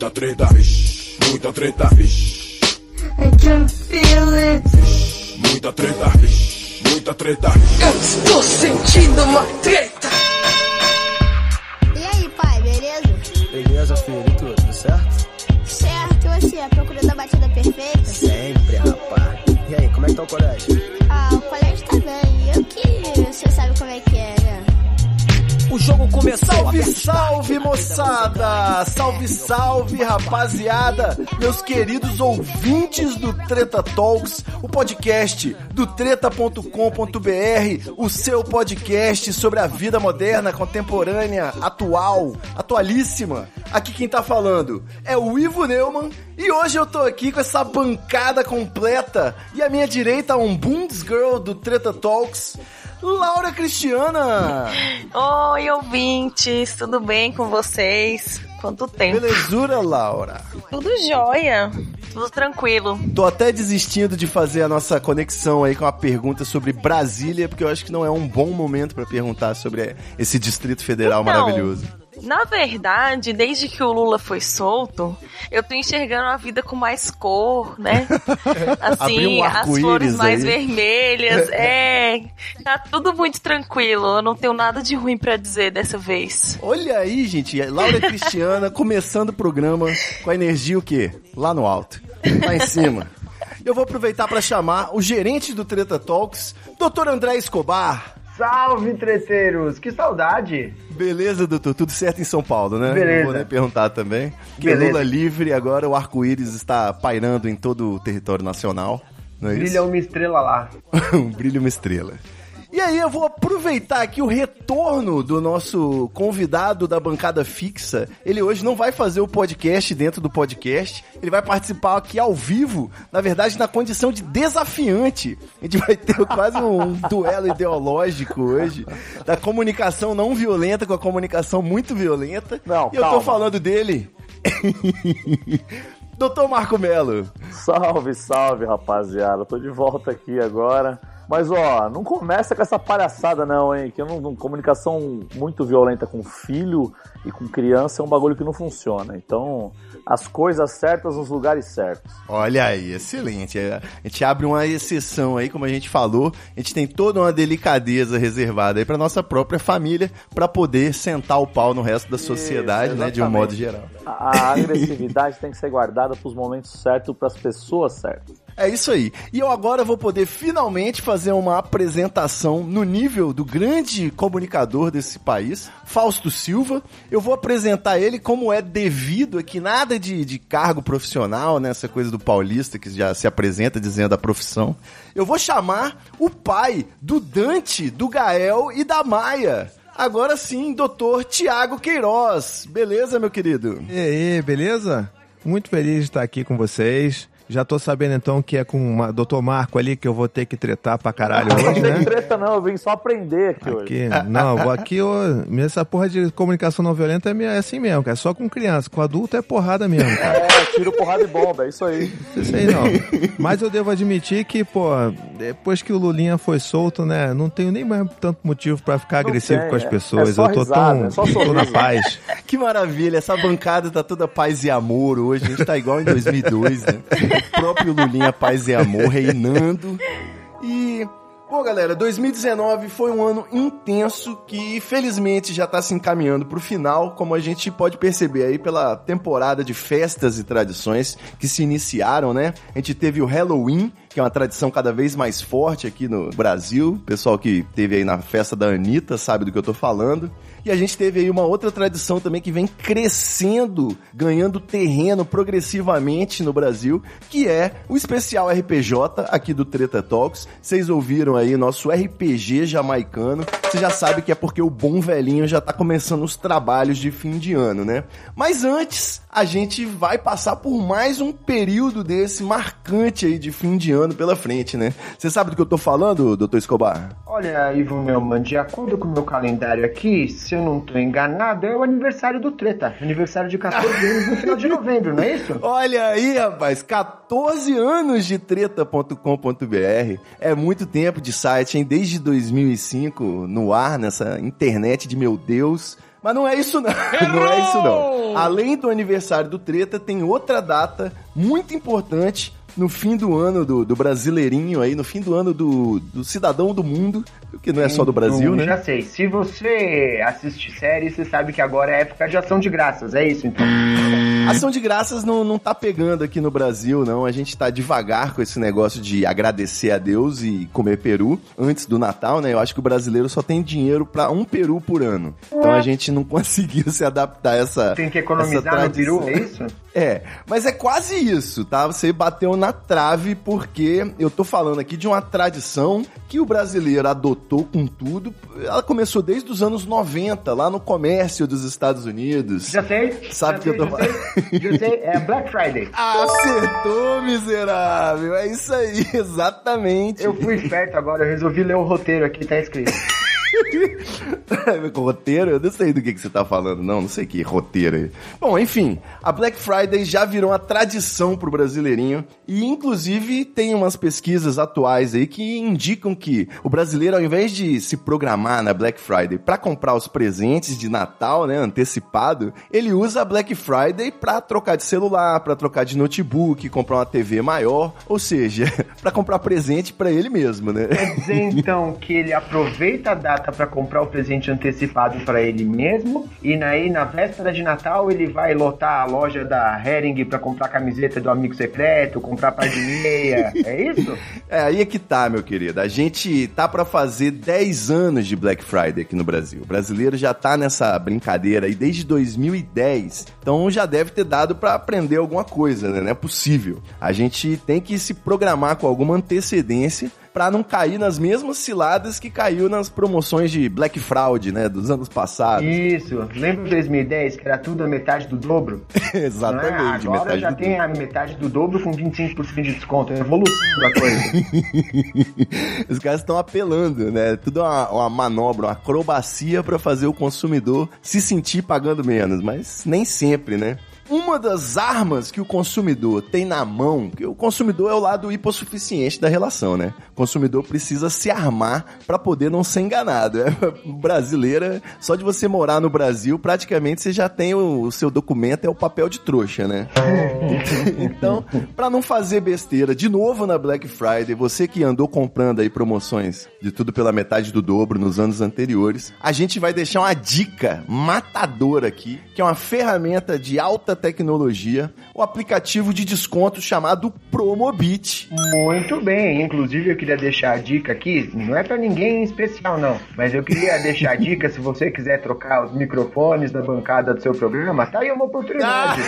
Muita treta, vixe, muita treta, vixe. I can feel it. Muita treta, vixe, muita treta. Eu estou sentindo uma treta. E aí, pai, beleza? Beleza, filho, e tudo, tudo certo? Certo, e você, a procura da batida perfeita? Sempre, rapaz. E aí, como é que tá o colégio? Ah, o colégio tá bem. Eu que você sabe como é que é, né? O jogo começou. Salve, salve, moçada! Salve, salve, rapaziada! Meus queridos ouvintes do Treta Talks, o podcast do treta.com.br, o seu podcast sobre a vida moderna, contemporânea, atual, atualíssima. Aqui quem tá falando é o Ivo Neumann e hoje eu tô aqui com essa bancada completa e à minha direita um Bundesgirl do Treta Talks, Laura Cristiana. Oi, ouvintes, tudo bem com vocês? Quanto tempo? Belezura, Laura? Tudo jóia, tudo tranquilo. Tô até desistindo de fazer a nossa conexão aí com a pergunta sobre Brasília, porque eu acho que não é um bom momento para perguntar sobre esse Distrito Federal Então, maravilhoso. Na verdade, desde que o Lula foi solto, eu tô enxergando a vida com mais cor, né? Assim, um as flores mais aí. vermelhas. É, tá tudo muito tranquilo. Eu não tenho nada de ruim pra dizer dessa vez. Olha aí, gente, Laura Cristiana começando o programa com a energia o quê? Lá no alto, lá em cima. Eu vou aproveitar para chamar o gerente do Treta Talks, Dr. André Escobar. Salve, treteiros! Que saudade! Beleza, doutor? Tudo certo em São Paulo, né? Beleza. Vou nem perguntar também. Que Beleza. Lula livre, agora o arco-íris está pairando em todo o território nacional. Não é isso? Brilha uma estrela lá. um brilho uma estrela. E aí eu vou aproveitar aqui o retorno do nosso convidado da bancada fixa. Ele hoje não vai fazer o podcast dentro do podcast, ele vai participar aqui ao vivo, na verdade na condição de desafiante. A gente vai ter quase um duelo ideológico hoje, da comunicação não violenta com a comunicação muito violenta. Não, e eu tô calma. falando dele. Doutor Marco Melo. Salve, salve, rapaziada. Tô de volta aqui agora. Mas, ó, não começa com essa palhaçada, não, hein? Que não, comunicação muito violenta com filho e com criança é um bagulho que não funciona. Então, as coisas certas nos lugares certos. Olha aí, excelente. A gente abre uma exceção aí, como a gente falou. A gente tem toda uma delicadeza reservada aí pra nossa própria família, pra poder sentar o pau no resto da sociedade, né, de um modo geral. A, a agressividade tem que ser guardada pros momentos certos, pras pessoas certas. É isso aí. E eu agora vou poder finalmente fazer uma apresentação no nível do grande comunicador desse país, Fausto Silva. Eu vou apresentar ele como é devido aqui, nada de, de cargo profissional, né? Essa coisa do paulista que já se apresenta dizendo a profissão. Eu vou chamar o pai do Dante, do Gael e da Maia. Agora sim, doutor Tiago Queiroz. Beleza, meu querido? E aí, beleza? Muito feliz de estar aqui com vocês. Já tô sabendo então que é com o Dr. Marco ali que eu vou ter que tretar pra caralho hoje, Não tem né? treta, não. Eu vim só aprender aqui, hoje. Aqui, não, vou aqui, eu, essa porra de comunicação não violenta é minha- é assim mesmo, cara. Só com criança, com adulto é porrada mesmo, cara. É, tiro, porrada e bomba, é isso aí. Isso aí não. Mas eu devo admitir que, pô, depois que o Lulinha foi solto, né, não tenho nem mais tanto motivo pra ficar Não agressivo tem, com as é- pessoas. é só eu tô risada, tão. é só tô na paz. Que maravilha, essa bancada tá toda paz e amor hoje. A gente tá igual em 2002, né? O próprio Lulinha Paz e Amor reinando. E, bom, galera, 2019 foi um ano intenso que felizmente já tá se encaminhando pro final, como a gente pode perceber aí pela temporada de festas e tradições que se iniciaram, né? A gente teve o Halloween, que é uma tradição cada vez mais forte aqui no Brasil. Pessoal que teve aí na festa da Anitta sabe do que eu tô falando. E a gente teve aí uma outra tradição também que vem crescendo, ganhando terreno progressivamente no Brasil, que é o especial RPJ aqui do Treta Talks. Vocês ouviram aí nosso RPG jamaicano. Você já sabe que é porque o bom velhinho já tá começando os trabalhos de fim de ano, né? Mas antes, a gente vai passar por mais um período desse marcante aí de fim de ano pela frente, né? Você sabe do que eu tô falando, doutor Escobar? Olha, Ivo Neumann, de acordo com o meu calendário aqui, se eu não tô enganado, é o aniversário do Treta. Aniversário de 14 anos no final de novembro, não é isso? Olha aí, rapaz, 14 anos de treta.com.br. É muito tempo de site, hein? Desde 2005 no ar, nessa internet de meu Deus. Mas não é isso não. Não é isso não. Além do aniversário do Treta, tem outra data muito importante no fim do ano do, do brasileirinho aí, no fim do ano do, do cidadão do mundo, que não é só do Brasil, Eu né? Já sei. Se você assiste série, você sabe que agora é época de ação de graças. É isso, então. Ação de graças não, não tá pegando aqui no Brasil, não. A gente tá devagar com esse negócio de agradecer a Deus e comer peru antes do Natal, né? Eu acho que o brasileiro só tem dinheiro pra um peru por ano. Então a gente não conseguiu se adaptar a essa. Tem que economizar no peru, é isso? É, mas é quase isso, tá? Você bateu na trave porque eu tô falando aqui de uma tradição que o brasileiro adotou com tudo. Ela começou desde os anos 90, lá no comércio dos Estados Unidos. Já sei. Sabe já que eu sei, tô já sei. Já sei. É Black Friday. Acertou, miserável! É isso aí, exatamente. Eu fui esperto agora, eu resolvi ler o roteiro aqui, tá escrito. roteiro? Eu não sei do que, que você tá falando, não. Não sei que roteiro aí. Bom, enfim, a Black Friday já virou uma tradição pro brasileirinho. E, inclusive, tem umas pesquisas atuais aí que indicam que o brasileiro, ao invés de se programar na Black Friday para comprar os presentes de Natal, né, antecipado, ele usa a Black Friday pra trocar de celular, pra trocar de notebook, comprar uma TV maior. Ou seja, pra comprar presente pra ele mesmo, né? Quer dizer, então, que ele aproveita a data pra comprar o presente antecipado pra ele mesmo, e aí, na véspera de Natal, ele vai lotar a loja da Hering pra comprar a camiseta do amigo secreto, comprar par de meia. É isso? É, aí é que tá, meu querido. A gente tá pra fazer 10 anos de Black Friday aqui no Brasil. O brasileiro já tá nessa brincadeira aí desde 2010. Então já deve ter dado pra aprender alguma coisa, né? Não é possível. A gente tem que se programar com alguma antecedência pra não cair nas mesmas ciladas que caiu nas promoções de Black Fraud, né, dos anos passados. Isso. Lembra de 2010, que era tudo a metade do dobro? Exatamente, é? Agora já tem a metade do dobro com 25% de desconto. É evolução da coisa. Os caras estão apelando, né? Tudo uma, uma manobra, uma acrobacia pra fazer o consumidor se sentir pagando menos, mas nem sempre, né? Uma das armas que o consumidor tem na mão, porque o consumidor é o lado hipossuficiente da relação, né? O consumidor precisa se armar pra poder não ser enganado. É, brasileira, só de você morar no Brasil, praticamente você já tem o, o seu documento, é o papel de trouxa, né? então, pra não fazer besteira, de novo na Black Friday, você que andou comprando aí promoções de tudo pela metade do dobro nos anos anteriores, a gente vai deixar uma dica matadora aqui, que é uma ferramenta de alta tecnologia, o aplicativo de desconto chamado Promobit. Muito bem. Inclusive, eu queria deixar a dica aqui. Não é pra ninguém em especial, não. Mas eu queria deixar a dica, se você quiser trocar os microfones da bancada do seu programa, tá aí uma oportunidade.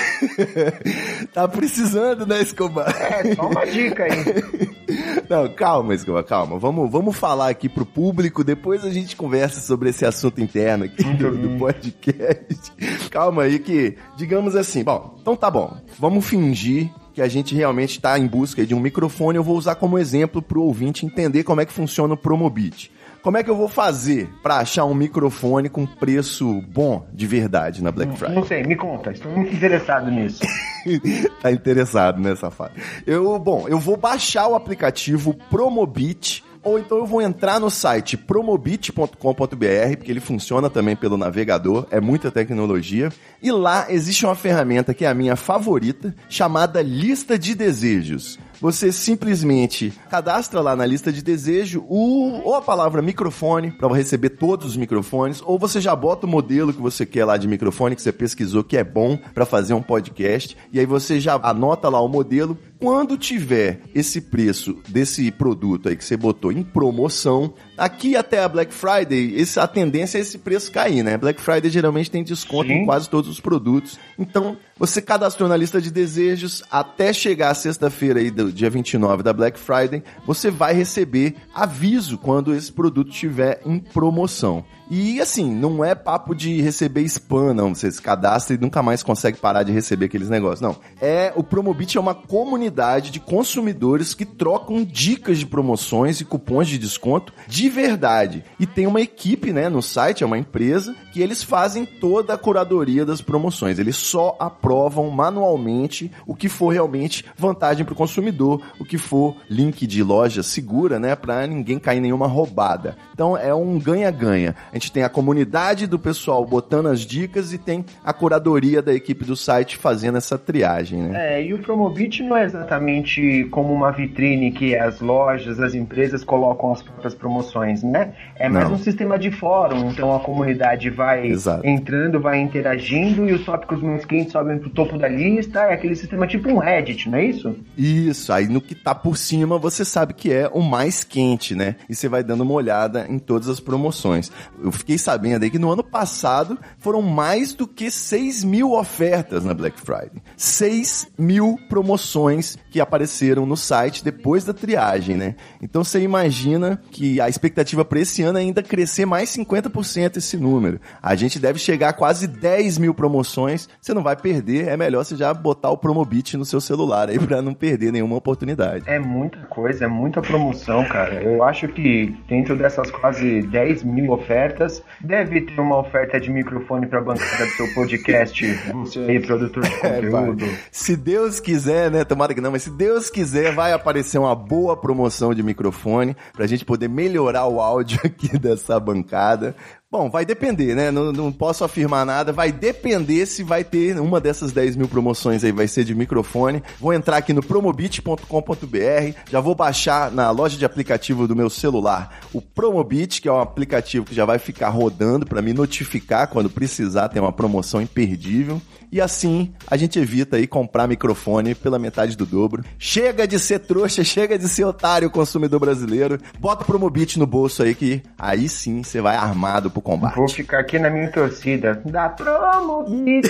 tá precisando, né, Escobar? É, só uma dica aí. Não, calma, Escobar, calma. Vamos, vamos falar aqui pro público, depois a gente conversa sobre esse assunto interno aqui do, do podcast. Calma aí que, digamos assim, bom, então tá bom. Vamos fingir que a gente realmente está em busca de um microfone. Eu vou usar como exemplo pro ouvinte entender como é que funciona o Promobit. Como é que eu vou fazer para achar um microfone com preço bom de verdade na Black Friday? Não sei, me conta. Estou muito interessado nisso. tá interessado, né, safado? Eu, bom, eu vou baixar o aplicativo Promobit ou então eu vou entrar no site promobit.com.br, porque ele funciona também pelo navegador, é muita tecnologia, e lá existe uma ferramenta que é a minha favorita, chamada Lista de Desejos. Você simplesmente cadastra lá na lista de desejo o, ou a palavra microfone para receber todos os microfones, ou você já bota o modelo que você quer lá de microfone que você pesquisou que é bom para fazer um podcast, e aí você já anota lá o modelo. Quando tiver esse preço desse produto aí que você botou em promoção, aqui até a Black Friday, esse, a tendência é esse preço cair, né? Black Friday geralmente tem desconto Sim. em quase todos os produtos. Então, você cadastrou na lista de desejos, até chegar a sexta-feira aí do dia 29 da Black Friday, você vai receber aviso quando esse produto estiver em promoção. E assim, não é papo de receber spam, não. Você se cadastra e nunca mais consegue parar de receber aqueles negócios. Não. É, o Promobit é uma comunidade de consumidores que trocam dicas de promoções e cupons de desconto de verdade. E tem uma equipe, né, no site, é uma empresa, que eles fazem toda a curadoria das promoções. Eles só aprovam manualmente o que for realmente vantagem para o consumidor, o que for link de loja segura, né, para ninguém cair nenhuma roubada. Então é um ganha-ganha. A gente tem a comunidade do pessoal botando as dicas e tem a curadoria da equipe do site fazendo essa triagem, né? É, e o Promobit não é exatamente como uma vitrine que as lojas, as empresas colocam as próprias promoções, né? É mais Não. um sistema de fórum, então a comunidade vai Exato. entrando, vai interagindo e os tópicos mais quentes sobem pro topo da lista, é aquele sistema tipo um Reddit, não é isso? Isso, aí no que tá por cima você sabe que é o mais quente, né? E você vai dando uma olhada em todas as promoções. Eu fiquei sabendo aí que no ano passado foram mais do que 6 mil ofertas na Black Friday. 6 mil promoções que apareceram no site depois da triagem, né? Então você imagina que a expectativa para esse ano é ainda crescer mais 50% esse número. A gente deve chegar a quase 10 mil promoções. Você não vai perder, é melhor você já botar o Promobit no seu celular aí para não perder nenhuma oportunidade. É muita coisa, é muita promoção, cara. Eu acho que dentro dessas quase 10 mil ofertas, deve ter uma oferta de microfone pra bancada do seu podcast. Você aí, produtor de É, conteúdo. Se Deus quiser, né? Tomara que não, mas se Deus quiser, vai aparecer uma boa promoção de microfone pra gente poder melhorar o áudio aqui dessa bancada. Bom, vai depender, né? Não, não posso afirmar nada. Vai depender se vai ter uma dessas 10 mil promoções aí, vai ser de microfone. Vou entrar aqui no promobit.com.br, já vou baixar na loja de aplicativo do meu celular o Promobit, que é um aplicativo que já vai ficar rodando para me notificar quando precisar ter uma promoção imperdível. E assim a gente evita aí comprar microfone pela metade do dobro. Chega de ser trouxa, chega de ser otário consumidor brasileiro. Bota o Promobit no bolso aí que aí sim você vai armado pro combate. Vou ficar aqui na minha torcida. Da Promobit.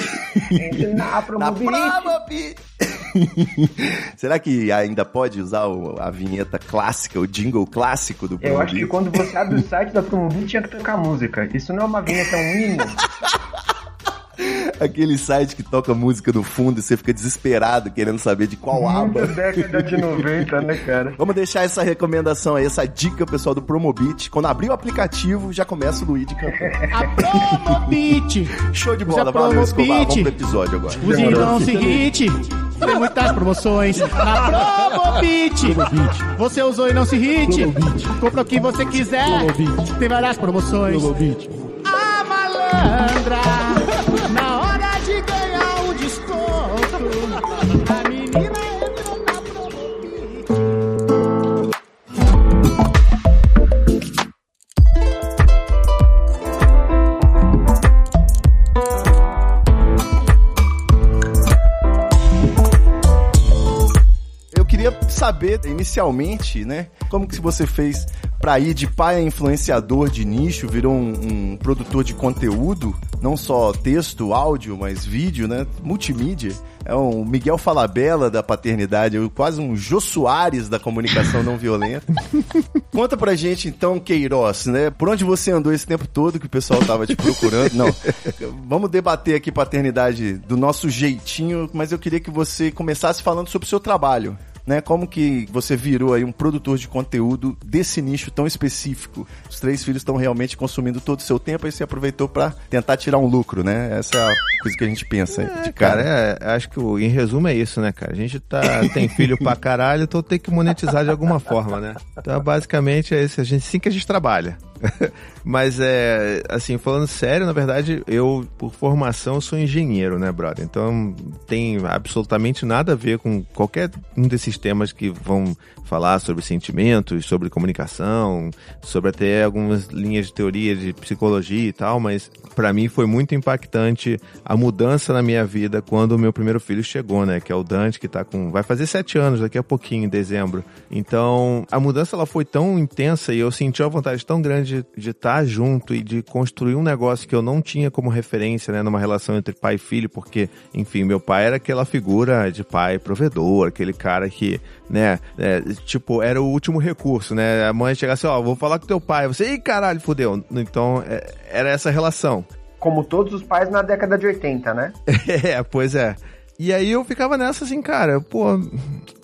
Na Na Promobit. Promobit! Será que ainda pode usar o- a vinheta clássica, o jingle clássico do Eu acho que Promobit? quando você abre o site da Promobit tinha que tocar música. Isso não é uma vinheta, é um hino. Aquele site que toca música no fundo e você fica desesperado querendo saber de qual Muita aba. década de 90, né, cara? Vamos deixar essa recomendação aí, essa dica, pessoal, do Promobit. Quando abrir o aplicativo, já começa o Luigi cantando. A Promobit. Show de bola, valeu, Escobar. Vamos pro episódio agora. Use não se irrite. Tem muitas promoções na Promobit. Você usou e não se irrite. Compra o que você quiser. Tem várias promoções. A malandra. Saber, inicialmente, né, como que você fez pra ir de pai a influenciador de nicho, virou um, um produtor de conteúdo, não só texto, áudio, mas vídeo, né, multimídia. É um Miguel Falabella da paternidade, quase um Jô Soares da comunicação não violenta. Conta pra gente, então, Queiroz, né, por onde você andou esse tempo todo que o pessoal tava te procurando? Não, vamos debater aqui paternidade do nosso jeitinho, mas eu queria que você começasse falando sobre o seu trabalho né? Como que você virou aí um produtor de conteúdo desse nicho tão específico? Os três filhos estão realmente consumindo todo o seu tempo e você aproveitou pra tentar tirar um lucro, né? Essa é a coisa que a gente pensa de Cara, cara. é, acho que em resumo é isso, né, cara? A gente tá, tem filho pra caralho, então tem que monetizar de alguma forma, né? Então, basicamente, é isso. A gente, sim que a gente trabalha. Mas, é, assim, falando sério, na verdade, eu, por formação, sou engenheiro, né, brother? Então, tem absolutamente nada a ver com qualquer um desses temas que vão falar sobre sentimentos, sobre comunicação, sobre até algumas linhas de teoria de psicologia e tal, mas pra mim foi muito impactante a mudança na minha vida quando o meu primeiro filho chegou, né? Que é o Dante, que tá com. vai fazer sete anos daqui a pouquinho, em dezembro. Então, a mudança ela foi tão intensa e eu senti uma vontade tão grande de estar junto e de construir um negócio que eu não tinha como referência, né? Numa relação entre pai e filho, porque, enfim, meu pai era aquela figura de pai provedor, aquele cara que, né, é, tipo, era o último recurso, né? A mãe chegasse, ó, vou falar com teu pai. Você, ih, caralho, fudeu. Então, é, era essa relação. Como todos os pais na década de 80, né? É, pois é. E aí eu ficava nessa assim, cara, pô,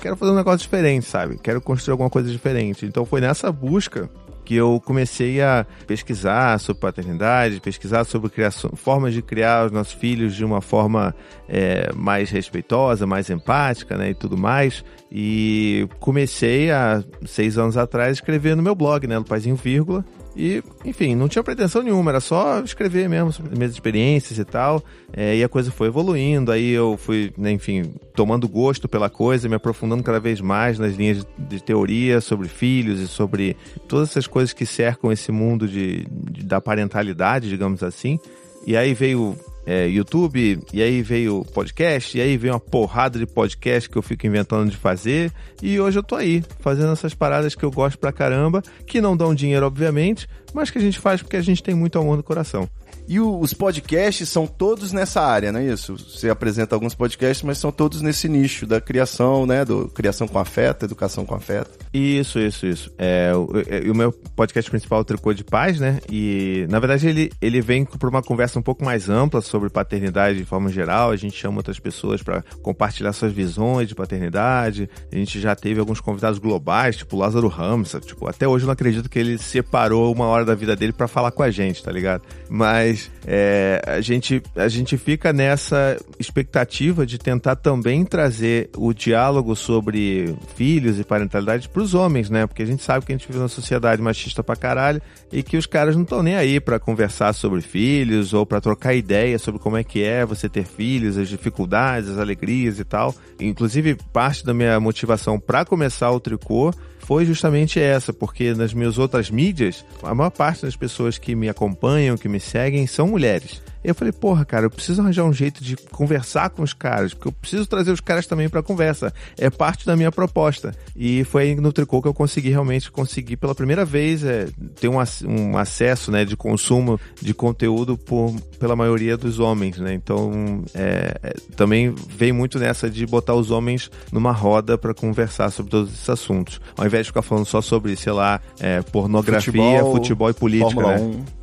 quero fazer um negócio diferente, sabe? Quero construir alguma coisa diferente. Então foi nessa busca que eu comecei a pesquisar sobre paternidade, pesquisar sobre criação, formas de criar os nossos filhos de uma forma é, mais respeitosa, mais empática, né, e tudo mais. E comecei há seis anos atrás a escrever no meu blog, né, no Paizinho Vírgula, E, enfim, não tinha pretensão nenhuma, era só escrever mesmo sobre minhas experiências e tal. É, e a coisa foi evoluindo, aí eu fui, né, enfim, tomando gosto pela coisa, me aprofundando cada vez mais nas linhas de, teoria sobre filhos e sobre todas essas coisas que cercam esse mundo de, de da parentalidade, digamos assim. E aí veio é, YouTube, e aí veio podcast, e aí veio uma porrada de podcast que eu fico inventando de fazer, e hoje eu tô aí, fazendo essas paradas que eu gosto pra caramba, que não dão dinheiro, obviamente, mas que a gente faz porque a gente tem muito amor no coração. E o- os podcasts são todos nessa área, não é isso? Você apresenta alguns podcasts, mas são todos nesse nicho da criação, né? Do criação com afeto, educação com afeto. Isso, isso, isso. É, o, é, o meu podcast principal é o Tricô de Paz, né? E, na verdade, ele, ele vem para uma conversa um pouco mais ampla sobre paternidade de forma geral. A gente chama outras pessoas para compartilhar suas visões de paternidade. A gente já teve alguns convidados globais, tipo Lázaro Ramos. Tipo, até hoje eu não acredito que ele separou uma hora da vida dele para falar com a gente, tá ligado? Mas é, a, gente, a gente fica nessa expectativa de tentar também trazer o diálogo sobre filhos e parentalidade pros homens, né? Porque a gente sabe que a gente vive numa sociedade machista pra caralho e que os caras não estão nem aí pra conversar sobre filhos ou pra trocar ideia sobre como é que é você ter filhos, as dificuldades, as alegrias e tal. Inclusive, parte da minha motivação pra começar o tricô foi justamente essa, porque nas minhas outras mídias, a maior parte das pessoas que me acompanham, que me seguem, são mulheres. Eu falei, porra, cara, eu preciso arranjar um jeito de conversar com os caras, porque eu preciso trazer os caras também pra conversa. É parte da minha proposta. E foi aí no Tricô que eu consegui realmente conseguir pela primeira vez é, ter um, um acesso né, de consumo de conteúdo por, pela maioria dos homens, né? Então, é, é, também vem muito nessa de botar os homens numa roda pra conversar sobre todos esses assuntos. Ao invés de ficar falando só sobre, sei lá, é, pornografia, futebol, e política, Fórmula né? 1.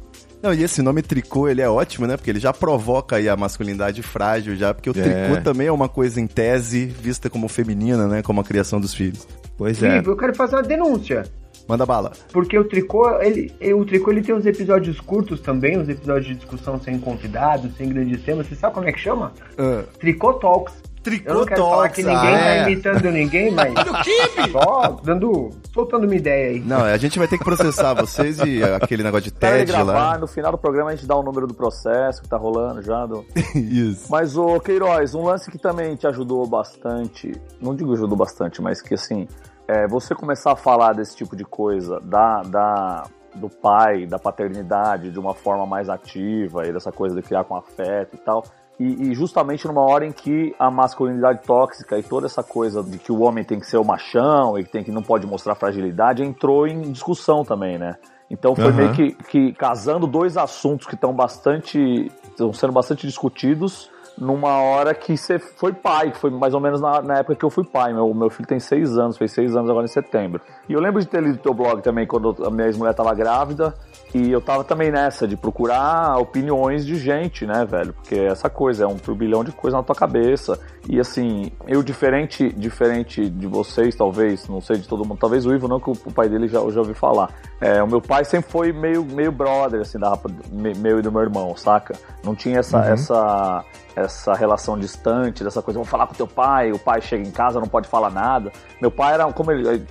Não, e esse nome tricô, ele é ótimo, né? Porque ele já provoca aí a masculinidade frágil já, porque o É. tricô também é uma coisa em tese vista como feminina, né? Como a criação dos filhos. Pois Felipe, eu quero fazer uma denúncia. Manda bala. Porque o tricô, ele, o tricô ele tem uns episódios curtos também, uns episódios de discussão sem convidados, sem grandes temas. Você sabe como é que chama? Tricô Talks. Tricô Eu não quero falar Talks, que ninguém ah, tá é. imitando ninguém, mas só dando, soltando uma ideia aí. Não, a gente vai ter que processar vocês e aquele negócio de TED gravar, lá. no final do programa a gente dá o número do processo que tá rolando já. Do... Isso. Mas, ô Queiroz, um lance que também te ajudou bastante, não digo ajudou bastante, mas que assim, é, você começar a falar desse tipo de coisa, da, da, do pai, da paternidade, de uma forma mais ativa, e dessa coisa de criar com afeto e tal. E, e justamente numa hora em que a masculinidade tóxica e toda essa coisa de que o homem tem que ser o machão e que, tem que não pode mostrar fragilidade entrou em discussão também, né? Então foi Aham. meio que, que casando dois assuntos que estão bastante. estão sendo bastante discutidos numa hora que você foi pai, que foi mais ou menos na, na época que eu fui pai. Meu, meu filho tem seis anos, fez seis anos agora em setembro. E eu lembro de ter lido teu blog também quando a minha ex-mulher tava grávida. E eu tava também nessa, de procurar opiniões de gente, né, velho? Porque essa coisa, é um turbilhão de coisa na tua cabeça. E assim, eu diferente, diferente de vocês, talvez, não sei de todo mundo, talvez o Ivo não, que o, pai dele já, já ouvi falar. É, o meu pai sempre foi meio, meio brother, assim, da, meu e do meu irmão, saca? Não tinha essa, Uhum. essa, essa relação distante, dessa coisa, vou falar com teu pai, o pai chega em casa, não pode falar nada. Meu pai era, como ele,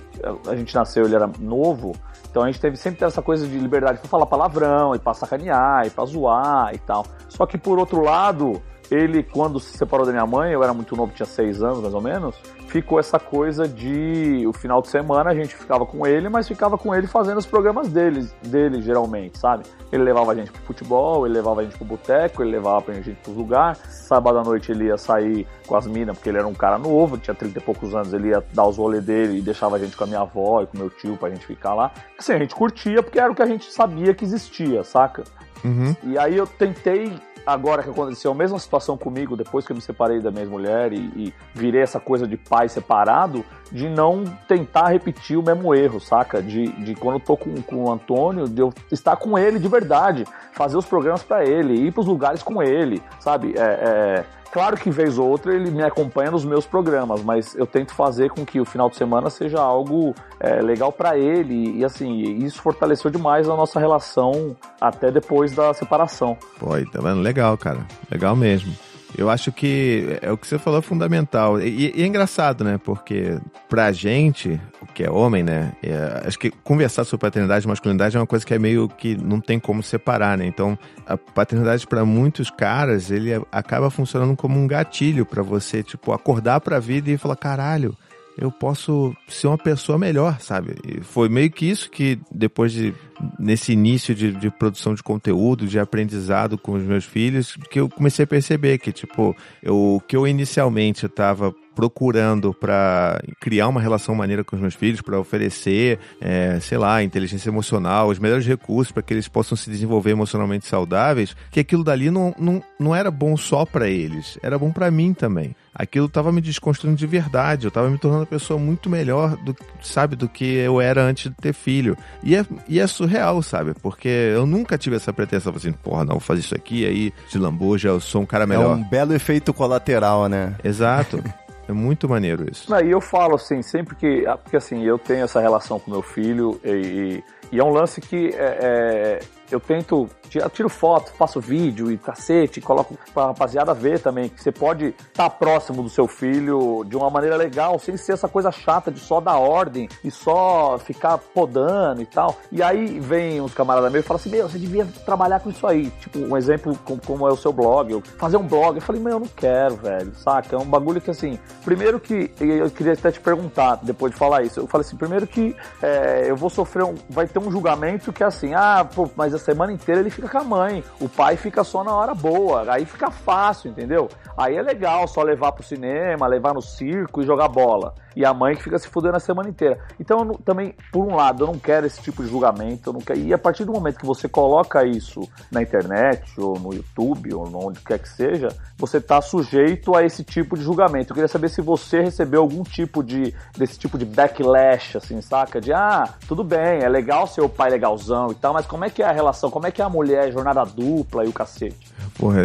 a gente nasceu, ele era novo, então a gente teve sempre essa coisa de liberdade pra falar palavrão, e pra sacanear, e pra zoar e tal. Só que por outro lado, ele, quando se separou da minha mãe, eu era muito novo, tinha seis anos mais ou menos, ficou essa coisa de o final de semana a gente ficava com ele, mas ficava com ele fazendo os programas dele, dele geralmente, sabe? Ele levava a gente pro futebol, ele levava a gente pro boteco, ele levava a gente pros lugares. Sábado à noite ele ia sair com as minas, porque ele era um cara novo, tinha 30 e poucos anos, ele ia dar os rolês dele e deixava a gente com a minha avó e com meu tio pra gente ficar lá. Assim, a gente curtia porque era o que a gente sabia que existia, saca? Uhum. E aí eu tentei, agora que aconteceu a mesma situação comigo, depois que eu me separei da minha mulher e, e virei essa coisa de pai separado, de não tentar repetir o mesmo erro, saca? De, de quando eu tô com, com o Antônio, de eu estar com ele de verdade, fazer os programas pra ele, ir pros lugares com ele, sabe? É, é, Claro que vez ou outra ele me acompanha nos meus programas, mas eu tento fazer com que o final de semana seja algo é, legal pra ele e assim isso fortaleceu demais a nossa relação até depois da separação. Pô, tá vendo? Legal, cara. Legal mesmo. Eu acho que é o que você falou é fundamental. E, e é engraçado, né? Porque pra gente, que é homem, né? é- acho que conversar sobre paternidade e masculinidade é uma coisa que é meio que não tem como separar, né? Então, a paternidade pra muitos caras, ele acaba funcionando como um gatilho pra você, tipo, acordar pra vida e falar, caralho, eu posso ser uma pessoa melhor, sabe? E foi meio que isso que depois de nesse início de, de produção de conteúdo, de aprendizado com os meus filhos, que eu comecei a perceber que tipo, eu, que eu inicialmente estava procurando para criar uma relação maneira com os meus filhos, para oferecer, é, sei lá, inteligência emocional, os melhores recursos para que eles possam se desenvolver emocionalmente saudáveis, que aquilo dali não, não, não era bom só para eles, era bom para mim também. Aquilo estava me desconstruindo de verdade, eu estava me tornando uma pessoa muito melhor do, sabe, do que eu era antes de ter filho. E é, e é surreal, sabe? Porque eu nunca tive essa pretensão, assim, porra, não, vou fazer isso aqui, aí de lambuja, eu sou um cara É melhor. um belo efeito colateral, né? Exato. É muito maneiro isso. Não, e eu falo assim, sempre que. ah, Porque assim, eu tenho essa relação com meu filho e, e é um lance que é, é, eu tento. Eu tiro foto, faço vídeo e cacete, coloco pra rapaziada ver também. Que você pode estar próximo do seu filho de uma maneira legal, sem ser essa coisa chata de só dar ordem e só ficar podando e tal. E aí vem uns camaradas meus e falam assim: Meu, você devia trabalhar com isso aí. Tipo, um exemplo com- como é o seu blog, eu fazer um blog. Eu falei: Meu, eu não quero, velho, saca? É um bagulho que assim. Primeiro que eu queria até te perguntar, depois de falar isso. Eu falei assim: primeiro que é, eu vou sofrer um. Vai ter um julgamento que é assim: ah, pô, mas semana inteira ele fica com a mãe. O pai fica só na hora boa. Aí fica fácil, entendeu? Aí é legal só levar pro cinema, levar no circo e jogar bola. E a mãe que fica se fudendo a semana inteira. Então, também, por um lado, eu não quero esse tipo de julgamento. Eu não quero... E a partir do momento que você coloca isso na internet, ou no YouTube, ou onde quer que seja, você tá sujeito a esse tipo de julgamento. Eu queria saber se você recebeu algum tipo de desse tipo de backlash, assim, saca? De ah, tudo bem, é legal ser o pai legalzão e tal, mas como é que é a relação? Como é que é a mulher, jornada dupla e o cacete? Porra,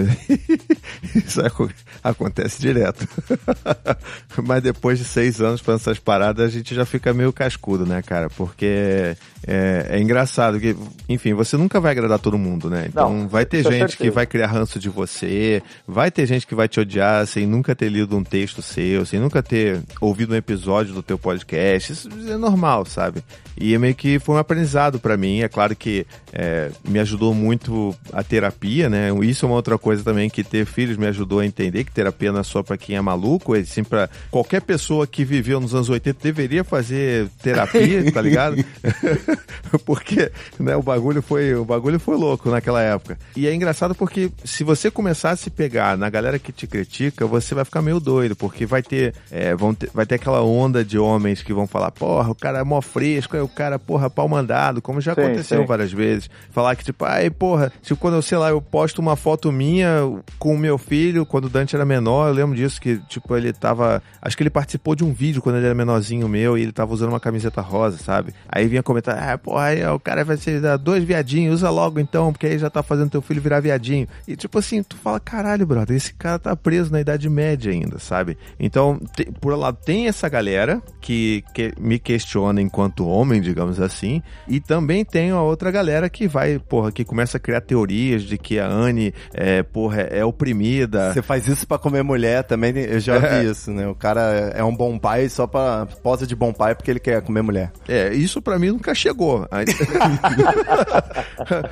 isso aco- acontece direto. Mas depois de seis anos fazendo essas paradas, a gente já fica meio cascudo, né, cara? Porque é, é engraçado que, enfim, você nunca vai agradar todo mundo, né? Então Não, vai ter é gente que certeza. vai criar ranço de você, vai ter gente que vai te odiar sem nunca ter lido um texto seu, sem nunca ter ouvido um episódio do teu podcast. Isso é normal, sabe? E é meio que foi um aprendizado pra mim. É claro que é, me ajudou muito a terapia, né? Isso é uma outra coisa também que ter filhos me ajudou a entender que terapia não é só pra quem é maluco, é sim pra qualquer pessoa que viveu nos anos 80 deveria fazer terapia, tá ligado? porque, né, o bagulho foi, o bagulho foi louco naquela época. E é engraçado porque se você começar a se pegar na galera que te critica, você vai ficar meio doido, porque vai ter, é, vão ter- vai ter aquela onda de homens que vão falar, porra, o cara é mó fresco, aí o cara, porra, pau mandado, como já Sim, aconteceu sim. várias vezes. Falar que, tipo, ai, porra, tipo, quando eu, sei lá, eu posto uma foto minha com o meu filho, quando o Dante era menor, eu lembro disso, que, tipo, ele tava, acho que ele participou de um vídeo quando ele era menorzinho meu, e ele tava usando uma camiseta rosa, sabe? Aí vinha comentar, ah, porra, aí, o cara vai ser dar dois viadinhos, usa logo então, porque aí já tá fazendo teu filho virar viadinho. E tipo assim, tu fala, caralho, brother, esse cara tá preso na Idade Média ainda, sabe? Então, te- por lado, tem essa galera que, que me questiona enquanto homem, digamos assim, e também tem a outra galera que vai, porra, que começa a criar teorias de que a Anne, é, porra, é oprimida. Você faz isso pra comer mulher também, eu já vi isso, né? O cara é um bom pai só pra posa de bom pai porque ele quer comer mulher. É, isso pra mim nunca chegou.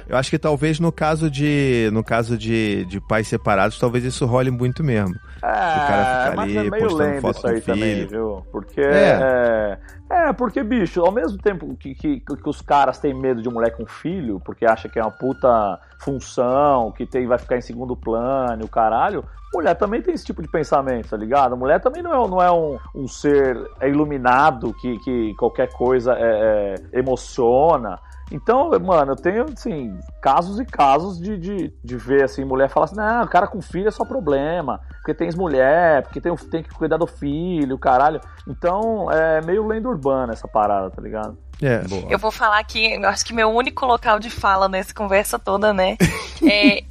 Eu acho que talvez no caso de no caso de, de pais separados, talvez isso role muito mesmo. o cara fica mas ali é meio postando foto isso aí com o também, filho. viu? Porque É. é. É, porque, bicho, ao mesmo tempo que, que, que os caras têm medo de mulher com filho, porque acha que é uma puta função, que tem, vai ficar em segundo plano, o caralho, mulher também tem esse tipo de pensamento, tá ligado? Mulher também não é, não é um, um ser iluminado que, que qualquer coisa é, é, emociona. Então, mano, eu tenho, assim, casos e casos de, de, de ver, assim, mulher falar assim, não, cara com filho é só problema, porque tem mulher, porque tem, tem que cuidar do filho, caralho. Então, é meio lenda urbana essa parada, tá ligado? É, Eu vou falar aqui, eu acho que meu único local de fala nessa conversa toda, né? É,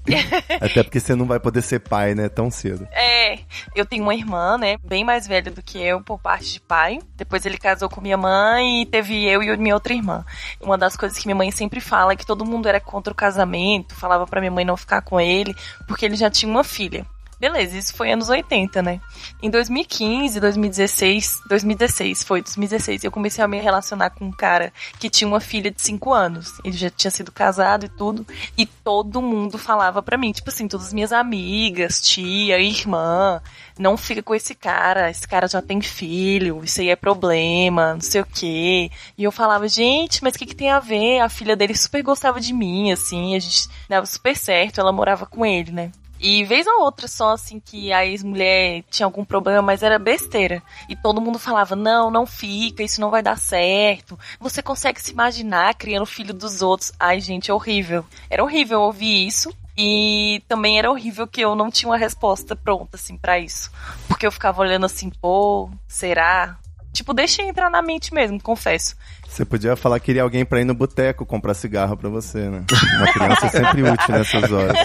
Até porque você não vai poder ser pai, né, tão cedo. é, eu tenho uma irmã, né? Bem mais velha do que eu, por parte de pai. Depois ele casou com minha mãe e teve eu e minha outra irmã. Uma das coisas que minha mãe sempre fala é que todo mundo era contra o casamento, falava pra minha mãe não ficar com ele, porque ele já tinha uma filha. Beleza, isso foi anos 80, né? Em 2015, 2016, 2016, foi 2016, eu comecei a me relacionar com um cara que tinha uma filha de 5 anos. Ele já tinha sido casado e tudo, e todo mundo falava pra mim, tipo assim, todas as minhas amigas, tia, irmã, não fica com esse cara, esse cara já tem filho, isso aí é problema, não sei o quê. E eu falava, gente, mas o que, que tem a ver? A filha dele super gostava de mim, assim, a gente dava super certo, ela morava com ele, né? E vez ou outra só, assim, que a ex-mulher tinha algum problema, mas era besteira. E todo mundo falava, não, não fica, isso não vai dar certo. Você consegue se imaginar criando filho dos outros. Ai, gente, é horrível. Era horrível ouvir isso. E também era horrível que eu não tinha uma resposta pronta, assim, para isso. Porque eu ficava olhando assim, pô, será? Tipo, deixa entrar na mente mesmo, confesso. Você podia falar que queria alguém pra ir no boteco comprar cigarro pra você, né? Uma criança é sempre útil nessas horas.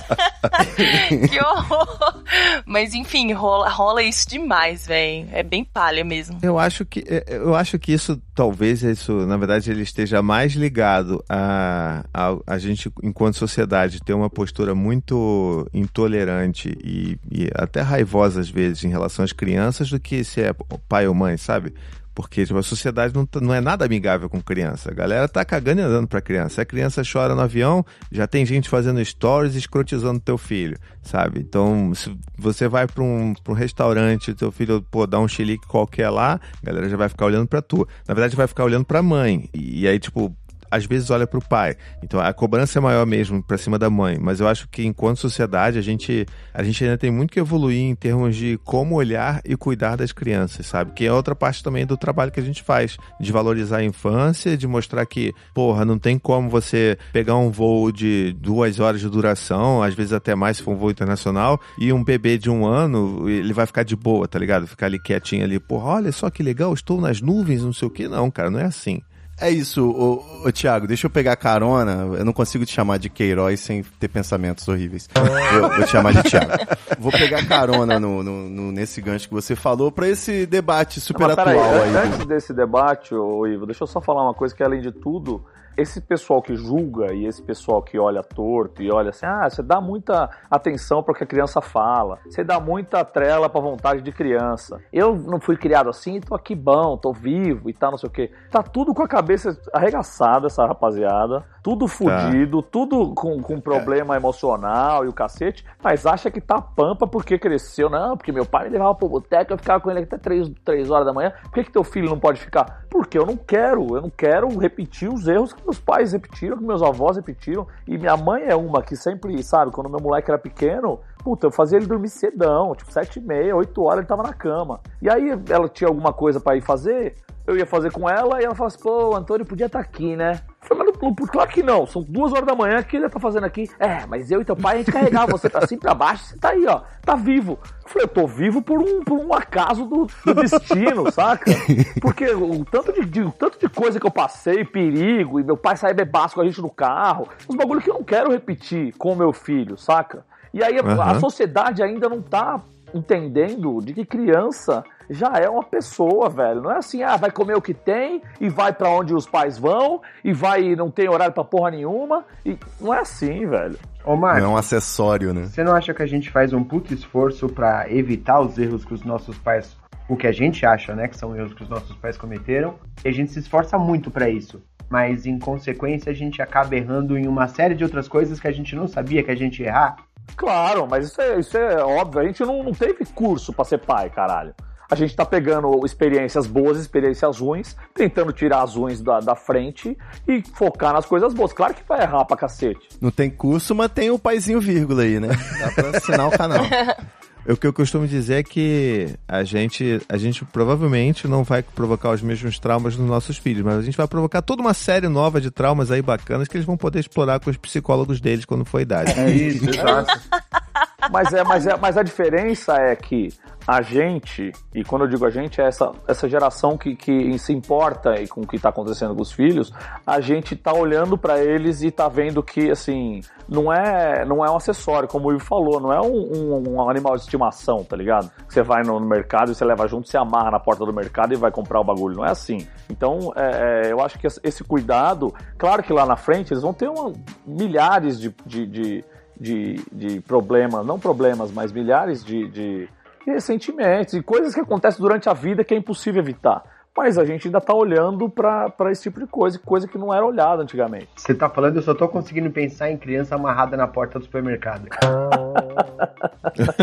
que horror! Mas enfim, rola, rola isso demais, velho. É bem palha mesmo. Eu acho que é, eu acho que isso talvez isso, na verdade, ele esteja mais ligado a, a, a gente enquanto sociedade ter uma postura muito intolerante e, e até raivosa às vezes em relação às crianças do que se é pai ou mãe, sabe? Porque tipo, a sociedade não, tá, não é nada amigável com criança. A galera tá cagando e andando pra criança. A criança chora no avião, já tem gente fazendo stories escrotizando teu filho, sabe? Então, se você vai pra um, pra um restaurante, teu filho, pô, dá um chilique qualquer lá, a galera já vai ficar olhando pra tu. Na verdade, vai ficar olhando pra mãe. E, e aí, tipo, às vezes olha para o pai. Então a cobrança é maior mesmo para cima da mãe. Mas eu acho que enquanto sociedade a gente, a gente ainda tem muito que evoluir em termos de como olhar e cuidar das crianças, sabe? Que é outra parte também do trabalho que a gente faz, de valorizar a infância, de mostrar que, porra, não tem como você pegar um voo de duas horas de duração, às vezes até mais se for um voo internacional, e um bebê de um ano, ele vai ficar de boa, tá ligado? Ficar ali quietinho ali, porra, olha só que legal, estou nas nuvens, não sei o que. Não, cara, não é assim. É isso, ô, ô, Thiago, deixa eu pegar carona. Eu não consigo te chamar de Queiroz sem ter pensamentos horríveis. Eu vou te chamar de Thiago. Vou pegar carona no, no, no nesse gancho que você falou para esse debate super Mas, atual aí, aí. Antes desse debate, ô, Ivo, deixa eu só falar uma coisa que além de tudo, esse pessoal que julga e esse pessoal que olha torto e olha assim, ah, você dá muita atenção para o que a criança fala, você dá muita trela para vontade de criança. Eu não fui criado assim, tô aqui bom, tô vivo e tal, não sei o quê. Tá tudo com a cabeça arregaçada, essa rapaziada, tudo fudido, tá. tudo com, com problema é. emocional e o cacete, mas acha que tá pampa porque cresceu. Não, porque meu pai me levava pro boteco, eu ficava com ele até 3, 3 horas da manhã. Por que, que teu filho não pode ficar? Porque eu não quero, eu não quero repetir os erros que meus pais repetiram, que meus avós repetiram. E minha mãe é uma que sempre, sabe, quando meu moleque era pequeno, puta, eu fazia ele dormir cedão, tipo, sete e meia, oito horas ele tava na cama. E aí ela tinha alguma coisa para ir fazer, eu ia fazer com ela e ela falava assim, pô, Antônio podia estar tá aqui, né? Falei, mas claro que não, são duas horas da manhã, o que ele tá fazendo aqui? É, mas eu e teu pai, a gente carregava você pra cima e pra baixo, você tá aí, ó, tá vivo. Eu falei, eu tô vivo por um, por um acaso do, do destino, saca? Porque o tanto de, de, o tanto de coisa que eu passei, perigo, e meu pai sair bebaço com a gente no carro, uns bagulho que eu não quero repetir com o meu filho, saca? E aí uhum. a sociedade ainda não tá entendendo de que criança já é uma pessoa, velho. Não é assim, ah, vai comer o que tem e vai para onde os pais vão e vai não tem horário pra porra nenhuma. E não é assim, velho. Ô, Marcos, não é um acessório, né? Você não acha que a gente faz um puto esforço para evitar os erros que os nossos pais, o que a gente acha, né, que são erros que os nossos pais cometeram? E a gente se esforça muito para isso. Mas em consequência a gente acaba errando em uma série de outras coisas que a gente não sabia que a gente ia errar. Claro, mas isso é, isso é óbvio. A gente não, não teve curso para ser pai, caralho. A gente tá pegando experiências boas, experiências ruins, tentando tirar as ruins da, da frente e focar nas coisas boas. Claro que vai errar pra cacete. Não tem curso, mas tem o paizinho vírgula aí, né? Dá pra assinar o canal. O que eu costumo dizer é que a gente, a gente provavelmente não vai provocar os mesmos traumas nos nossos filhos, mas a gente vai provocar toda uma série nova de traumas aí bacanas que eles vão poder explorar com os psicólogos deles quando for a idade. É isso, exato. mas, é, mas, é, mas a diferença é que a gente, e quando eu digo a gente, é essa, essa geração que, que se importa com o que está acontecendo com os filhos, a gente tá olhando para eles e tá vendo que, assim, não é, não é um acessório, como o Ivo falou, não é um, um, um animal de estimação, tá ligado? Você vai no, no, mercado e você leva junto, você amarra na porta do mercado e vai comprar o bagulho, não é assim. Então, é, é, eu acho que esse cuidado, claro que lá na frente eles vão ter uma, milhares de, de, de de, de problemas, não problemas, mas milhares de, de, de ressentimentos e coisas que acontecem durante a vida que é impossível evitar. Mas a gente ainda tá olhando para esse tipo de coisa, coisa que não era olhada antigamente. Você tá falando, eu só tô conseguindo pensar em criança amarrada na porta do supermercado.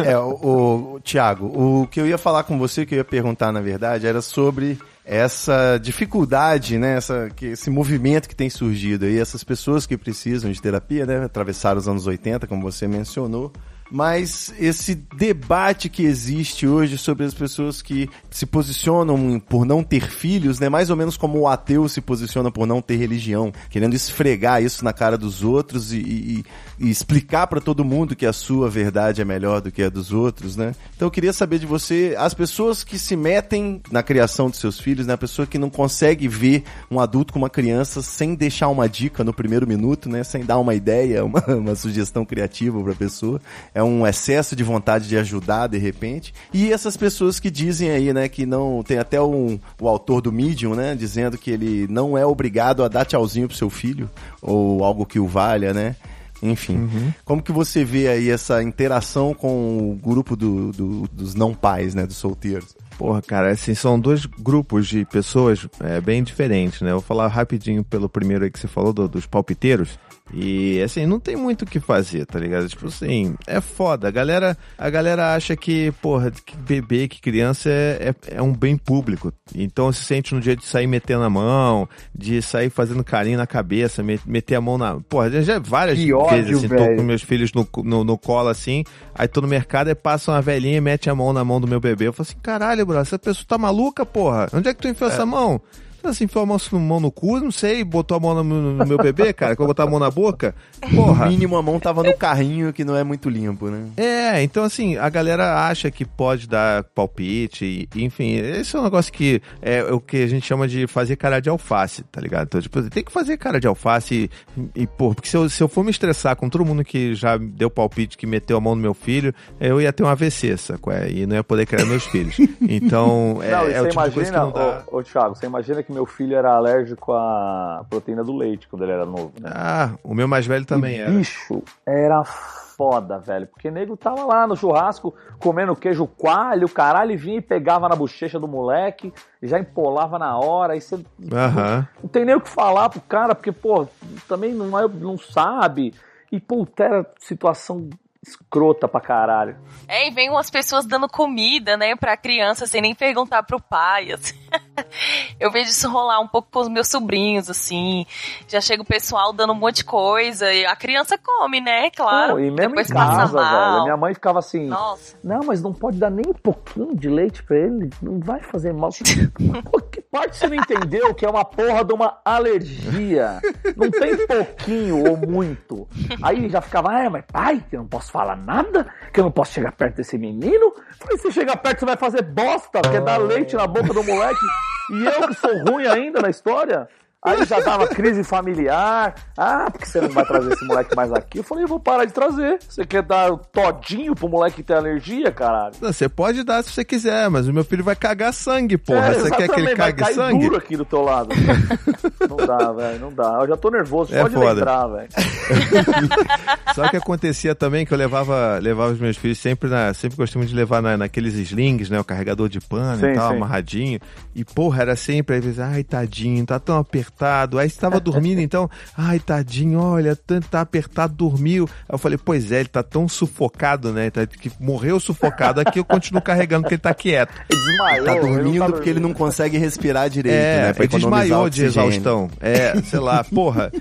É, o, o Tiago, o que eu ia falar com você, que eu ia perguntar na verdade, era sobre essa dificuldade, né, essa, que, esse movimento que tem surgido aí, essas pessoas que precisam de terapia, né, atravessaram os anos 80, como você mencionou, mas esse debate que existe hoje sobre as pessoas que se posicionam por não ter filhos, né? Mais ou menos como o ateu se posiciona por não ter religião, querendo esfregar isso na cara dos outros e, e, e explicar para todo mundo que a sua verdade é melhor do que a dos outros, né? Então eu queria saber de você, as pessoas que se metem na criação dos seus filhos, né? A pessoa que não consegue ver um adulto com uma criança sem deixar uma dica no primeiro minuto, né? Sem dar uma ideia, uma, uma sugestão criativa para a pessoa é um excesso de vontade de ajudar de repente. E essas pessoas que dizem aí, né, que não tem até um, o autor do Medium, né, dizendo que ele não é obrigado a dar tchauzinho pro seu filho ou algo que o valha, né? Enfim, como que você vê aí essa interação com o grupo do, do- dos não pais, né, dos solteiros? Porra, cara, assim, são dois grupos de pessoas é, bem diferentes, né? Eu vou falar rapidinho pelo primeiro aí que você falou, do- dos palpiteiros. E, assim, não tem muito o que fazer, tá ligado? Tipo assim, é foda. A galera, a galera acha que, porra, que bebê, que criança é, é, é um bem público. Então se sente no dia de sair metendo a mão, de sair fazendo carinho na cabeça, me- meter a mão na... Porra, já várias Que ódio, vezes, assim, tô com meus filhos no, no, no colo, assim, aí tô no mercado e passa uma velhinha e mete a mão na mão do meu bebê. Eu falo assim, caralho, bro, essa pessoa tá maluca, porra? Onde é que tu enfiou essa mão? Assim, enfiou a mão, mão no cu, não sei, botou a mão no, no meu bebê, cara, que eu botar a mão na boca? Porra. No mínimo a mão tava no carrinho que não é muito limpo, né? É, então assim, a galera acha que pode dar palpite, e, enfim, esse é um negócio que é o que a gente chama de fazer cara de alface, tá ligado? Então, tipo, tem que fazer cara de alface e, e pô, porque se eu, se eu for me estressar com todo mundo que já deu palpite, que meteu a mão no meu filho, eu ia ter um AVC, sacou? É, E não ia poder criar meus filhos. Então, é, não, é o você tipo de coisa que imagina, não dá. ô, ô Thiago, você imagina que meu filho era alérgico à proteína do leite quando ele era novo, né? Ah, o meu mais velho também E, era. Bicho, era foda, velho. Porque nego tava lá no churrasco comendo queijo coalho, caralho, e vinha e pegava na bochecha do moleque, já empolava na hora, aí você. Aham. Não tem nem o que falar pro cara, porque, pô, também não, é, não sabe. E, puta, era situação escrota pra caralho. É, e vem umas pessoas dando comida, né, pra criança sem nem perguntar pro pai, assim. Eu vejo isso rolar um pouco com os meus sobrinhos, assim. Já chega o pessoal dando um monte de coisa e a criança come, né, claro. Não, e mesmo Depois em passa casa, velho. Minha mãe ficava assim. Nossa. Não, mas não pode dar nem um pouquinho de leite pra ele. Não vai fazer mal. Pô, que parte você não entendeu que é uma porra de uma alergia? Não tem pouquinho ou muito. Aí já ficava, ah, mas pai, que eu não posso falar nada? Que eu não posso chegar perto desse menino? Falei, se chegar perto você vai fazer bosta, quer dar leite na boca do moleque. E eu que sou ruim ainda na história? Aí já dava crise familiar. Ah, porque você não vai trazer esse moleque mais aqui? Eu falei, eu vou parar de trazer. Você quer dar o todinho pro moleque que tem alergia, caralho? Não, Você pode dar se você quiser, mas o meu filho vai cagar sangue, porra. É, você quer que ele vai cague cair sangue? duro aqui do teu lado. não dá, velho, não dá. Eu já tô nervoso, É pode foda. lembrar, velho. Só que acontecia também que eu levava, levava os meus filhos sempre na, sempre muito de levar na, naqueles slings, né, o carregador de pano Sim, e tal, sim. amarradinho. E porra, era sempre às vezes, ai tadinho, tá tão apertado. Aí estava dormindo, então, ai tadinho, olha, tanto tá apertado, dormiu. Aí eu falei, pois é, ele tá tão sufocado, né, tá, que morreu sufocado. Aqui eu continuo carregando porque ele tá quieto. Ele desmaiou. Tá dormindo porque ele não consegue respirar direito, É, né? Pra ele desmaiou de exaustão. É, sei lá, porra.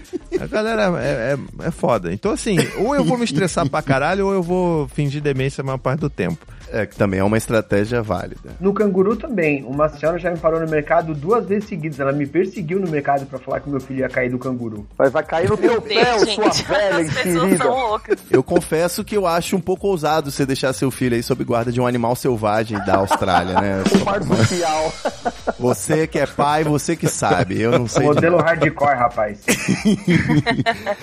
A galera é, é, é foda. Então, assim, ou eu vou me estressar pra caralho, ou eu vou fingir demência a maior parte do tempo. É, que também é uma estratégia válida. No canguru também. Uma senhora já me parou no mercado duas vezes seguidas. Ela me perseguiu no mercado pra falar que meu filho ia cair do canguru. Vai, vai cair no teu pé, Deus, sua gente, velha as pessoas são loucas. Eu confesso que eu acho um pouco ousado você deixar seu filho aí sob guarda de um animal selvagem da Austrália, né? O marsupial. Você que é pai, você que sabe. Eu não sei. de Modelo hardcore, rapaz.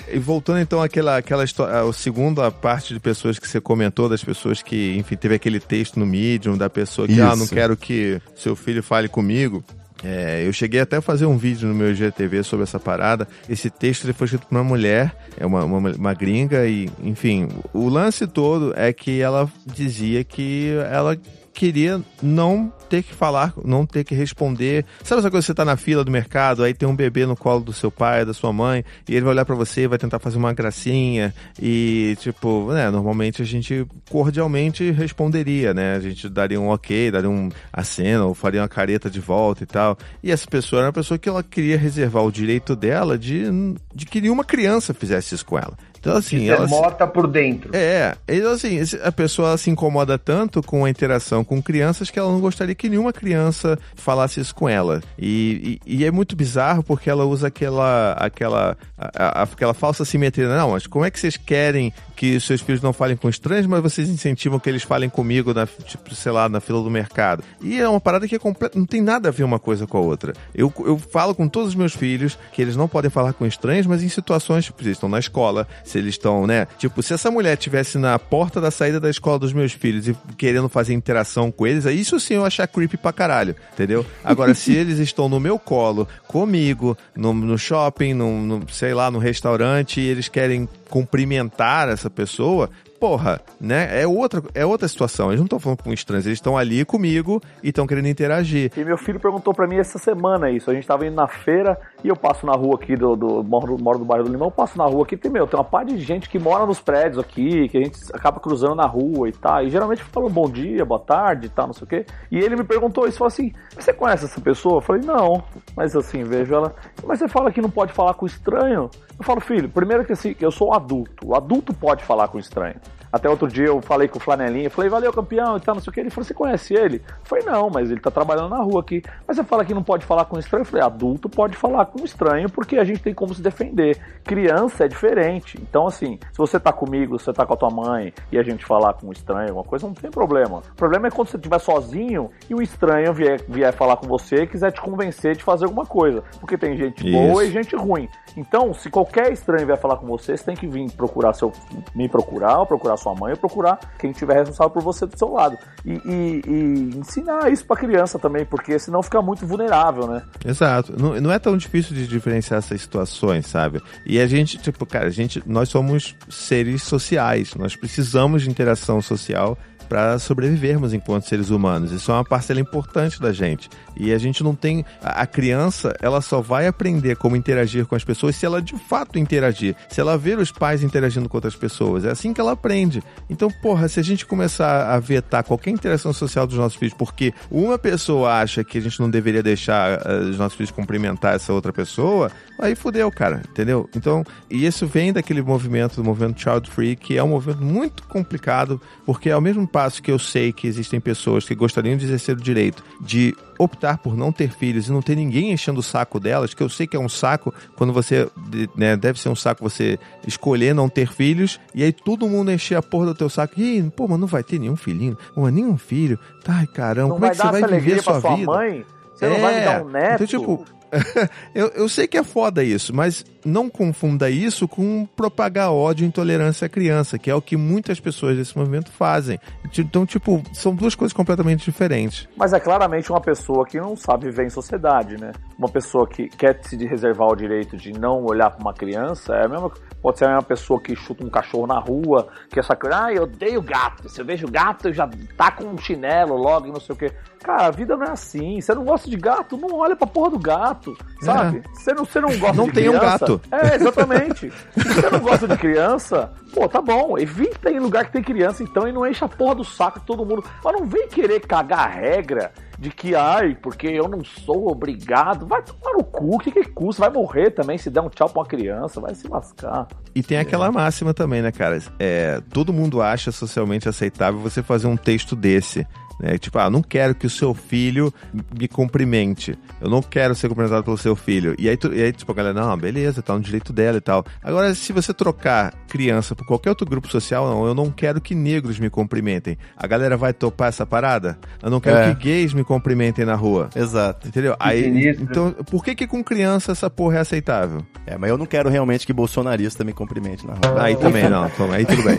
E voltando então àquela, àquela história, a segunda parte de pessoas que você comentou, das pessoas que, enfim, teve aquele texto no Medium, da pessoa que, ah, não Isso. quero que seu filho fale comigo. É, eu cheguei até a fazer um vídeo no meu IGTV sobre essa parada. Esse texto ele foi escrito por uma mulher, é uma, uma, uma gringa, e, enfim, o lance todo é que ela dizia que ela queria não ter que falar, não ter que responder. Sabe essa coisa você tá na fila do mercado, aí tem um bebê no colo do seu pai, da sua mãe, e ele vai olhar para você e vai tentar fazer uma gracinha e tipo, né, normalmente a gente cordialmente responderia, né? A gente daria um ok, daria um aceno, ou faria uma careta de volta e tal. E essa pessoa era uma pessoa que ela queria reservar o direito dela de, de que nenhuma criança fizesse isso com ela. Então, assim, ela. morta por dentro. é, então assim, a pessoa se incomoda tanto com a interação com crianças que ela não gostaria que nenhuma criança falasse isso com ela. E, e, e é muito bizarro porque ela usa aquela, aquela, a- a- aquela falsa simetria. Não, mas como é que vocês querem que seus filhos não falem com estranhos, mas vocês incentivam que eles falem comigo, na, tipo, sei lá, na fila do mercado? E é uma parada que é completa, não tem nada a ver uma coisa com a outra. Eu, eu falo com todos os meus filhos que eles não podem falar com estranhos, mas em situações, tipo, eles estão na escola, se eles estão, né? Tipo, se essa mulher tivesse na porta da saída da escola dos meus filhos e querendo fazer interação com eles, aí isso sim eu achar creepy pra caralho, entendeu? Agora, se eles estão no meu colo, comigo, no, no shopping, no, no, sei lá, no restaurante, e eles querem cumprimentar essa pessoa, porra, né? É outra, é outra situação. Eles não estão falando com estranhos, eles estão ali comigo e estão querendo interagir. E meu filho perguntou pra mim essa semana isso. A gente tava indo na feira e eu passo na rua aqui do. do moro, moro do bairro do Limão, eu passo na rua aqui, tem, meu, tem uma parte de gente que mora nos prédios aqui, que a gente acaba cruzando na rua e tal. E geralmente fala bom dia, boa tarde e tal, não sei o quê. E ele me perguntou isso, falou assim: você conhece essa pessoa? Eu falei, não. Mas assim, vejo ela. Mas você fala que não pode falar com estranho? Eu falo, filho, primeiro que assim, eu sou um adulto. O adulto pode falar com estranho. Até outro dia eu falei com o Flanelinha, falei, valeu campeão e tal, não sei o que. Ele falou, você conhece ele? Eu falei, não, mas ele tá trabalhando na rua aqui. Mas você fala que não pode falar com estranho? Eu falei, adulto pode falar com estranho porque a gente tem como se defender. Criança é diferente. Então, assim, se você tá comigo, se você tá com a tua mãe e a gente falar com um estranho, alguma coisa, não tem problema. O problema é quando você estiver sozinho e um estranho vier, vier falar com você e quiser te convencer de fazer alguma coisa. Porque tem gente boa Isso. e gente ruim. Então, se qualquer estranho vier falar com você, você tem que vir procurar seu. me procurar, ou procurar sua mãe, ou procurar quem estiver responsável por você do seu lado. E, e- e ensinar isso pra criança também, porque senão fica muito vulnerável, né? Exato. Não, não é tão difícil de diferenciar essas situações, sabe? E a gente, tipo, cara, a gente, nós somos seres sociais. Nós precisamos de interação social para sobrevivermos enquanto seres humanos. Isso é uma parcela importante da gente. E a gente não tem. A criança, ela só vai aprender como interagir com as pessoas se ela de fato interagir. Se ela ver os pais interagindo com outras pessoas. É assim que ela aprende. Então, porra, se a gente começar a vetar qualquer interação social dos nossos filhos porque uma pessoa acha que a gente não deveria deixar eh, os nossos filhos cumprimentar essa outra pessoa, aí fudeu, cara, entendeu? Então, e isso vem daquele movimento, do movimento Child Free, que é um movimento muito complicado, porque ao mesmo passo que eu sei que existem pessoas que gostariam de exercer o direito de optar por não ter filhos e não ter ninguém enchendo o saco delas, que eu sei que é um saco quando você, né, deve ser um saco você escolher não ter filhos, e aí todo mundo encher a porra do teu saco, e pô, mas não vai ter nenhum filhinho, mas nenhum filho, ai caramba, Não como é que você vai viver a sua sua vida? mãe? Você não vai me dar um neto? Então, tipo, eu, eu sei que é foda isso, mas não confunda isso com propagar ódio e intolerância à criança, que é o que muitas pessoas desse movimento fazem. Então, tipo, são duas coisas completamente diferentes. Mas é claramente uma pessoa que não sabe viver em sociedade, né? Uma pessoa que quer se reservar o direito de não olhar pra uma criança, é a mesma, pode ser uma pessoa que chuta um cachorro na rua, que essa coisa, ah, eu odeio gato. Se eu vejo gato, eu já tá com um chinelo logo e não sei o quê. Cara, a vida não é assim. Você não gosta de gato, não olha pra porra do gato, sabe? Você não, você não gosta Não de tem um criança. Gato. É, exatamente. Se você não gosta de criança, pô, tá bom. Evita em lugar que tem criança, então, e não enche a porra do saco de todo mundo. Mas não vem querer cagar a regra de que, ai, porque eu não sou obrigado. Vai tomar no cu, o que, que custa? Vai morrer também se der um tchau pra uma criança, vai se lascar. E tem aquela máxima também, né, cara? É, todo mundo acha socialmente aceitável você fazer um texto desse. Né? Tipo, ah, não quero que o seu filho me cumprimente. Eu não quero ser cumprimentado pelo seu filho. E aí, tu- e aí tipo, a galera, não, beleza, tá no direito dela e tal. Agora, se você trocar criança por qualquer outro grupo social, não, eu não quero que negros me cumprimentem. A galera vai topar essa parada? Eu não quero É. que gays me cumprimentem na rua. Exato. Entendeu? Aí, então, por que que com criança essa porra é aceitável? É, mas eu não quero realmente que bolsonarista me cumprimente na rua. Aí também não, aí tudo bem.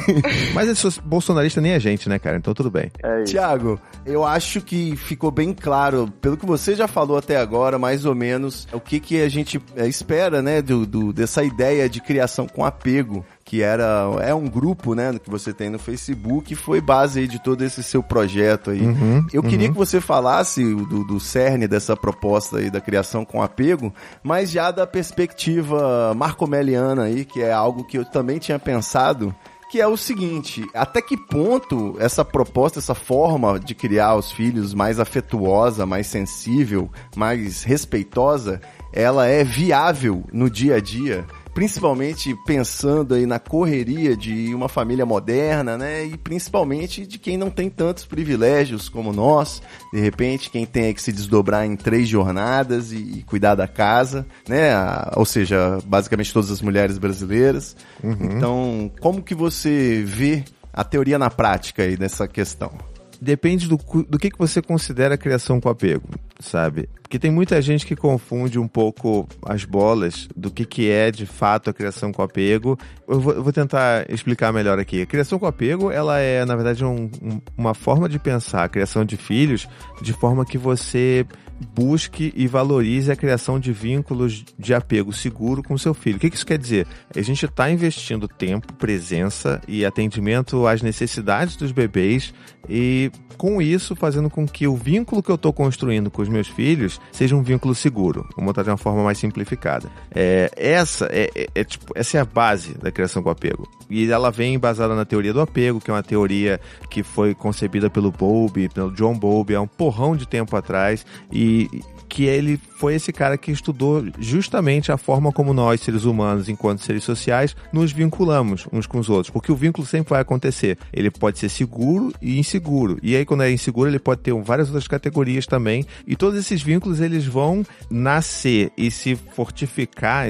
Mas esse bolsonarista nem é gente, né, cara? Então tudo bem. É. Tiago, eu acho que ficou bem claro, pelo que você já falou até agora, mais ou menos, o que, que a gente é, espera, né, do, do, dessa ideia de criação com apego que era é um grupo, né, que você tem no Facebook, e foi base aí de todo esse seu projeto aí. Uhum, Eu queria uhum. que você falasse do, do cerne dessa proposta aí da criação com apego, mas já da perspectiva marcomeliana aí, que é algo que eu também tinha pensado, que é o seguinte, até que ponto essa proposta, essa forma de criar os filhos mais afetuosa, mais sensível, mais respeitosa, ela é viável no dia a dia? Principalmente pensando aí na correria de uma família moderna, né? E principalmente de quem não tem tantos privilégios como nós. De repente, quem tem que se desdobrar em três jornadas e, e cuidar da casa, né? A- ou seja, basicamente todas as mulheres brasileiras. Então, como que você vê a teoria na prática aí dessa questão? Depende do, do que, que você considera criação com apego, sabe? Porque tem muita gente que confunde um pouco as bolas do que, que é de fato a criação com apego. Eu vou, eu vou tentar explicar melhor aqui. A criação com apego, ela é, na verdade, um- um- uma forma de pensar a criação de filhos de forma que você busque e valorize a criação de vínculos de apego seguro com seu filho. O que isso quer dizer? A gente está investindo tempo, presença e atendimento às necessidades dos bebês e com isso fazendo com que o vínculo que eu estou construindo com os meus filhos seja um vínculo seguro. Vou botar de uma forma mais simplificada. É, essa é, é- é, tipo, essa é a base da criação com apego. E ela vem embasada na teoria do apego, que é uma teoria que foi concebida pelo Bowlby, pelo John Bowlby há um porrão de tempo atrás e e que ele foi esse cara que estudou justamente a forma como nós, seres humanos, enquanto seres sociais, nos vinculamos uns com os outros. Porque o vínculo sempre vai acontecer. Ele pode ser seguro e inseguro. E aí, quando é inseguro, ele pode ter várias outras categorias também. E todos esses vínculos, eles vão nascer e se fortificar,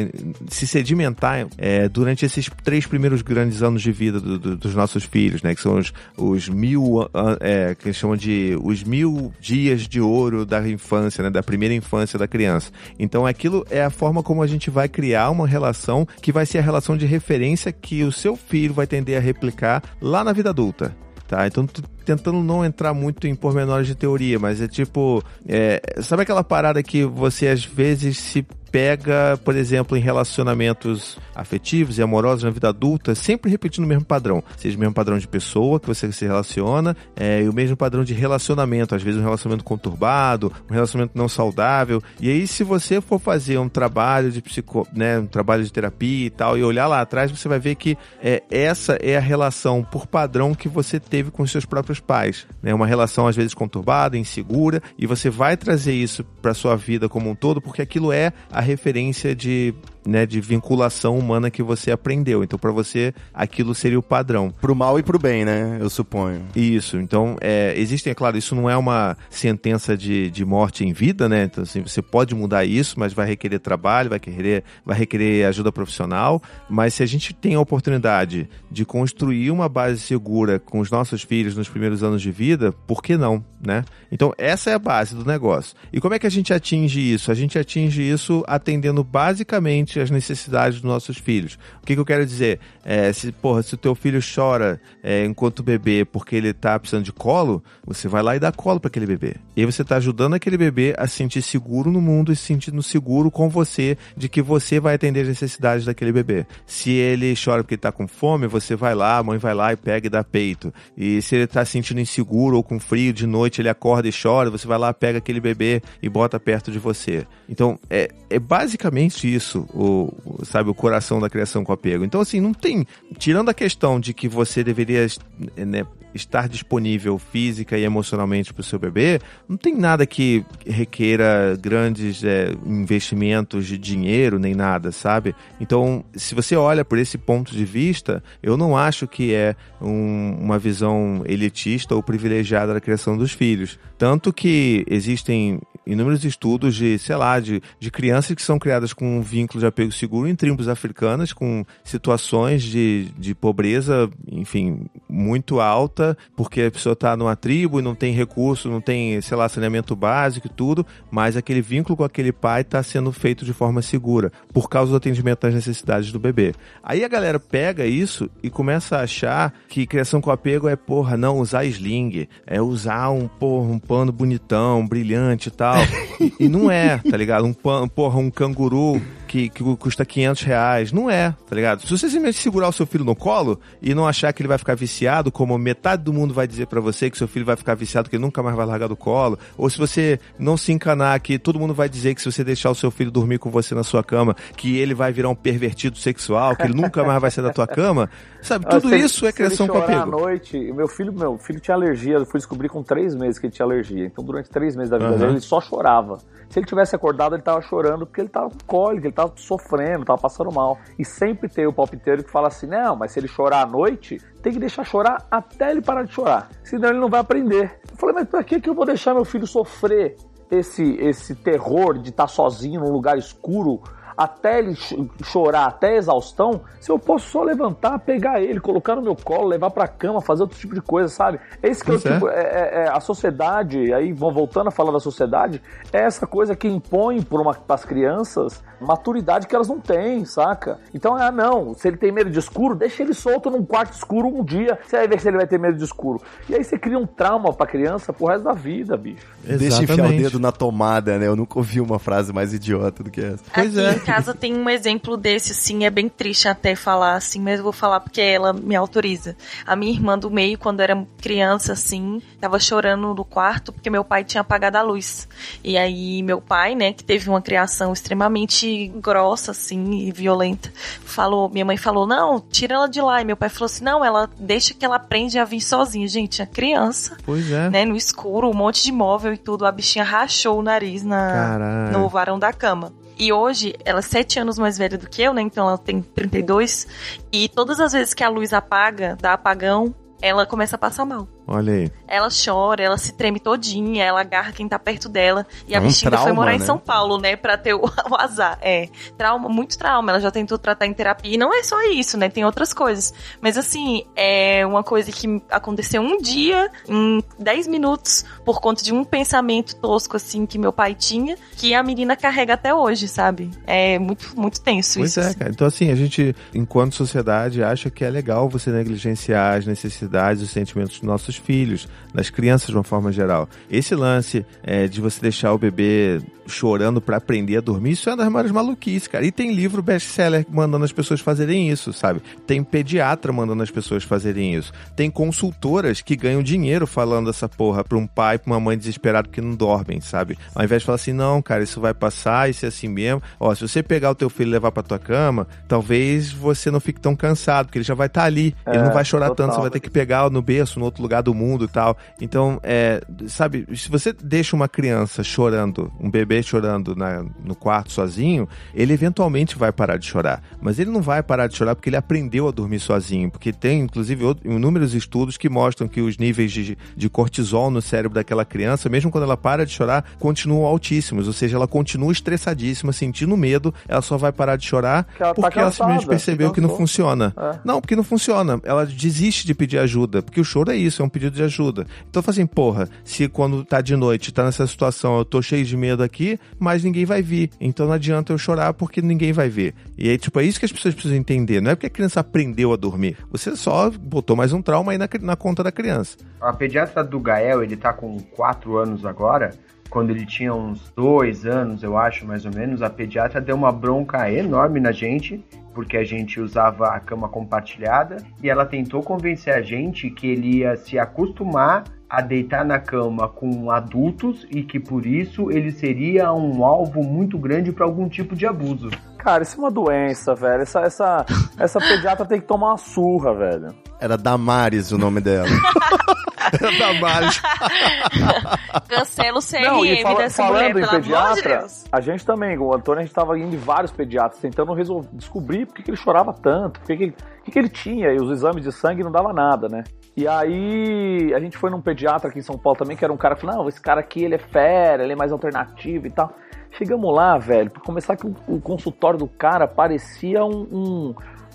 se sedimentar é, durante esses três primeiros grandes anos de vida do- do- dos nossos filhos, né? Que são os, os mil, é, que eles chamam de os mil dias de ouro da infância, né? Da primeira infância da criança. Então aquilo é a forma como a gente vai criar uma relação que vai ser a relação de referência que o seu filho vai tender a replicar lá na vida adulta. Tá, então tentando não entrar muito em pormenores de teoria, mas é tipo, é, sabe aquela parada que você às vezes se pega, por exemplo, em relacionamentos afetivos e amorosos na vida adulta, sempre repetindo o mesmo padrão. Seja o mesmo padrão de pessoa que você se relaciona, é, e o mesmo padrão de relacionamento. Às vezes um relacionamento conturbado, um relacionamento não saudável. E aí, se você for fazer um trabalho de psico, né, um trabalho de terapia e tal, e olhar lá atrás, você vai ver que é, essa é a relação por padrão que você teve com os seus próprios pais. Né? Uma relação às vezes conturbada, insegura, e você vai trazer isso para sua vida como um todo, porque aquilo é a referência de né, de vinculação humana que você aprendeu. Então, para você, aquilo seria o padrão. Pro mal e pro bem, né? Eu suponho. Isso. Então, é, existem, é claro, isso não é uma sentença de, de morte em vida, né? Então, assim, você pode mudar isso, mas vai requerer trabalho, vai requerer, vai requerer ajuda profissional. Mas se a gente tem a oportunidade de construir uma base segura com os nossos filhos nos primeiros anos de vida, por que não, né? Então, essa é a base do negócio. E como é que a gente atinge isso? A gente atinge isso atendendo basicamente as necessidades dos nossos filhos. O que, que eu quero dizer? É, se, porra, se o teu filho chora é, enquanto bebê porque ele tá precisando de colo, você vai lá e dá colo para aquele bebê. E aí você tá ajudando aquele bebê a se sentir seguro no mundo e se sentindo seguro com você de que você vai atender as necessidades daquele bebê. Se ele chora porque ele tá com fome, você vai lá, a mãe vai lá e pega e dá peito. E se ele tá se sentindo inseguro ou com frio de noite, ele acorda e chora, você vai lá, pega aquele bebê e bota perto de você. Então, é, é basicamente isso, o, o- sabe, o coração da criação com apego. Então, assim, não tem. Tirando a questão de que você deveria né, estar disponível física e emocionalmente para o seu bebê, não tem nada que requeira grandes é, investimentos de dinheiro nem nada, sabe? Então, se você olha por esse ponto de vista, eu não acho que é um- uma visão elitista ou privilegiada da criação dos filhos. Tanto que existem inúmeros estudos de, sei lá, de, de crianças que são criadas com um vínculo de apego seguro em tribos africanas, com situações de, de pobreza, enfim, muito alta, porque a pessoa tá numa tribo e não tem recurso, não tem, sei lá, saneamento básico e tudo, mas aquele vínculo com aquele pai tá sendo feito de forma segura, por causa do atendimento das necessidades do bebê. Aí a galera pega isso e começa a achar que criação com apego é, porra, não usar sling, é usar um, porra, um pano bonitão, brilhante e tal. e, e não é, tá ligado? Um porra, um canguru que, que custa 500 reais. Não é, tá ligado? Se você simplesmente segurar o seu filho no colo e não achar que ele vai ficar viciado, como metade do mundo vai dizer para você que seu filho vai ficar viciado, que ele nunca mais vai largar do colo, ou se você não se encanar que todo mundo vai dizer que se você deixar o seu filho dormir com você na sua cama, que ele vai virar um pervertido sexual, que ele nunca mais vai sair da tua cama, sabe? Tudo Se isso é criação com chorar à apego. noite, meu filho, meu filho tinha alergia, eu fui descobrir com três meses que ele tinha alergia. Então, durante três meses da vida Aham. dele, ele só chorava. Se ele tivesse acordado, ele tava chorando porque ele tava com cólica, ele tava sofrendo, tava passando mal. E sempre tem o palpiteiro que fala assim: não, mas se ele chorar à noite, tem que deixar chorar até ele parar de chorar. Senão ele não vai aprender. Eu falei, mas pra que, que eu vou deixar meu filho sofrer esse, esse terror de estar sozinho num lugar escuro? Até ele cho- chorar, até a exaustão, se eu posso só levantar, pegar ele, colocar no meu colo, levar pra cama, fazer outro tipo de coisa, sabe? É isso que eu, Pois é. tipo, é, é- é a sociedade, aí vão voltando a falar da sociedade, é essa coisa que impõe para as crianças maturidade que elas não têm, saca? Então, ah, não, se ele tem medo de escuro, deixa ele solto num quarto escuro um dia, você vai ver se ele vai ter medo de escuro. E aí você cria um trauma pra criança pro resto da vida, bicho. Deixa enfiar o Exatamente. dedo na tomada, né? Eu nunca ouvi uma frase mais idiota do que essa. Pois é. Casa tem um exemplo desse, assim, é bem triste até falar assim, mas eu vou falar porque ela me autoriza. A minha irmã do meio, quando era criança, assim, tava chorando no quarto porque meu pai tinha apagado a luz. E aí meu pai, né, que teve uma criação extremamente grossa, assim, e violenta, falou, minha mãe falou, não, tira ela de lá. E meu pai falou assim, não, ela deixa que ela aprende a vir sozinha. Gente, a criança, Pois é. né, no escuro, um monte de móvel e tudo, a bichinha rachou o nariz na, no varão da cama. E hoje, ela é sete anos mais velha do que eu, né? Então ela tem 32. E todas as vezes que a luz apaga, dá apagão, ela começa a passar mal. Olha aí. Ela chora, ela se treme todinha, ela agarra quem tá perto dela. E É a um bichinha foi trauma, morar em né? São Paulo, né? Pra ter o, o azar. É, trauma, muito trauma. Ela já tentou tratar em terapia. E não é só isso, né? Tem outras coisas. Mas assim, é uma coisa que aconteceu um dia, em 10 minutos, por conta de um pensamento tosco, assim, que meu pai tinha, que a menina carrega até hoje, sabe? É muito, muito tenso Pois isso. é, assim. cara. Então, assim, a gente, enquanto sociedade, acha que é legal você negligenciar as necessidades os sentimentos dos nossos filhos, das crianças de uma forma geral. Esse lance é, de você deixar o bebê chorando pra aprender a dormir, isso é uma das maiores maluquices, cara. E tem livro best-seller mandando as pessoas fazerem isso, sabe? Tem pediatra mandando as pessoas fazerem isso. Tem consultoras que ganham dinheiro falando essa porra pra um pai, pra uma mãe desesperado que não dormem, sabe? Ao invés de falar assim, não, cara, isso vai passar, isso é assim mesmo. Ó, se você pegar o teu filho e levar pra tua cama, talvez você não fique tão cansado, porque ele já vai estar ali. ele É, não vai chorar total. tanto, você vai ter que pegar no berço, no outro lugar do mundo e tal. Então, é, sabe, se você deixa uma criança chorando, um bebê chorando na- no quarto sozinho, ele eventualmente vai parar de chorar. Mas ele não vai parar de chorar porque ele aprendeu a dormir sozinho. Porque tem, inclusive, outro- inúmeros estudos que mostram que os níveis de, de cortisol no cérebro daquela criança, mesmo quando ela para de chorar, continuam altíssimos. Ou seja, ela continua estressadíssima, sentindo medo, ela só vai parar de chorar Porque ela tá porque ela cansada, simplesmente percebeu que não funciona. É. Não, porque não funciona. Ela desiste de pedir ajuda, porque o choro é isso, é um pedido de ajuda. Então assim, porra, se quando tá de noite, tá nessa situação, eu tô cheio de medo aqui, mas ninguém vai vir. Então não adianta eu chorar porque ninguém vai ver. E aí, tipo, é isso que as pessoas precisam entender. Não é porque a criança aprendeu a dormir. Você só botou mais um trauma aí na, na conta da criança. A pediatra do Gael, ele tá com 4 anos agora. Quando ele tinha uns dois anos, eu acho, mais ou menos, a pediatra deu uma bronca enorme na gente, porque a gente usava a cama compartilhada, e ela tentou convencer a gente que ele ia se acostumar a deitar na cama com adultos e que por isso ele seria um alvo muito grande para algum tipo de abuso. Cara, isso é uma doença, velho. Essa, essa, essa pediatra tem que tomar uma surra, velho. Era Damares o nome dela. Era Damares. Cancela o CRM Não, e fala- dessa mulher, falando em pelo amor de pediatra, Deus. a gente também, o Antônio, a gente tava indo em vários pediatras, tentando resolver, descobrir por que, que ele chorava tanto, por que, que, ele, por que, que ele tinha, e os exames de sangue não dava nada, né? E aí, a gente foi num pediatra aqui em São Paulo também, que era um cara que falou, não, esse cara aqui, ele é fera, ele é mais alternativo e tal. Chegamos lá, velho, pra começar que o, o consultório do cara parecia um,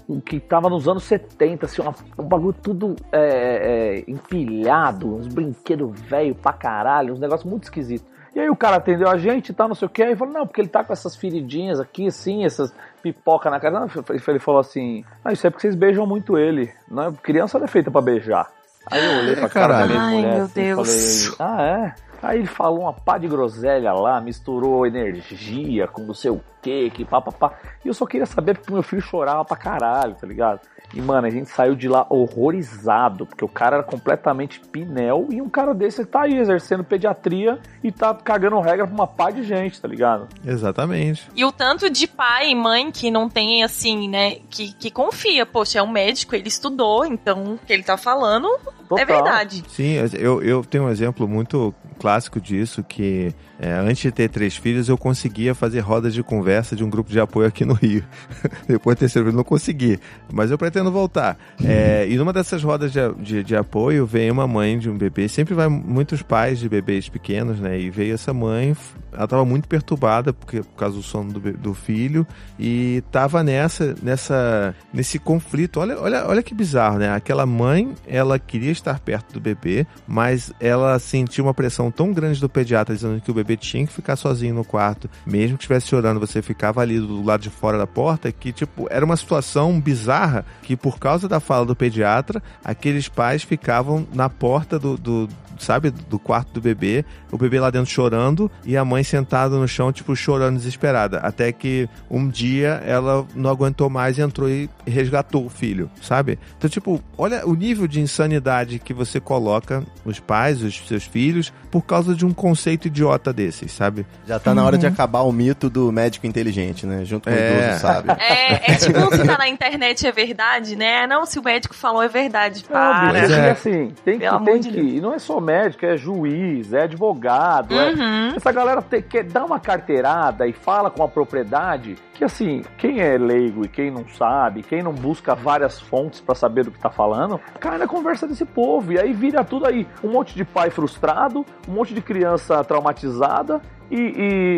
um, que tava nos anos 70, assim, uma- um bagulho tudo é, é, empilhado, uns brinquedos velho pra caralho, uns negócios muito esquisitos. E aí o cara atendeu a gente e tal, não sei o que, aí falou, não, porque ele tá com essas feridinhas aqui, assim, essas pipoca na cara. Ele falou assim, ah, isso é porque vocês beijam muito ele. Não, é- criança não é feita pra beijar. Aí eu olhei pra cara da caralho. minha Ai, mulher meu assim, Deus. falei, ah, é? Aí ele falou uma pá de groselha lá, misturou energia com não sei o que, que pá, pá, pá. E eu só queria saber porque meu filho chorava pra caralho, tá ligado? E, mano, a gente saiu de lá horrorizado, porque o cara era completamente pinel e um cara desse tá aí exercendo pediatria e tá cagando regra pra uma pá de gente, tá ligado? Exatamente. E o tanto de pai e mãe que não tem, assim, né, que, que confia, poxa, é um médico, ele estudou, então o que ele tá falando Total. é verdade. Sim, eu, eu tenho um exemplo muito clássico disso, que é, antes de ter três filhos, eu conseguia fazer rodas de conversa de um grupo de apoio aqui no Rio. Depois do terceiro filho, não consegui. Mas eu pretendo voltar. É, e numa dessas rodas de, de, de apoio, veio uma mãe de um bebê. Sempre vai muitos pais de bebês pequenos, né? E veio essa mãe, ela estava muito perturbada porque, por causa do sono do, do filho. E tava nessa, nessa, nesse conflito. Olha, olha, olha que bizarro, né? Aquela mãe, ela queria estar perto do bebê, mas ela sentiu uma pressão tão grande do pediatra dizendo que o bebê tinha que ficar sozinho no quarto, mesmo que estivesse chorando, você ficava ali do lado de fora da porta, que tipo, era uma situação bizarra que por causa da fala do pediatra, aqueles pais ficavam na porta do, do sabe, do quarto do bebê, o bebê lá dentro chorando e a mãe sentada no chão, tipo, chorando desesperada. Até que um dia ela não aguentou mais e entrou e resgatou o filho, sabe? Então, tipo, olha o nível de insanidade que você coloca os pais, os seus filhos, por causa de um conceito idiota desses, sabe? Já tá na hora de acabar o mito do médico inteligente, né? Junto com É. o idoso sábio. É, é tipo se tá na internet é verdade, né? Não, se o médico falou é verdade, para. Não, é. e assim, tem que, tem de que. E não é só médico, é juiz, é advogado. é- Uhum. essa galera tem, quer dar uma carteirada e fala com a propriedade que, assim, quem é leigo e quem não sabe, quem não busca várias fontes pra saber do que tá falando, cai na conversa desse povo. E aí vira tudo aí. Um monte de pai frustrado, um monte de criança traumatizada. E,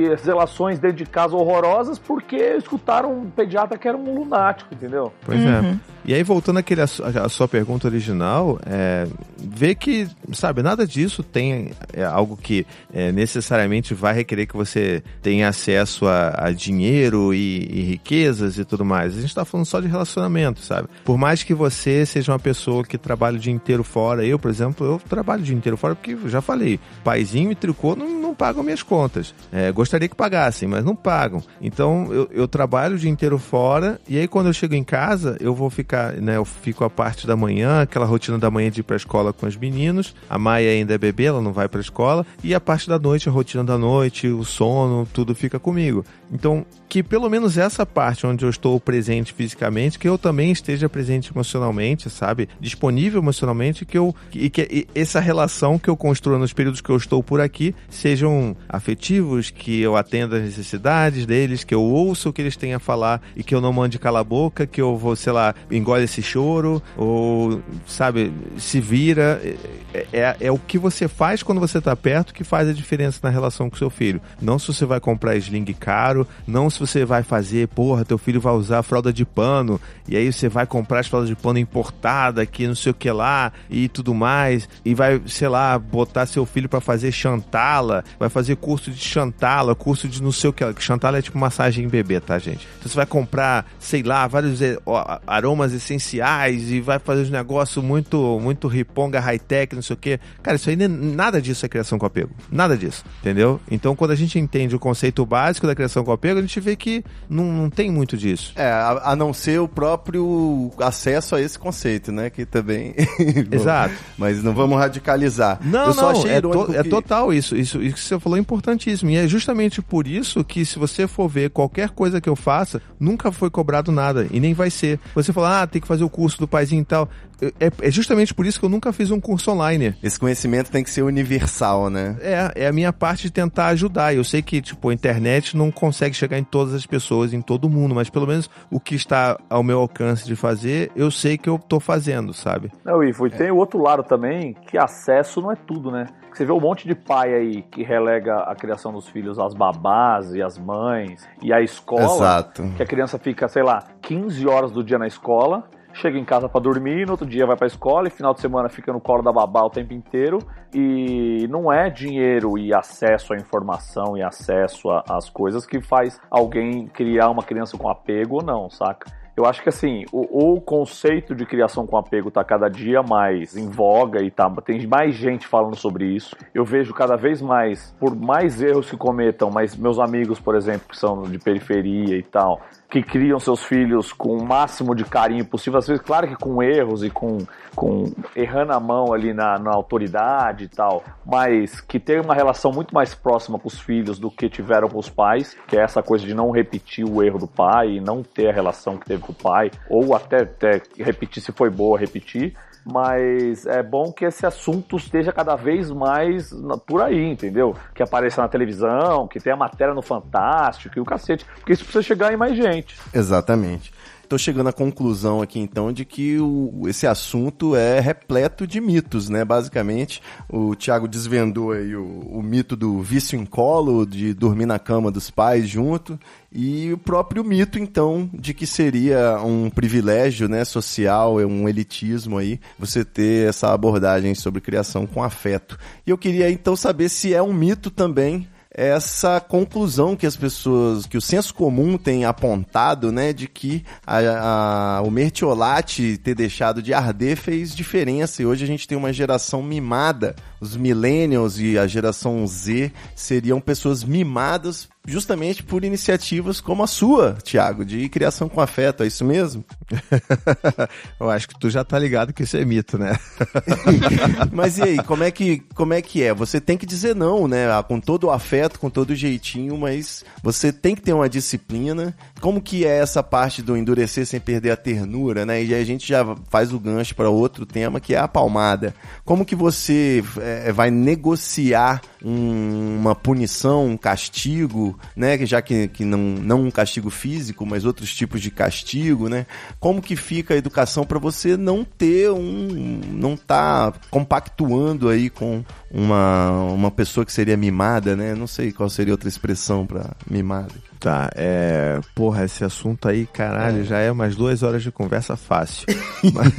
e as relações dentro de casa horrorosas porque escutaram um pediatra que era um lunático, entendeu? Pois é. E aí, voltando àquele, à su- à sua pergunta original, é, vê que, sabe, nada disso tem é, algo que é, necessariamente vai requerer que você tenha acesso a, a dinheiro e, e riquezas e tudo mais. A gente tá falando só de relacionamento, sabe? Por mais que você seja uma pessoa que trabalha o dia inteiro fora, eu, por exemplo, eu trabalho o dia inteiro fora porque, já falei, paizinho e tricô não, não pagam minhas contas. É, gostaria que pagassem, mas não pagam. Então, eu, eu trabalho o dia inteiro fora e aí quando eu chego em casa, eu vou ficar, né, eu fico a parte da manhã, aquela rotina da manhã de ir pra escola com os meninos. A Maia ainda é bebê, ela não vai pra escola. E a parte da noite, a rotina da noite, o sono, tudo fica comigo. Então, que pelo menos essa parte onde eu estou presente fisicamente, que eu também esteja presente emocionalmente, sabe? Disponível emocionalmente, que eu e que e essa relação que eu construa nos períodos que eu estou por aqui sejam afetivos, que eu atenda as necessidades deles, que eu ouça o que eles têm a falar e que eu não mande cala a boca, que eu vou, sei lá, engole esse choro ou, sabe, se vira. É, é, é o que você faz quando você tá perto que faz a diferença na relação com seu filho. Não se você vai comprar sling caro, não se você vai fazer, porra, teu filho vai usar fralda de pano, e aí você vai comprar as fraldas de pano importada, que não sei o que lá, e tudo mais, e vai, sei lá, botar seu filho pra fazer chantala, vai fazer curso de chantala, curso de não sei o que chantala é tipo massagem em bebê, tá, gente? Então você vai comprar, sei lá, vários eh, aromas essenciais e vai fazer um negócio muito, muito riponga, high-tech, não sei o que. Cara, isso aí nada disso é criação com apego. Nada disso, entendeu? Então quando a gente entende o conceito básico da criação com apego, a gente vê que não, não tem muito disso. É, a, a não ser o próprio acesso a esse conceito, né? Que também. Exato. Mas não vamos radicalizar. Não, Eu não, é, to- é que- total isso, isso. Isso que você falou é importantíssimo. E é justamente por isso que, se você for ver qualquer coisa que eu faça, nunca foi cobrado nada. E nem vai ser. Você fala, ah, tem que fazer o curso do paizinho e tal. É, é justamente por isso que eu nunca fiz um curso online. Esse conhecimento tem que ser universal, né? É, é a minha parte de tentar ajudar. Eu sei que, tipo, a internet não consegue chegar em todas as pessoas, em todo mundo, mas pelo menos o que está ao meu alcance de fazer, eu sei que eu tô fazendo, sabe? Não, Ivo, e tem o outro lado também, que acesso não é tudo, né? Você vê um monte de pai aí que relega a criação dos filhos às babás e às mães e à escola. Exato. Que a criança fica, sei lá, 15 horas do dia na escola, chega em casa para dormir, no outro dia vai pra escola e final de semana fica no colo da babá o tempo inteiro. E não é dinheiro e acesso à informação e acesso às coisas que faz alguém criar uma criança com apego ou não, saca? Eu acho que assim, o, o, conceito de criação com apego tá cada dia mais em voga e tá, tem mais gente falando sobre isso. Eu vejo cada vez mais, por mais erros que cometam, mas meus amigos, por exemplo, que são de periferia e tal, que criam seus filhos com o máximo de carinho possível, às vezes, claro que com erros e com, com errando a mão ali na, na autoridade e tal, mas que tem uma relação muito mais próxima com os filhos do que tiveram com os pais, que é essa coisa de não repetir o erro do pai e não ter a relação que teve com pai, ou até, até repetir se foi boa, repetir mas é bom que esse assunto esteja cada vez mais por aí, entendeu? Que apareça na televisão, que tenha matéria no Fantástico e o cacete, porque isso precisa chegar em mais gente. Exatamente estou chegando à conclusão aqui então de que o, esse assunto é repleto de mitos, né? Basicamente, o Tiago desvendou aí o, o, mito do vício em colo, de dormir na cama dos pais junto, e o próprio mito então de que seria um privilégio, né, social, é um elitismo aí, você ter essa abordagem sobre criação com afeto. E eu queria então saber se é um mito também essa conclusão que as pessoas, que o senso comum tem apontado, né, de que a, a, o mertiolate ter deixado de arder fez diferença e hoje a gente tem uma geração mimada. Os millennials e a geração Z seriam pessoas mimadas justamente por iniciativas como a sua, Tiago, de criação com afeto, é isso mesmo? Eu acho que tu já tá ligado que isso é mito, né? Mas e aí, como é que como é que é? Você tem que dizer não, né? Ah, com todo o afeto, com todo o jeitinho, mas você tem que ter uma disciplina. Como que é essa parte do endurecer sem perder a ternura, né? E a gente já faz o gancho para outro tema que é a palmada. Como que você é, vai negociar um, uma punição, um né? Já que, que não, não um castigo físico, mas outros tipos de castigo, né? Como que fica a educação para você não ter um. não tá compactuando aí com uma, uma pessoa que seria mimada, né? Não sei qual seria outra expressão para mimada. Tá, é. Porra, esse assunto aí, caralho, é. já é umas duas horas de conversa fácil. mas,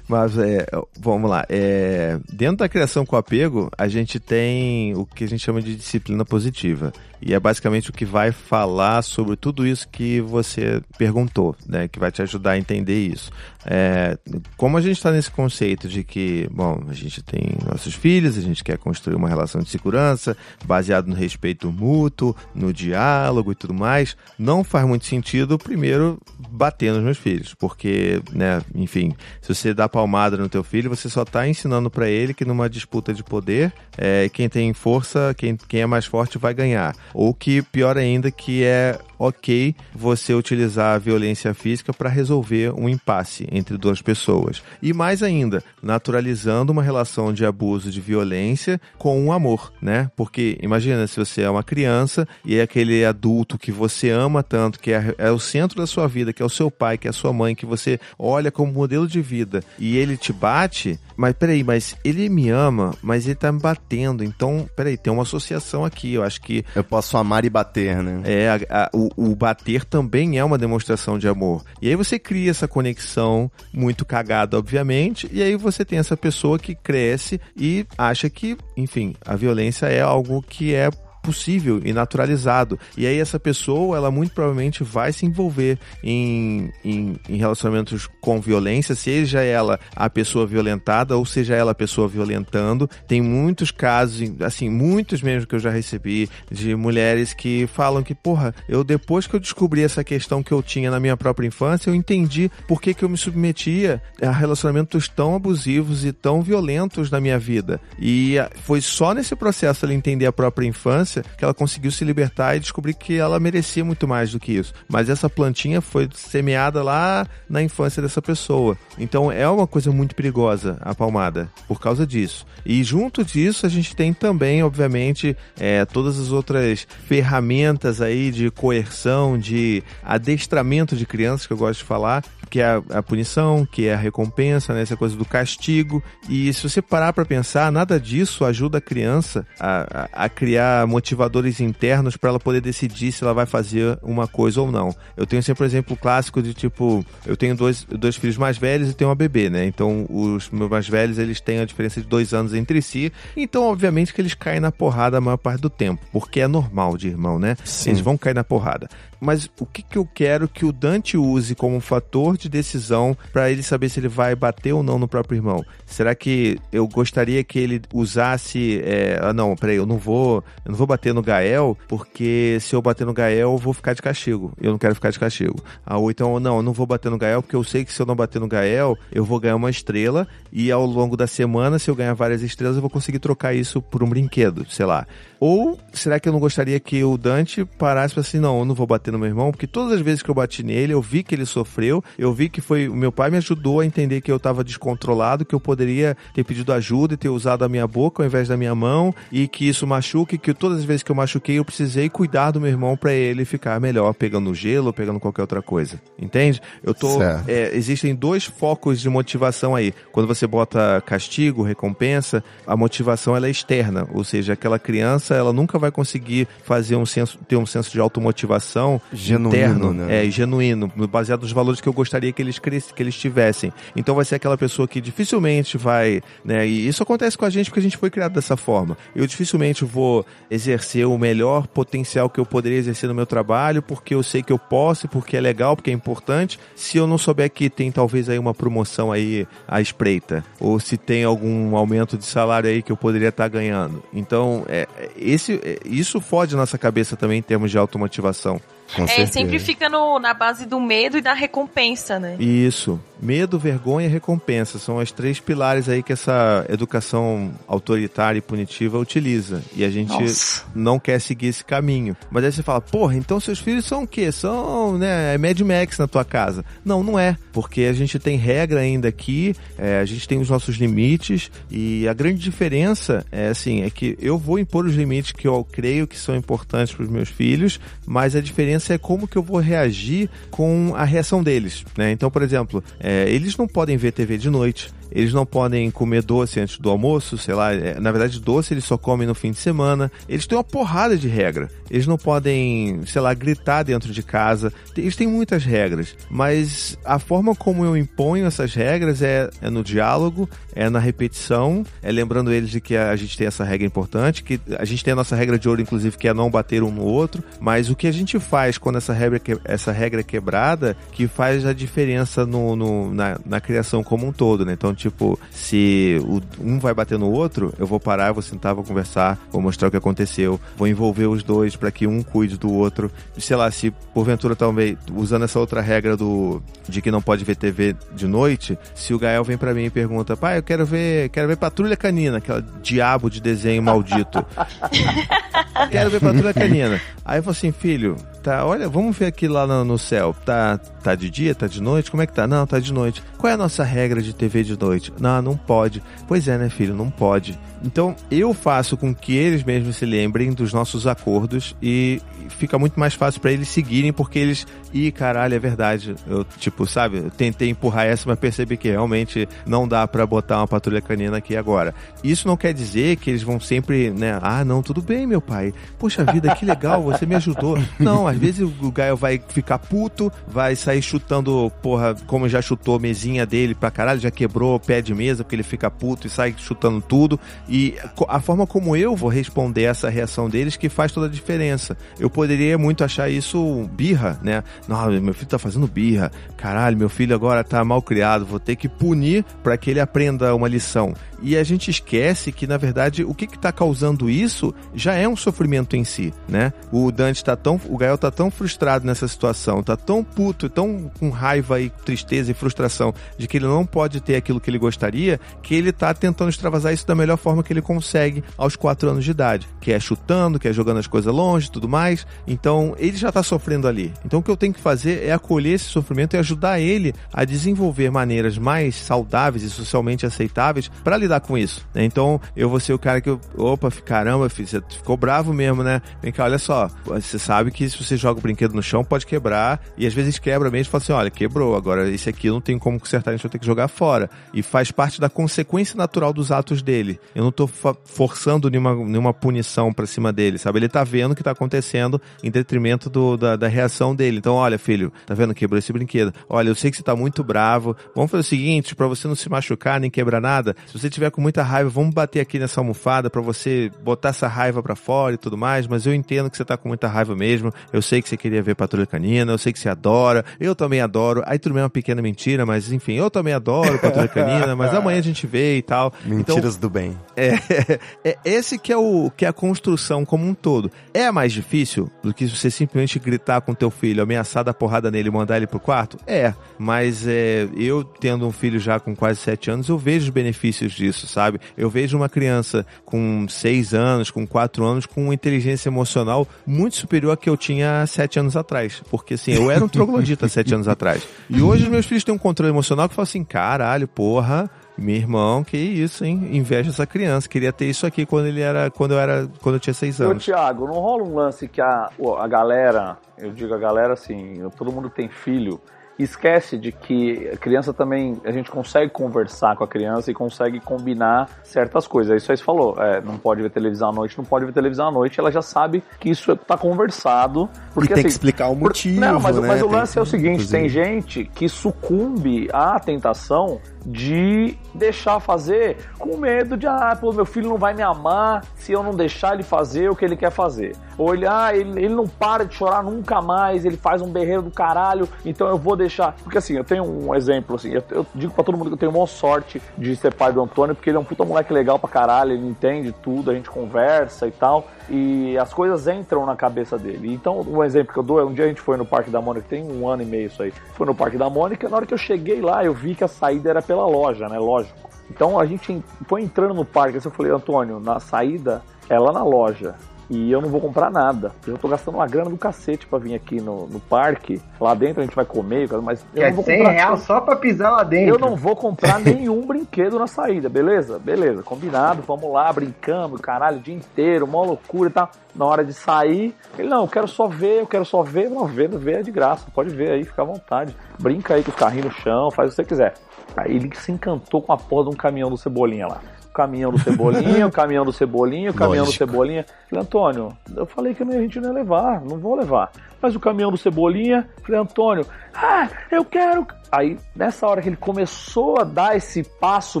mas é, vamos lá. É, dentro da criação com apego, a gente tem o que a gente chama de disciplina positiva. E é basicamente o que vai falar sobre tudo isso que você perguntou, né? Que vai te ajudar a entender isso. É, como a gente está nesse conceito de que, bom, a gente tem nossos filhos, a gente quer construir uma relação de segurança baseado no respeito mútuo, no diálogo e tudo mais, não faz muito sentido, primeiro, bater nos meus filhos, porque, né, enfim, se você dá palmada no teu filho, você só está ensinando para ele que numa disputa de poder, é, quem tem força, quem, quem é mais forte vai ganhar. Ou que, pior ainda, que é ok você utilizar a violência física para resolver um impasse entre duas pessoas. E mais ainda, naturalizando uma relação de abuso de violência com um amor, né? Porque imagina se você é uma criança e é aquele adulto que você ama tanto, que é, é o centro da sua vida, que é o seu pai, que é a sua mãe, que você olha como modelo de vida e ele te bate, mas peraí, mas ele me ama, mas ele tá me batendo. Então, peraí, tem uma associação aqui. Eu acho que. Eu posso amar e bater, né? É, a, a, o, o, bater também é uma demonstração de amor. E aí você cria essa conexão muito cagada, obviamente. E aí você tem essa pessoa que cresce e acha que, enfim, a violência é algo que é possível e naturalizado. E aí essa pessoa, ela muito provavelmente vai se envolver em, em, em relacionamentos com violência, seja ela a pessoa violentada ou seja ela a pessoa violentando. Tem muitos casos, assim, muitos mesmo que eu já recebi de mulheres que falam que, porra, eu depois que eu descobri essa questão que eu tinha na minha própria infância, eu entendi por que, que eu me submetia a relacionamentos tão abusivos e tão violentos na minha vida. E foi só nesse processo ela entender a própria infância que ela conseguiu se libertar e descobrir que ela merecia muito mais do que isso. Mas essa plantinha foi semeada lá na infância dessa pessoa. Então é uma coisa muito perigosa a palmada por causa disso. E junto disso a gente tem também, obviamente, é, todas as outras ferramentas aí de coerção, de adestramento de crianças que eu gosto de falar, que é a, a punição, que é a recompensa, né? essa coisa do castigo. E se você parar para pensar, nada disso ajuda a criança a, a, a criar motivadores internos para ela poder decidir se ela vai fazer uma coisa ou não. Eu tenho sempre um exemplo clássico de tipo, eu tenho dois, dois filhos mais velhos e tenho uma bebê, né? Então os meus mais velhos eles têm a diferença de dois anos entre si, então obviamente que eles caem na porrada a maior parte do tempo, porque é normal de irmão, né? Sim. Eles vão cair na porrada. Mas o que, que eu quero que o Dante use como fator de decisão para ele saber se ele vai bater ou não no próprio irmão? Será que eu gostaria que ele usasse. É, ah, não, peraí, eu não vou. Eu não vou bater no Gael, porque se eu bater no Gael, eu vou ficar de castigo. Eu não quero ficar de castigo. Ah, ou então, não, eu não vou bater no Gael, porque eu sei que se eu não bater no Gael, eu vou ganhar uma estrela. E ao longo da semana, se eu ganhar várias estrelas, eu vou conseguir trocar isso por um brinquedo, sei lá. Ou será que eu não gostaria que o Dante parasse assim, não, eu não vou bater no meu irmão, porque todas as vezes que eu bati nele, eu vi que ele sofreu, eu vi que foi. O meu pai me ajudou a entender que eu estava descontrolado, que eu poderia ter pedido ajuda e ter usado a minha boca ao invés da minha mão, e que isso machuca, e que todas as vezes que eu machuquei, eu precisei cuidar do meu irmão para ele ficar melhor, pegando gelo, pegando qualquer outra coisa. Entende? Eu tô. É, existem dois focos de motivação aí. Quando você bota castigo, recompensa, a motivação ela é externa, ou seja, aquela criança ela nunca vai conseguir fazer um senso, ter um senso de automotivação Genuíno, interno, né? é genuíno, baseado nos valores que eu gostaria que eles cres- que eles tivessem. Então vai ser aquela pessoa que dificilmente vai, né? E isso acontece com a gente porque a gente foi criado dessa forma. Eu dificilmente vou exercer o melhor potencial que eu poderia exercer no meu trabalho, porque eu sei que eu posso, porque é legal, porque é importante. Se eu não souber que tem talvez aí uma promoção aí à espreita, ou se tem algum aumento de salário aí que eu poderia estar ganhando. Então, é, é, esse, é, isso fode nossa cabeça também em termos de automotivação. Com É, certeza. sempre fica no, na base do medo e da recompensa, né? Isso. Medo, vergonha e recompensa são as três pilares aí que essa educação autoritária e punitiva utiliza. E a gente Nossa. não quer seguir esse caminho. Mas aí você fala, porra, então seus filhos são o quê? São, né, é Mad Max na tua casa. Não, não é. Porque a gente tem regra ainda aqui, é, a gente tem os nossos limites e a grande diferença é assim, é que eu vou impor os limites que eu creio que são importantes para os meus filhos, mas a diferença é como que eu vou reagir com a reação deles, né? Então, por exemplo, é, eles não podem ver TV de noite, eles não podem comer doce antes do almoço, sei lá, é, na verdade doce eles só comem no fim de semana. Eles têm uma porrada de regra. Eles não podem, sei lá, gritar dentro de casa. Eles têm muitas regras, mas a forma como eu imponho essas regras é, é no diálogo, é na repetição, é lembrando eles de que a gente tem essa regra importante, que a gente tem a nossa regra de ouro, inclusive, que é não bater um no outro, mas o que a gente faz quando essa regra, que- essa regra é quebrada, que faz a diferença no, no- na, na criação como um todo, né? Então, tipo, se o- um vai bater no outro, eu vou parar, vou sentar, vou conversar, vou mostrar o que aconteceu, vou envolver os dois para que um cuide do outro. Sei lá, se porventura talvez usando essa outra regra do de que não pode ver TV de noite, se o Gael vem para mim e pergunta: "Pai, eu quero ver, quero ver Patrulha Canina, aquela diabo de desenho maldito". quero ver Patrulha Canina. Aí eu falo assim: "Filho, tá, olha, vamos ver aqui lá no, no céu. Tá tá de dia, tá de noite? Como é que tá? Não, tá de noite. Qual é a nossa regra de TV de noite? Não, não pode. Pois é, né, filho, não pode. Então, eu faço com que eles mesmos se lembrem dos nossos acordos e fica muito mais fácil pra eles seguirem porque eles, ih, caralho, é verdade. Eu, tipo, sabe, eu tentei empurrar essa, mas percebi que realmente não dá pra botar uma patrulha canina aqui agora. Isso não quer dizer que eles vão sempre, né, ah, não, tudo bem, meu pai. Poxa vida, que legal, você me ajudou. Não, às vezes o Gaio vai ficar puto, vai sair chutando, porra, como já chutou mesinha dele pra caralho, já quebrou pé de mesa porque ele fica puto e sai chutando tudo. E a forma como eu vou responder essa reação deles que faz toda a diferença. Eu poderia muito achar isso birra, né? Não, meu filho tá fazendo birra. Caralho, meu filho agora tá mal criado, vou ter que punir para que ele aprenda uma lição. E a gente esquece que, na verdade, o que que tá causando isso já é um sofrimento em si, né? O Dante tá tão, o Gael tá tão frustrado nessa situação, tá tão puto, tão com raiva e tristeza e frustração de que ele não pode ter aquilo que ele gostaria, que ele tá tentando extravasar isso da melhor forma que ele consegue aos quatro anos de idade, que é chutando, que é jogando as coisas longe, tudo mais. Então, ele já tá sofrendo ali. Então, o que eu tenho que fazer é acolher esse sofrimento e ajudar ele a desenvolver maneiras mais saudáveis e socialmente aceitáveis para lidar com isso. né? Então, eu vou ser o cara que opa, caramba, você ficou bravo mesmo, né? Vem cá, olha só, você sabe que se você joga o brinquedo no chão, pode quebrar, e às vezes quebra mesmo fala assim, olha, quebrou, agora esse aqui não tem como consertar, a gente vai ter que jogar fora. E faz parte da consequência natural dos atos dele. Eu não tô forçando nenhuma, nenhuma punição pra cima dele, sabe? Ele tá vendo o que tá acontecendo em detrimento do, da, da reação dele. Então, olha, filho, tá vendo? Quebrou esse brinquedo. Olha, eu sei que você tá muito bravo. Vamos fazer o seguinte, para você não se machucar nem quebrar nada, se você tiver com muita raiva, vamos bater aqui nessa almofada para você botar essa raiva para fora e tudo mais, mas eu entendo que você tá com muita raiva mesmo. Eu sei que você queria ver Patrulha Canina, eu sei que você adora, eu também adoro. Aí tudo bem é uma pequena mentira, mas enfim, eu também adoro Patrulha Canina, mas amanhã a gente vê e tal. Mentiras então, do bem. É, é, esse que é o que é a construção como um todo. É mais difícil do que você simplesmente gritar com teu filho, ameaçar dar porrada nele e mandar ele pro quarto? É, mas é, eu tendo um filho já com quase sete anos, eu vejo os benefícios disso, sabe? Eu vejo uma criança com seis anos, com quatro anos, com inteligência emocional muito superior à que eu tinha há sete anos atrás. Porque assim, eu era um troglodita sete anos atrás. E hoje os meus filhos têm um controle emocional que fala assim, caralho, porra, meu irmão, que isso, hein? Inveja essa criança. Queria ter isso aqui quando ele era. Quando eu era. Quando eu tinha seis anos. Ô, Thiago, não rola um lance que a, a galera, eu digo a galera assim, todo mundo tem filho, esquece de que a criança também, a gente consegue conversar com a criança e consegue combinar certas coisas. É isso aí você falou, é, não pode ver televisão à noite, não pode ver televisão à noite, ela já sabe que isso está conversado. Porque, e tem assim, que explicar o motivo, Não, mas, né? mas o Tem lance é o seguinte, inclusive. tem gente que sucumbe à tentação de deixar fazer com medo de, ah, pô, meu filho não vai me amar se eu não deixar ele fazer o que ele quer fazer. Ou ele, ah, ele, ele não para de chorar nunca mais, ele faz um berreiro do caralho, então eu vou deixar. Porque assim, eu tenho um exemplo, assim, eu, eu digo pra todo mundo que eu tenho maior sorte de ser pai do Antônio, porque ele é um puta moleque legal pra caralho, ele entende tudo, a gente conversa e tal, e as coisas entram na cabeça dele. Então, um exemplo que eu dou é um dia a gente foi no Parque da Mônica, tem um ano e meio isso aí. Foi no Parque da Mônica, na hora que eu cheguei lá, eu vi que a saída era pela loja, né? Lógico. Então a gente foi entrando no parque, assim, eu falei, Antônio, na saída é lá na loja. E eu não vou comprar nada. Eu tô gastando uma grana do cacete pra vir aqui no, no parque. Lá dentro a gente vai comer, mas eu é não vou 100 comprar. reais só pra pisar lá dentro. Eu não vou comprar nenhum brinquedo na saída, beleza? Beleza, combinado, vamos lá, brincamos, caralho, o dia inteiro, mó loucura e tal. Na hora de sair, ele, não, eu quero só ver, eu quero só ver, não, ver, ver é de graça, pode ver aí, fica à vontade. Brinca aí com os carrinhos no chão, faz o que você quiser. Aí ele se encantou com a porra de um caminhão do Cebolinha lá. Caminhão do Cebolinha, o caminhão do Cebolinha, o caminhão Lógico. do Cebolinha. Falei, Antônio, eu falei que a gente não ia levar, não vou levar. Mas o caminhão do Cebolinha, falei, Antônio, ah, eu quero. Aí, nessa hora que ele começou a dar esse passo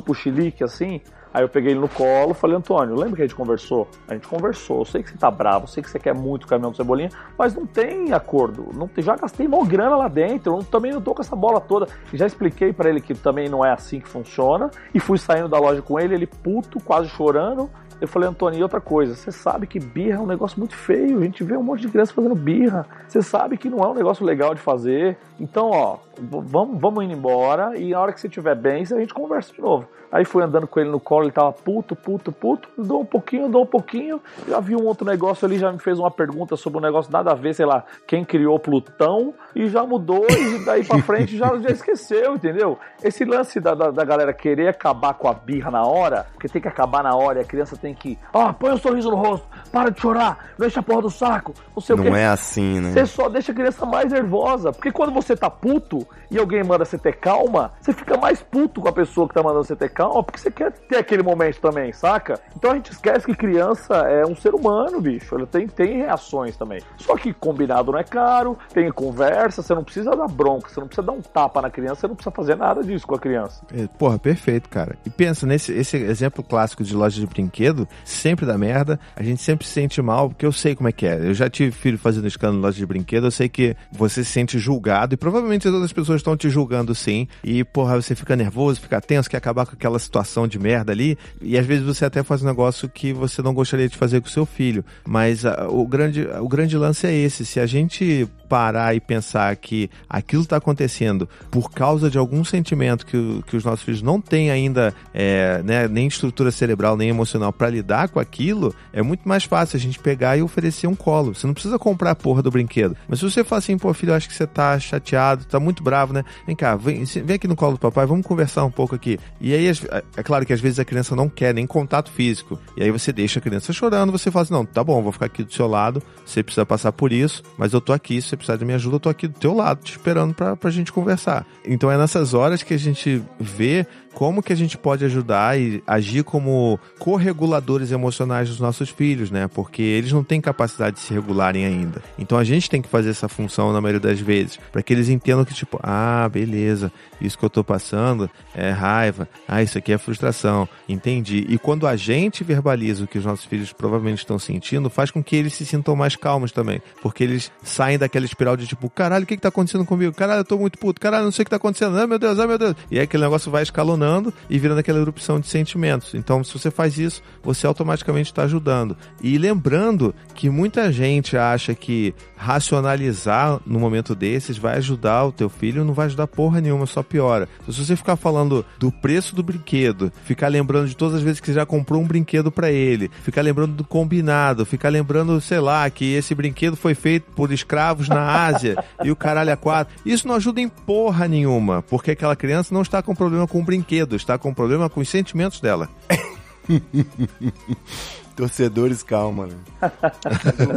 pro chilique assim, aí eu peguei ele no colo falei, Antônio, lembra que a gente conversou? A gente conversou, eu sei que você tá bravo, eu sei que você quer muito o caminhão do Cebolinha, mas não tem acordo. Não já gastei mó grana lá dentro, eu também não tô com essa bola toda. Já expliquei pra ele que também não é assim que funciona, e fui saindo da loja com ele, ele puto, quase chorando. Eu falei, Antônio, e outra coisa, você sabe que birra é um negócio muito feio, a gente vê um monte de criança fazendo birra, você sabe que não é um negócio legal de fazer, então, ó, vamos, vamos indo embora e na hora que você estiver bem, a gente conversa de novo. Aí fui andando com ele no colo, ele tava puto, puto, puto, dou um pouquinho, dou um pouquinho, já vi um outro negócio ali, já me fez uma pergunta sobre um negócio nada a ver, sei lá, quem criou Plutão, e já mudou, e daí pra frente já, já esqueceu, entendeu? Esse lance da, da, da galera querer acabar com a birra na hora, porque tem que acabar na hora, e a criança tem que, ó, põe um sorriso no rosto, para de chorar, não enche a porra do saco, não sei o que. Não é assim, né? Você só deixa a criança mais nervosa. Porque quando você tá puto e alguém manda você ter calma, você fica mais puto com a pessoa que tá mandando você ter calma, porque você quer ter aquele momento também, saca? Então a gente esquece que criança é um ser humano, bicho. Ele tem, tem reações também. Só que combinado não é caro, tem conversa, você não precisa dar bronca, você não precisa dar um tapa na criança, você não precisa fazer nada disso com a criança. É, Porra, perfeito, cara. E pensa, nesse esse exemplo clássico de loja de brinquedo, sempre dá merda, a gente sempre se sente mal, porque eu sei como é que é. Eu já tive filho fazendo escândalo em loja de brinquedo, eu sei que você se sente julgado, e provavelmente as pessoas estão te julgando sim, e porra, você fica nervoso, fica tenso, quer acabar com aquela situação de merda ali, e às vezes você até faz um negócio que você não gostaria de fazer com seu filho. Mas ah, o, grande, o grande lance é esse, se a gente parar e pensar que aquilo está acontecendo por causa de algum sentimento que, que os nossos filhos não têm ainda, é, né, nem estrutura cerebral, nem emocional para lidar com aquilo, é muito mais fácil a gente pegar e oferecer um colo. Você não precisa comprar a porra do brinquedo. Mas se você fala assim, pô, filho, acho que você tá chateado, tá muito bravo, né? Vem cá, vem, vem aqui no colo do papai, vamos conversar um pouco aqui. E aí, é claro que às vezes a criança não quer nem contato físico. E aí você deixa a criança chorando, você fala assim, não, tá bom, vou ficar aqui do seu lado, você precisa passar por isso, mas eu tô aqui, se você precisar de minha ajuda, eu tô aqui do teu lado, te esperando pra, pra gente conversar. Então é nessas horas que a gente vê como que a gente pode ajudar e agir como correguladores emocionais dos nossos filhos, né? Porque eles não têm capacidade de se regularem ainda. Então a gente tem que fazer essa função na maioria das vezes, para que eles entendam que tipo, ah, beleza, isso que eu tô passando é raiva, ah, isso aqui é frustração, entendi. E quando a gente verbaliza o que os nossos filhos provavelmente estão sentindo, faz com que eles se sintam mais calmos também, porque eles saem daquela espiral de tipo, caralho, o que que tá acontecendo comigo? Caralho, eu tô muito puto, caralho, não sei o que tá acontecendo, ai meu Deus, ai meu Deus. E aí aquele negócio vai escalonando e virando aquela erupção de sentimentos. Então, se você faz isso, você automaticamente está ajudando. E lembrando que muita gente acha que racionalizar no momento desses vai ajudar o teu filho, não vai ajudar porra nenhuma, só piora. Então, se você ficar falando do preço do brinquedo, ficar lembrando de todas as vezes que você já comprou um brinquedo para ele, ficar lembrando do combinado, ficar lembrando, sei lá, que esse brinquedo foi feito por escravos na Ásia e o caralho é quatro, isso não ajuda em porra nenhuma, porque aquela criança não está com problema com o brinquedo, está com problema com os sentimentos dela. Torcedores, calma, né?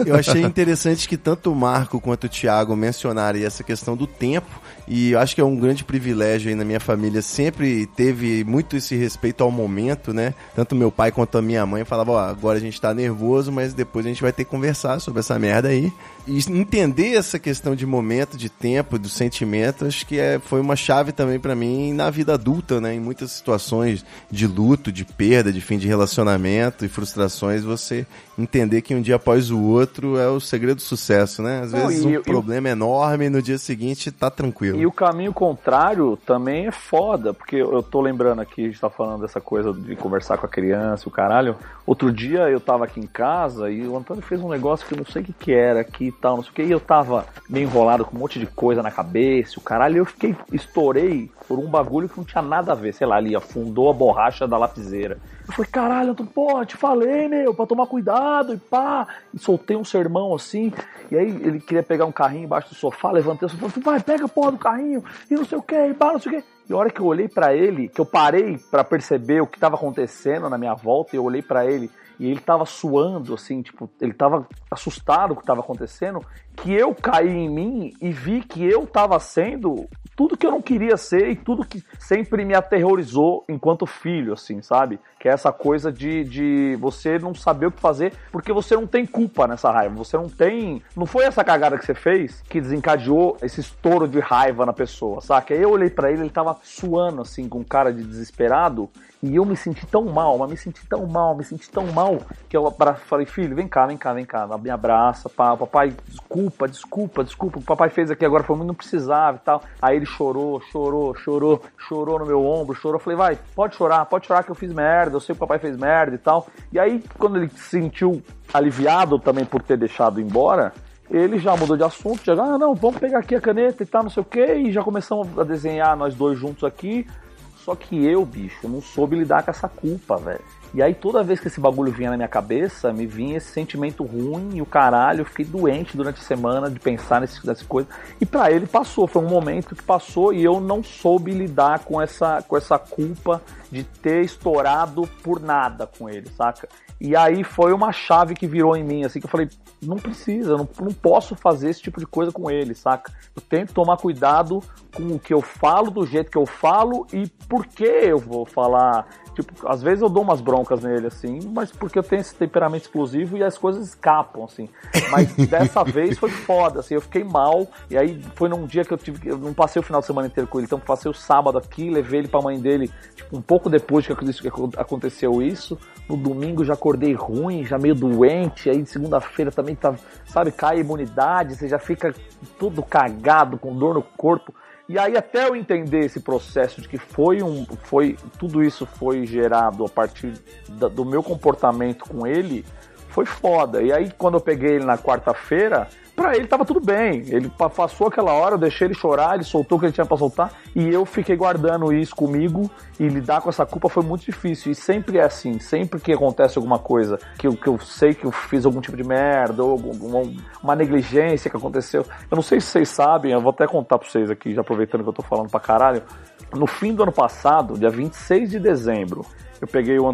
Eu achei interessante que tanto o Marco quanto o Thiago mencionaram essa questão do tempo, e eu acho que é um grande privilégio aí na minha família, sempre teve muito esse respeito ao momento, né? Tanto meu pai quanto a minha mãe falavam, ó, agora a gente tá nervoso, mas depois a gente vai ter que conversar sobre essa merda aí. E entender essa questão de momento, de tempo, do sentimento, acho que é, foi uma chave também para mim na vida adulta, né? Em muitas situações de luto, de perda, de fim de relacionamento e frustrações, você entender que um dia após o outro é o segredo do sucesso, né? Às Não, vezes um problema enorme e no dia seguinte tá tranquilo. E o caminho contrário também é foda, porque eu tô lembrando aqui, a gente tá falando dessa coisa de conversar com a criança, o caralho. Outro dia eu tava aqui em casa e o Antônio fez um negócio que eu não sei o que que era aqui e tal, não sei o que, e eu tava meio enrolado com um monte de coisa na cabeça, o caralho, e eu fiquei, estourei por um bagulho que não tinha nada a ver, sei lá, ali afundou a borracha da lapiseira. Eu falei, caralho, Antônio, pô, te falei, meu, pra tomar cuidado e pá. E soltei um sermão assim, e aí ele queria pegar um carrinho embaixo do sofá, levantei o sofá, vai, pega a porra do carrinho, e não sei o que, e pá, não sei o que. E a hora que eu olhei para ele, que eu parei para perceber o que estava acontecendo na minha volta, eu olhei para ele e ele tava suando, assim, tipo, ele tava assustado com o que tava acontecendo, que eu caí em mim e vi que eu tava sendo tudo que eu não queria ser e tudo que sempre me aterrorizou enquanto filho, assim, sabe? Que é essa coisa de, de você não saber o que fazer porque você não tem culpa nessa raiva. Você não tem. Não foi essa cagada que você fez que desencadeou esse estouro de raiva na pessoa, saca? Aí eu olhei para ele, ele tava suando, assim, com cara de desesperado. E eu me senti tão mal, mas me senti tão mal, me senti tão mal, que eu falei, filho, vem cá, vem cá, vem cá, me abraça, pá, papai, desculpa, desculpa, desculpa, o papai fez aqui agora, foi muito, não precisava e tal. Aí ele chorou, chorou, chorou, chorou no meu ombro, chorou, falei, vai, pode chorar, pode chorar que eu fiz merda, eu sei que o papai fez merda e tal. E aí, quando ele se sentiu aliviado também por ter deixado embora, ele já mudou de assunto, já, ah, não, vamos pegar aqui a caneta e tal, não sei o que, e já começamos a desenhar nós dois juntos aqui. Só que eu, bicho, não soube lidar com essa culpa, velho. E aí toda vez que esse bagulho vinha na minha cabeça, me vinha esse sentimento ruim e o caralho, eu fiquei doente durante a semana de pensar nesse, nessa coisa. E para ele passou, foi um momento que passou e eu não soube lidar com essa, com essa culpa de ter estourado por nada com ele, saca? E aí foi uma chave que virou em mim, assim, que eu falei, não precisa, não, não posso fazer esse tipo de coisa com ele, saca? Eu tento tomar cuidado com o que eu falo, do jeito que eu falo e por que eu vou falar Tipo, às vezes eu dou umas broncas nele, assim, mas porque eu tenho esse temperamento explosivo e as coisas escapam, assim. Mas dessa vez foi foda, assim, eu fiquei mal. E aí foi num dia que eu tive. Eu não passei o final de semana inteiro com ele, então passei o sábado aqui, levei ele pra mãe dele, tipo, um pouco depois que aconteceu isso. No domingo já acordei ruim, já meio doente. Aí segunda-feira também tá, sabe, cai a imunidade, você já fica tudo cagado, com dor no corpo. E aí até eu entender esse processo de que foi um, foi tudo isso foi gerado a partir da, do meu comportamento com ele, foi foda. E aí quando eu peguei ele na quarta-feira, pra ele tava tudo bem. Ele pa- passou aquela hora, eu deixei ele chorar, ele soltou o que ele tinha pra soltar, e eu fiquei guardando isso comigo, e lidar com essa culpa foi muito difícil. E sempre é assim, sempre que acontece alguma coisa, que eu, que eu sei que eu fiz algum tipo de merda, ou algum- uma negligência que aconteceu. Eu não sei se vocês sabem, eu vou até contar pra vocês aqui, já aproveitando que eu tô falando pra caralho. No fim do ano passado, dia 26 de dezembro, eu peguei o.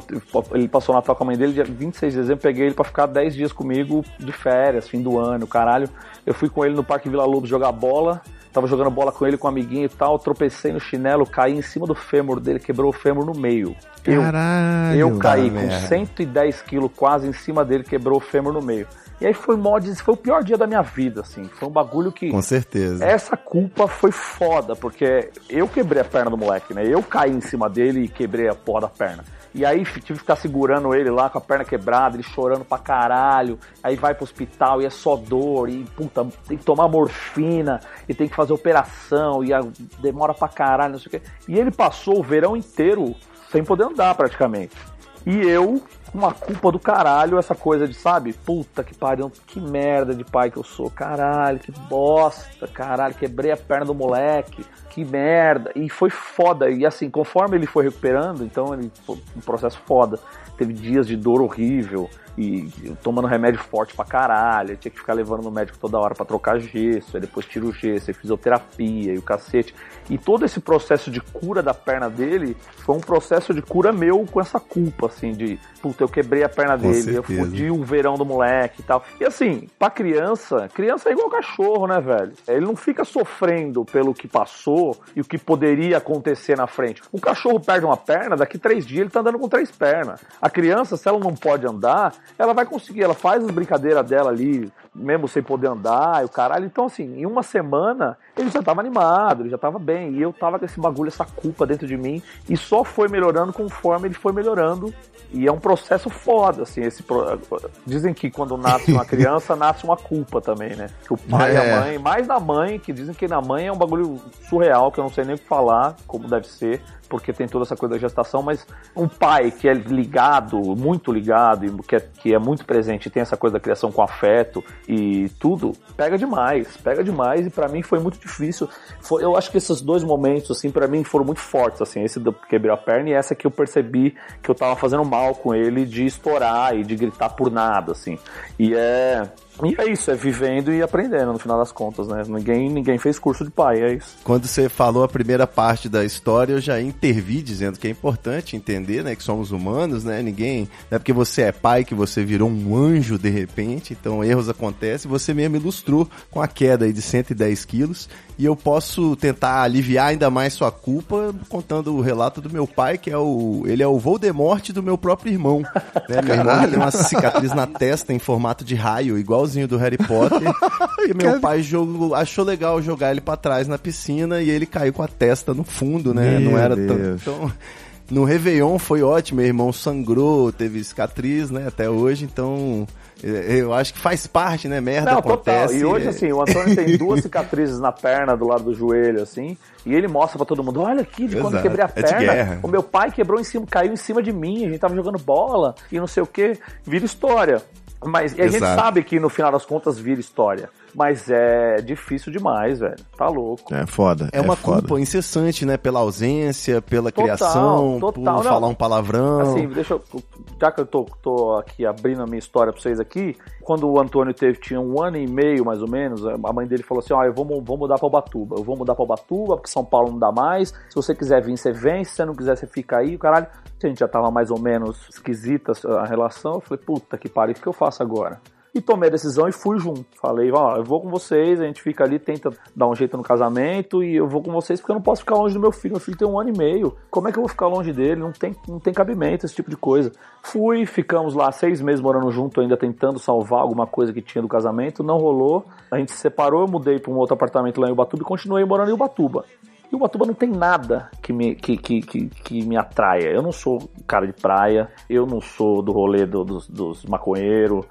Ele passou o Natal com a mãe dele, dia 26 de dezembro, peguei ele pra ficar 10 dias comigo de férias, fim do ano, caralho. Eu fui com ele no Parque Vila Lobos jogar bola. Tava jogando bola com ele, com um amiguinho e tal. Tropecei no chinelo, caí em cima do fêmur dele, quebrou o fêmur no meio. Eu, Caralho. eu caí com merda. 110 quilos quase em cima dele, quebrou o fêmur no meio. E aí foi mó, foi o pior dia da minha vida, assim. Foi um bagulho que. Com certeza. Essa culpa foi foda, porque eu quebrei a perna do moleque, né? Eu caí em cima dele e quebrei a porra da perna. E aí tive que ficar segurando ele lá com a perna quebrada, ele chorando pra caralho. Aí vai pro hospital e é só dor, e puta, tem que tomar morfina, e tem que fazer operação, e a- demora pra caralho, não sei o quê. E ele passou o verão inteiro sem poder andar praticamente. E eu, uma culpa do caralho, essa coisa de, sabe, puta que pariu, que merda de pai que eu sou, caralho, que bosta, caralho, quebrei a perna do moleque, que merda. E foi foda. E assim, conforme ele foi recuperando, então ele foi um processo foda. Teve dias de dor horrível e eu tomando remédio forte pra caralho. Eu tinha que ficar levando no médico toda hora pra trocar gesso, aí depois tira o gesso, aí fisioterapia e o cacete. E todo esse processo de cura da perna dele foi um processo de cura meu com essa culpa, assim, de puta, eu quebrei a perna Com dele, eu certeza. fudi o verão do moleque e tal. E assim, pra criança, criança é igual cachorro, né, velho? Ele não fica sofrendo pelo que passou e o que poderia acontecer na frente. Um cachorro perde uma perna, daqui três dias ele tá andando com três pernas. A criança, se ela não pode andar, ela vai conseguir, ela faz as brincadeiras dela ali, mesmo sem poder andar e o caralho. Então, assim, em uma semana ele já tava animado, ele já tava bem. E eu tava com esse bagulho, essa culpa dentro de mim. E só foi melhorando conforme ele foi melhorando. E é um processo foda, assim. Esse pro- Dizem que quando nasce uma criança, nasce uma culpa também, né? Que o pai e É. a mãe, mais na mãe, que dizem que na mãe é um bagulho surreal, que eu não sei nem o que falar, como deve ser, porque tem toda essa coisa da gestação, mas um pai que é ligado, muito ligado, e que é, que é muito presente, tem essa coisa da criação com afeto e tudo, pega demais, pega demais, e pra mim foi muito difícil. Foi- eu acho que esses dois momentos, assim, pra mim foram muito fortes, assim, esse do quebrei a perna e essa que eu percebi que eu tava fazendo mal com ele de estourar e de gritar por nada, assim. E é. E é isso, é vivendo e aprendendo, no final das contas, né? Ninguém, ninguém fez curso de pai, é isso. Quando você falou a primeira parte da história, eu já intervi dizendo que é importante entender, né, que somos humanos, né? Ninguém, não é porque você é pai que você virou um anjo de repente, então erros acontecem. Você mesmo ilustrou com a queda aí de 110 quilos e eu posso tentar aliviar ainda mais sua culpa contando o relato do meu pai, que é o, ele é o Voldemort do meu próprio irmão. Né? Meu irmão tem uma cicatriz na testa em formato de raio, igualzinho do Harry Potter. e meu pai jogou, achou legal jogar ele pra trás na piscina e ele caiu com a testa no fundo, né? Meu Não era tão, tão- No Réveillon foi ótimo, meu irmão sangrou, teve cicatriz, né, até hoje, então eu acho que faz parte, né, merda Não, acontece. total. E hoje, é- assim, o Antônio tem duas cicatrizes na perna, do lado do joelho, assim, e ele mostra pra todo mundo, olha aqui, de quando eu Exato. quebrei a É perna, guerra. o meu pai quebrou em cima, caiu em cima de mim, a gente tava jogando bola, e não sei o que, vira história. Mas e a gente sabe que no final das contas vira história. Mas é difícil demais, velho. Tá louco. É foda. É uma foda. culpa incessante, né? Pela ausência, pela Total, criação, total, por não. falar um palavrão. Assim, deixa eu. Já que eu tô, tô aqui abrindo a minha história pra vocês aqui, quando o Antônio teve, tinha um ano e meio mais ou menos, a mãe dele falou assim: Ó, eu vou, vou mudar pra Ubatuba. Eu vou mudar pra Ubatuba, porque São Paulo não dá mais. Se você quiser vir, você vem. Se você não quiser, você fica aí. Caralho, a gente já tava mais ou menos esquisita a relação. Eu falei: puta que pariu, o que eu faço agora? E tomei a decisão e fui junto. Falei, ó, eu vou com vocês, a gente fica ali, tenta dar um jeito no casamento e eu vou com vocês porque eu não posso ficar longe do meu filho. Meu filho tem um ano e meio. Como é que eu vou ficar longe dele? Não tem, não tem cabimento esse tipo de coisa. Fui, ficamos lá seis meses morando junto, ainda tentando salvar alguma coisa que tinha do casamento. Não rolou. A gente se separou, eu mudei para um outro apartamento lá em Ubatuba e continuei morando em Ubatuba. E Ubatuba não tem nada que me, que, que, que, que me atraia. Eu não sou cara de praia, eu não sou do rolê do- dos, dos maconheiros,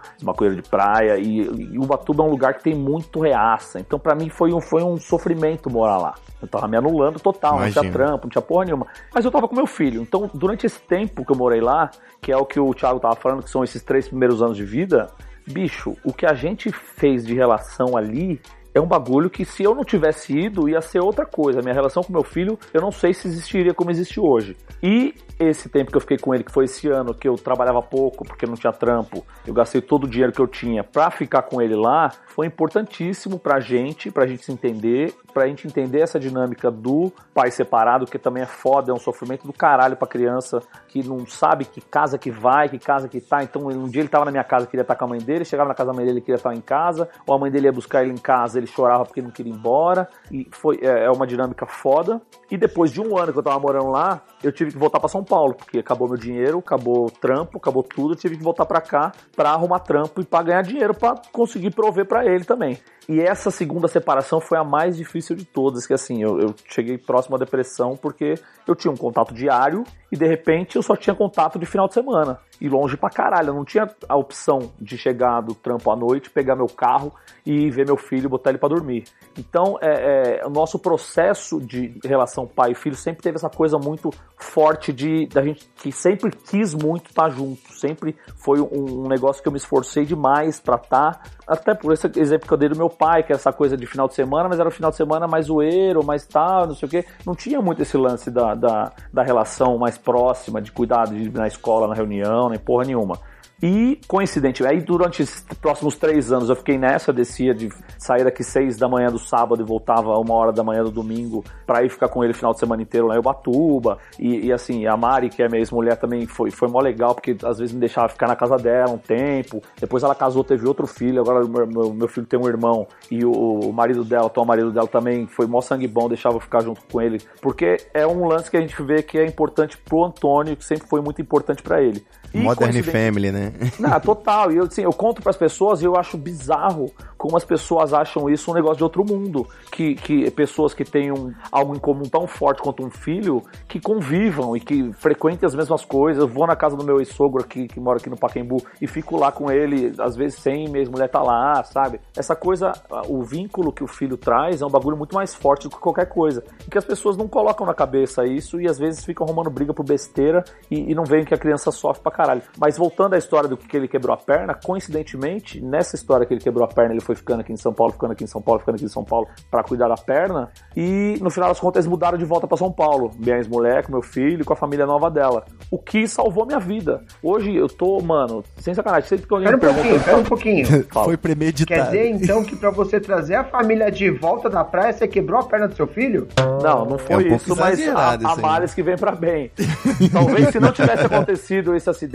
de praia. E, e Ubatuba é um lugar que tem muito reaça. Então, pra mim, foi um, foi um sofrimento morar lá. Eu tava me anulando total, não tinha trampo, não tinha porra nenhuma. Mas eu tava com meu filho. Então, durante esse tempo que eu morei lá, que é o que o Thiago tava falando, que são esses três primeiros anos de vida, bicho, o que a gente fez de relação ali é um bagulho que se eu não tivesse ido, ia ser outra coisa. Minha relação com meu filho, eu não sei se existiria como existe hoje. E esse tempo que eu fiquei com ele, que foi esse ano, que eu trabalhava pouco, porque não tinha trampo, eu gastei todo o dinheiro que eu tinha pra ficar com ele lá, foi importantíssimo pra gente, pra gente se entender, pra gente entender essa dinâmica do pai separado, que também é foda, é um sofrimento do caralho pra criança, que não sabe que casa que vai, que casa que tá. Então, um dia ele tava na minha casa, queria estar com a mãe dele, chegava na casa da mãe dele, queria estar em casa, ou a mãe dele ia buscar ele em casa, ele chorava porque não queria ir embora, e foi é, é uma dinâmica foda. E depois de um ano que eu tava morando lá, eu tive que voltar para São Paulo, porque acabou meu dinheiro, acabou trampo, acabou tudo, eu tive que voltar para cá para arrumar trampo e para ganhar dinheiro para conseguir prover para ele também. E essa segunda separação foi a mais difícil de todas, que assim, eu, eu, cheguei próximo à depressão porque eu tinha um contato diário e de repente eu só tinha contato de final de semana. E longe pra caralho, eu não tinha a opção de chegar do trampo à noite, pegar meu carro e ver meu filho, botar ele para dormir. Então, é, é, o nosso processo de relação pai e filho sempre teve essa coisa muito forte de da gente que sempre quis muito estar tá junto, sempre foi um, um, negócio que eu me esforcei demais para estar, tá, até por esse exemplo que eu dei do meu pai, que é essa coisa de final de semana, mas era o final de semana mais zoeiro, mais tal, não sei o que, não tinha muito esse lance da, da, da relação mais próxima, de cuidado de ir na escola, na reunião, nem porra nenhuma. E, coincidente, aí durante os próximos três anos eu fiquei nessa, descia de sair daqui seis da manhã do sábado e voltava uma hora da manhã do domingo pra ir ficar com ele o final de semana inteiro lá em Ubatuba. E, e assim, a Mari, que é minha ex-mulher, também foi, foi mó legal, porque às vezes me deixava ficar na casa dela um tempo. Depois ela casou, teve outro filho, agora meu, meu, filho tem um irmão. E o, o marido dela, o atual marido dela também, foi mó sangue bom, deixava eu ficar junto com ele. Porque é um lance que a gente vê que é importante pro Antônio, que sempre foi muito importante para ele. E Modern Family, né? Não, total. E eu, assim, eu conto para as pessoas e eu acho bizarro como as pessoas acham isso um negócio de outro mundo. Que, que pessoas que têm um, algo em comum tão forte quanto um filho, que convivam e que frequentem as mesmas coisas. Eu vou na casa do meu ex-sogro aqui, que mora aqui no Pacaembu, e fico lá com ele, às vezes sem mesmo, mulher tá lá, sabe? Essa coisa, o vínculo que o filho traz é um bagulho muito mais forte do que qualquer coisa. E que as pessoas não colocam na cabeça isso e às vezes ficam arrumando briga por besteira e, e não veem que a criança sofre pra caralho. Mas voltando à história do que ele quebrou a perna, coincidentemente, nessa história que ele quebrou a perna, ele foi ficando aqui em São Paulo, ficando aqui em São Paulo, ficando aqui em São Paulo para cuidar da perna. E no final das contas, eles mudaram de volta para São Paulo. Minha ex-mulher, com meu filho, com a família nova dela. O que salvou minha vida. Hoje eu tô, mano, sem sacanagem, sempre que alguém Pera um pergunta, pouquinho, pera um pouquinho. Foi premeditado. Quer dizer então que para você trazer a família de volta da praia, você quebrou a perna do seu filho? Não, não foi É um isso, mas há, há males que vem pra bem. Talvez se não tivesse acontecido esse acidente,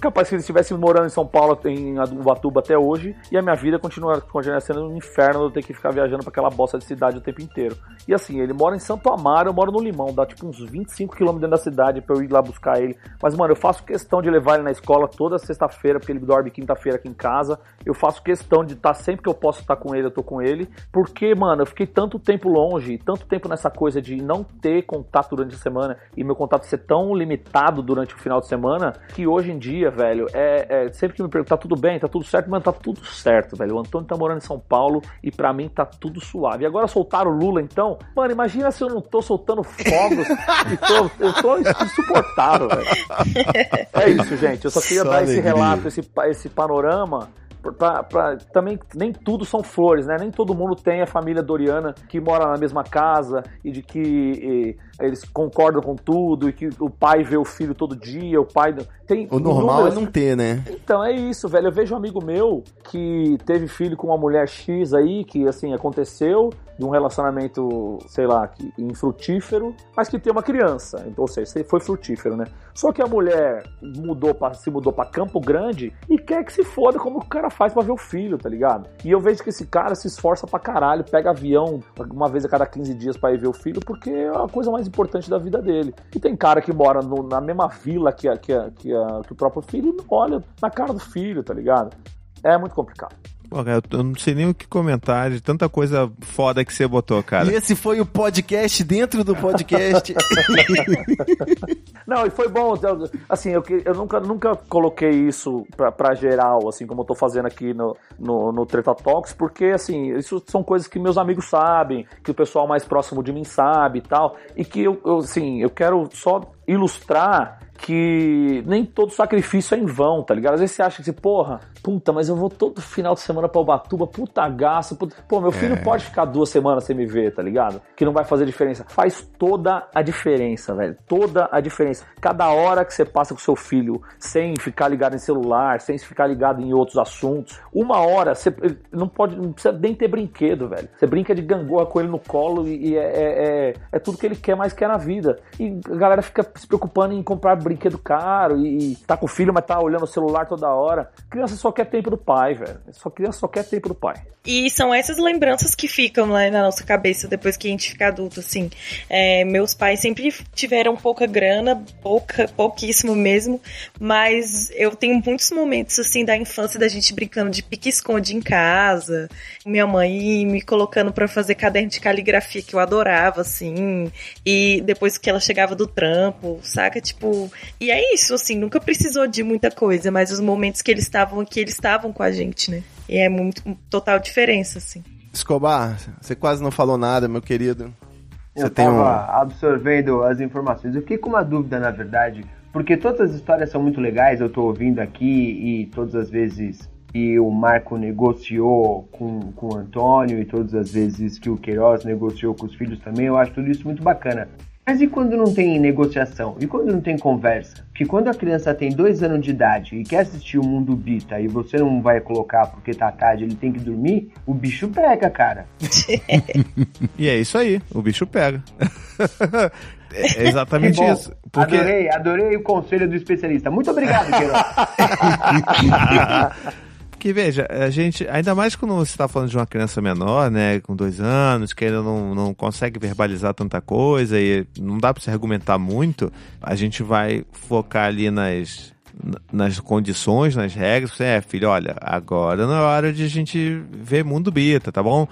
capaz que eles estivessem morando em São Paulo, em Ubatuba até hoje, e a minha vida continua, continua sendo um inferno eu ter que ficar viajando pra aquela bosta de cidade o tempo inteiro. E assim, ele mora em Santo Amaro, eu moro no Limão, dá tipo uns 25 km dentro da cidade pra eu ir lá buscar ele. Mas, mano, eu faço questão de levar ele na escola toda sexta-feira, porque ele dorme quinta-feira aqui em casa. Eu faço questão de estar sempre que eu posso estar com ele, eu tô com ele. Porque, mano, eu fiquei tanto tempo longe, tanto tempo nessa coisa de não ter contato durante a semana e meu contato ser tão limitado durante o final de semana, que hoje em dia, velho, é, é sempre que me perguntam, tá tudo bem, tá tudo certo, mano, tá tudo certo, velho. O Antônio tá morando em São Paulo e pra mim tá tudo suave. E agora soltaram o Lula, então, mano, imagina se eu não tô soltando fogos e tô, eu tô insuportável, velho. É isso, gente. Eu só queria Só dar esse alegria. relato, esse, esse panorama. Pra, pra- também nem tudo são flores, né? Nem todo mundo tem a família Doriana que mora na mesma casa e de que eles concordam com tudo e que o pai vê o filho todo dia, o pai tem O normal inúmeras- é não ter, né? então é isso, velho. Eu vejo um amigo meu que teve filho com uma mulher X aí, que assim, aconteceu de um relacionamento, sei lá, que, infrutífero, mas que tem uma criança. Então, Ou seja, foi frutífero, né? Só que a mulher mudou pra, se mudou pra Campo Grande e quer que se foda como o cara faz pra ver o filho, tá ligado? E eu vejo que esse cara se esforça pra caralho, pega avião uma vez a cada 15 dias pra ir ver o filho, porque é a coisa mais importante da vida dele. E tem cara que mora no- na mesma vila que, a- que, a- que, a- que o próprio filho e não olha na cara do filho, tá ligado? É muito complicado. Pô, cara, eu não sei nem o que comentar de tanta coisa foda que você botou, cara. E esse foi o podcast dentro do podcast. Não, e foi bom. Assim, eu, que- eu nunca, nunca coloquei isso pra, pra geral, assim, como eu tô fazendo aqui no, no, no Treta Talks, porque, assim, isso são coisas que meus amigos sabem, que o pessoal mais próximo de mim sabe e tal, e que eu, eu, assim, eu quero só ilustrar que nem todo sacrifício é em vão, tá ligado? Às vezes você acha que, porra, puta, mas eu vou todo final de semana pra Ubatuba, puta gasto, puta... pô, meu filho É. pode ficar duas semanas sem me ver, tá ligado? Que não vai fazer diferença. Faz toda a diferença, velho. Toda a diferença. Cada hora que você passa com seu filho sem ficar ligado em celular, sem ficar ligado em outros assuntos, uma hora você não pode, não precisa nem ter brinquedo, velho. Você brinca de gangorra com ele no colo e, e é, é, é- é tudo que ele quer mais quer na vida. E a galera fica se preocupando em comprar brinquedo caro e, e tá com o filho, mas tá olhando o celular toda hora. Criança só quer tempo do pai, velho. Só criança só quer tempo do pai. E são essas lembranças que ficam lá na nossa cabeça depois que a gente fica adulto, assim. É, meus pais sempre tiveram pouca grana, pouca, pouquíssimo mesmo, mas eu tenho muitos momentos, assim, da infância da gente brincando de pique-esconde em casa, minha mãe me colocando pra fazer caderno de caligrafia que eu adorava, assim, e depois que ela chegava do trampo, saca? Tipo, e é isso, assim, nunca precisou de muita coisa, mas os momentos que eles estavam aqui, eles estavam com a gente, né? E é muito, total diferença, assim. Escobar, você quase não falou nada, meu querido. Você Eu tem um. tava absorvendo as informações. Eu fiquei com uma dúvida, na verdade, porque todas as histórias são muito legais, eu tô ouvindo aqui e todas as vezes que o Marco negociou com, com o Antônio e todas as vezes que o Queiroz negociou com os filhos também, eu acho tudo isso muito bacana. Mas e quando não tem negociação? E quando não tem conversa? Porque quando a criança tem dois anos de idade e quer assistir o Mundo Bita e você não vai colocar porque tá tarde, ele tem que dormir, o bicho pega, cara. E é isso aí, o bicho pega. é exatamente Que bom. isso. Porque Adorei, adorei o conselho do especialista. Muito obrigado, Queiroz. Porque veja, a gente, ainda mais quando você está falando de uma criança menor, né, com dois anos, que ainda não, não consegue verbalizar tanta coisa e não dá para se argumentar muito, a gente vai focar ali nas, nas condições, nas regras. Você, é, filho, olha, agora não é hora de a gente ver mundo bita, tá bom?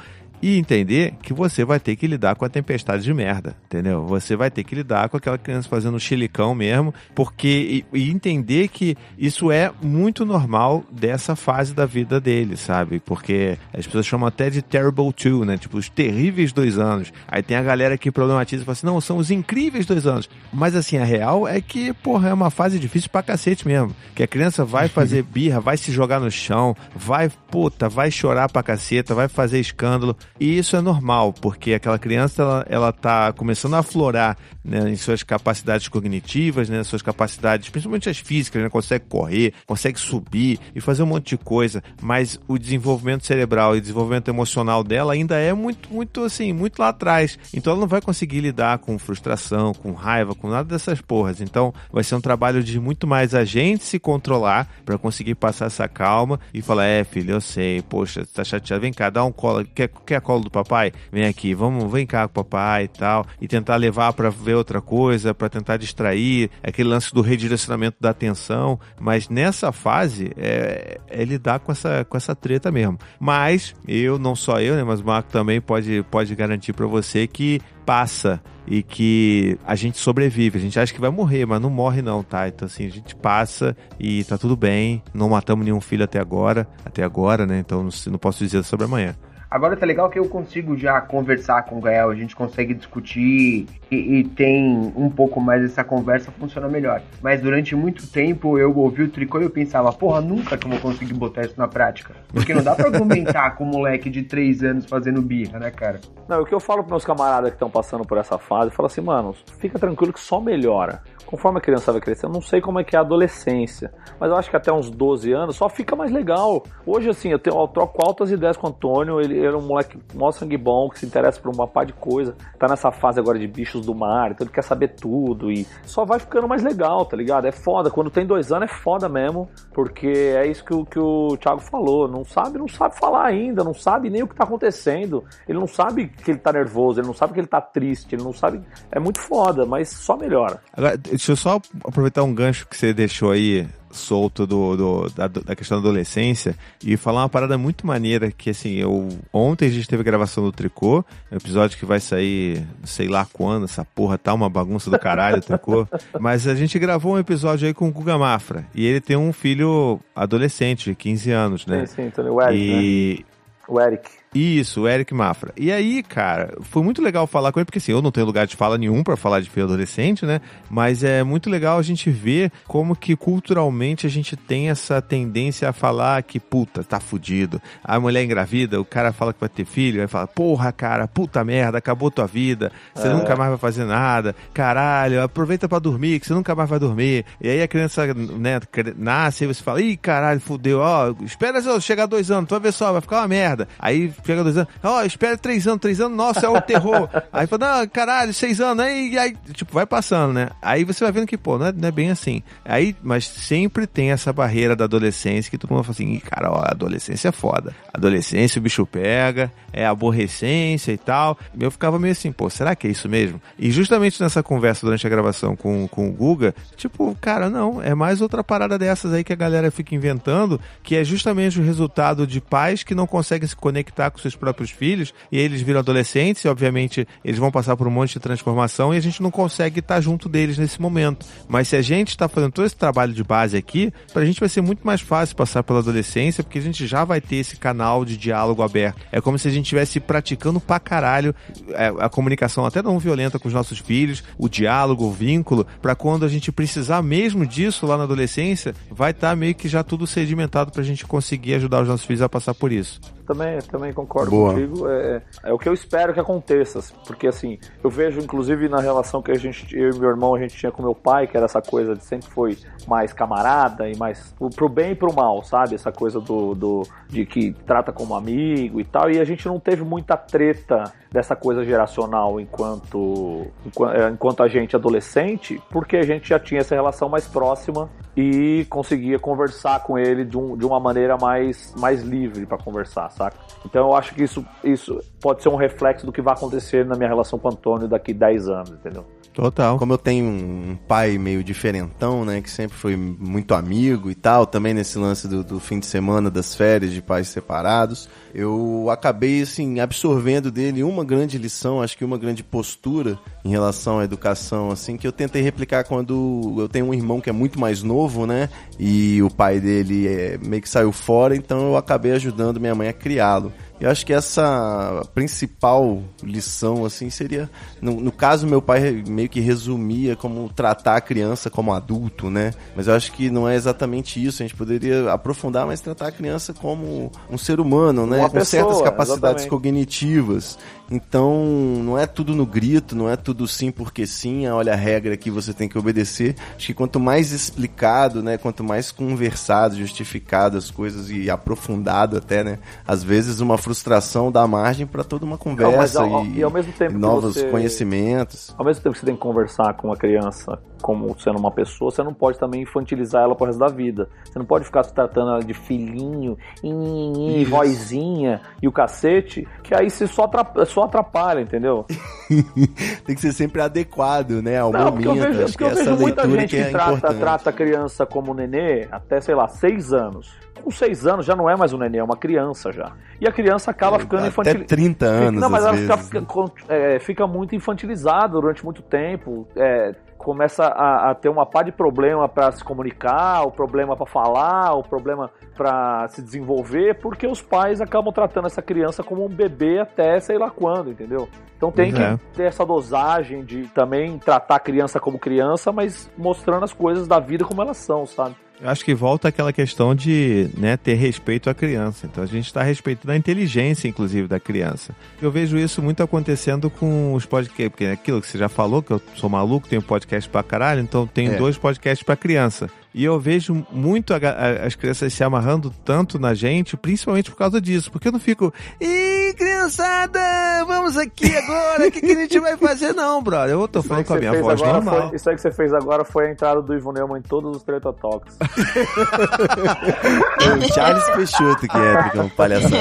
E entender que você vai ter que lidar com a tempestade de merda, entendeu? Você vai ter que lidar com aquela criança fazendo chilicão mesmo, porque e, e entender que isso é muito normal dessa fase da vida dele, sabe? Porque as pessoas chamam até de terrible two, né? Tipo, os terríveis dois anos. Aí tem a galera que problematiza e fala assim, não, são os incríveis dois anos. Mas assim, a real é que, porra, é uma fase difícil pra cacete mesmo. Que a criança vai fazer birra, vai se jogar no chão, vai, puta, vai chorar pra caceta, vai fazer escândalo. E isso é normal, porque aquela criança, ela, ela tá começando a aflorar né, em suas capacidades cognitivas, né, suas capacidades, principalmente as físicas, né, consegue correr, consegue subir e fazer um monte de coisa, mas o desenvolvimento cerebral e desenvolvimento emocional dela ainda é muito, muito assim, muito lá atrás. Então ela não vai conseguir lidar com frustração, com raiva, com nada dessas porras. Então vai ser um trabalho de muito mais a gente se controlar para conseguir passar essa calma e falar: é, filho, eu sei, poxa, tá chateado, vem cá, dá um colo, quer, quer colo do papai? Vem aqui, vamos, vem cá com o papai e tal, e tentar levar para ver outra coisa, para tentar distrair, aquele lance do redirecionamento da atenção, mas nessa fase é, é lidar com essa, com essa treta mesmo. Mas eu, não só eu, né, mas o Marco também pode, pode garantir para você que passa e que a gente sobrevive. A gente acha que vai morrer, mas não morre não, tá? Então assim, a gente passa e tá tudo bem. Não matamos nenhum filho até agora, até agora, né? Então não, não posso dizer sobre amanhã. Agora tá legal que eu consigo já conversar com o Gael, a gente consegue discutir e, e tem um pouco mais essa conversa funciona melhor. Mas durante muito tempo eu ouvi o tricô e eu pensava, porra, nunca que eu vou conseguir botar isso na prática. Porque não dá pra argumentar com um moleque de 3 anos fazendo birra, né, cara? Não, o que eu falo pros meus camaradas que estão passando por essa fase, eu falo assim, mano, fica tranquilo que só melhora. Conforme a criança vai crescer, eu não sei como é que é a adolescência, mas eu acho que até uns 12 anos só fica mais legal. Hoje, assim, eu, tenho, eu troco altas ideias com o Antônio, ele, ele é um moleque mó sangue bom, que se interessa por uma par de coisa, tá nessa fase agora de bichos do mar, então ele quer saber tudo e só vai ficando mais legal, tá ligado? É foda, quando tem dois anos é foda mesmo, porque é isso que o, que o Thiago falou, não sabe, não sabe falar ainda, não sabe nem o que tá acontecendo, ele não sabe que ele tá nervoso, ele não sabe que ele tá triste, ele não sabe, é muito foda, mas só melhora. Agora, deixa eu só aproveitar um gancho que você deixou aí solto do, do da, da, questão da adolescência e falar uma parada muito maneira que assim, eu ontem a gente teve a gravação do Tricô, um episódio que vai sair sei lá quando, essa porra tá uma bagunça do caralho Tricô, mas a gente gravou um episódio aí com o Guga Mafra e ele tem um filho adolescente de 15 anos, né? Sim, sim, Tony, o Eric, e... né? O Eric. Isso, o Eric Mafra. E aí, cara, foi muito legal falar com ele, porque assim, eu não tenho lugar de fala nenhum para falar de filho adolescente, né? Mas é muito legal a gente ver como que culturalmente a gente tem essa tendência a falar que, puta, tá fudido. A mulher engravida, o cara fala que vai ter filho, aí fala, porra, cara, puta merda, acabou tua vida, você É. nunca mais vai fazer nada, caralho, aproveita pra dormir, que você nunca mais vai dormir. E aí a criança, né, nasce e você fala, ih, caralho, fudeu, ó, espera eu chegar dois anos, tu vai ver só, vai ficar uma merda. Aí chega dois anos, ó, espera três anos, três anos, nossa, é o terror. aí fala, não, caralho, seis anos, aí, e aí, tipo, vai passando, né? Aí você vai vendo que, pô, não é, não é bem assim. Aí, mas sempre tem essa barreira da adolescência que todo mundo fala assim, cara, ó, adolescência é foda. Adolescência o bicho pega, é aborrecência e tal. Eu ficava meio assim, pô, será que é isso mesmo? E justamente nessa conversa durante a gravação com, com o Guga, tipo, cara, não, é mais outra parada dessas aí que a galera fica inventando, que é justamente o resultado de pais que não conseguem se conectar com seus próprios filhos e eles viram adolescentes e, obviamente, eles vão passar por um monte de transformação e a gente não consegue estar junto deles nesse momento. Mas se a gente está fazendo todo esse trabalho de base aqui, pra gente vai ser muito mais fácil passar pela adolescência, porque a gente já vai ter esse canal de diálogo aberto. É como se a gente estivesse praticando pra caralho é, a comunicação até não violenta com os nossos filhos, o diálogo, o vínculo, pra quando a gente precisar mesmo disso lá na adolescência, vai estar meio que já tudo sedimentado pra gente conseguir ajudar os nossos filhos a passar por isso. Também, também concordo Boa. contigo. É, é o que eu espero que aconteça. Porque assim, eu vejo, inclusive, na relação que a gente, eu e meu irmão, a gente tinha com meu pai, que era essa coisa de sempre foi mais camarada e mais pro, pro bem e pro mal, sabe? Essa coisa do, do de que trata como amigo e tal. E a gente não teve muita treta dessa coisa geracional enquanto, é, enquanto a gente adolescente, porque a gente já tinha essa relação mais próxima e conseguia conversar com ele de, um, de uma maneira mais, mais livre para conversar, saca? Então eu acho que isso, isso pode ser um reflexo do que vai acontecer na minha relação com o Antônio daqui 10 anos, entendeu? Total. Como eu tenho um pai meio diferentão, né, que sempre foi muito amigo e tal, também nesse lance do, do fim de semana, das férias de pais separados, eu acabei, assim, absorvendo dele uma grande lição, acho que uma grande postura em relação à educação, assim, que eu tentei replicar quando eu tenho um irmão que é muito mais novo, né, e o pai dele é, meio que saiu fora, então eu acabei ajudando minha mãe a criá-lo. Eu acho que essa principal lição, assim, seria. No, no caso, meu pai meio que resumia como tratar a criança como adulto, né? Mas eu acho que não é exatamente isso. A gente poderia aprofundar, mas tratar a criança como um ser humano, né? Uma Com certas pessoa, capacidades exatamente. cognitivas. Então, não é tudo no grito, não é tudo sim porque sim, ah, olha a regra que você tem que obedecer. Acho que quanto mais explicado, né, quanto mais conversado, justificado as coisas e aprofundado até, né, às vezes uma frustração dá margem para toda uma conversa Não, ao- e, e ao mesmo tempo novos você- conhecimentos. Ao mesmo tempo que você tem que conversar com uma criança como sendo uma pessoa, você não pode também infantilizar ela pro resto da vida. Você não pode ficar tratando ela de filhinho, e vozinha e o cacete, que aí você só só atrapalha entendeu? tem que ser sempre adequado, né, ao Não, porque eu momento. vejo, Acho que eu vejo muita gente que que, é trata, importante. trata a criança como nenê até, sei lá, seis anos. Com seis anos já não é mais um nenê, é uma criança já. E a criança acaba ficando Até infantil. 30 anos, Não, mas ela fica, vezes, fica, né? é, fica muito infantilizada durante muito tempo. é, começa a, a ter uma pá de problema para se comunicar, o problema para falar, o problema para se desenvolver, porque os pais acabam tratando essa criança como um bebê até sei lá quando, entendeu? Então tem Pois que é. ter essa dosagem de também tratar a criança como criança, mas mostrando as coisas da vida como elas são, sabe? Eu acho que volta aquela questão de né, ter respeito à criança. Então a gente está respeitando a inteligência, inclusive, da criança. Eu vejo isso muito acontecendo com os podcasts, porque é aquilo que você já falou, que eu sou maluco, tenho podcast pra caralho, então tenho É. dois podcasts pra criança. E eu vejo muito a a- as crianças se amarrando tanto na gente, principalmente por causa disso. Porque eu não fico, ih, criançada, vamos aqui agora, o que, que a gente vai fazer? Não, brother. Eu tô Isso falando com a minha voz normal. foi- isso aí que você fez agora foi a entrada do Ivo Neumann em todos os. É o Charles Peixoto que é, porque é um palhação.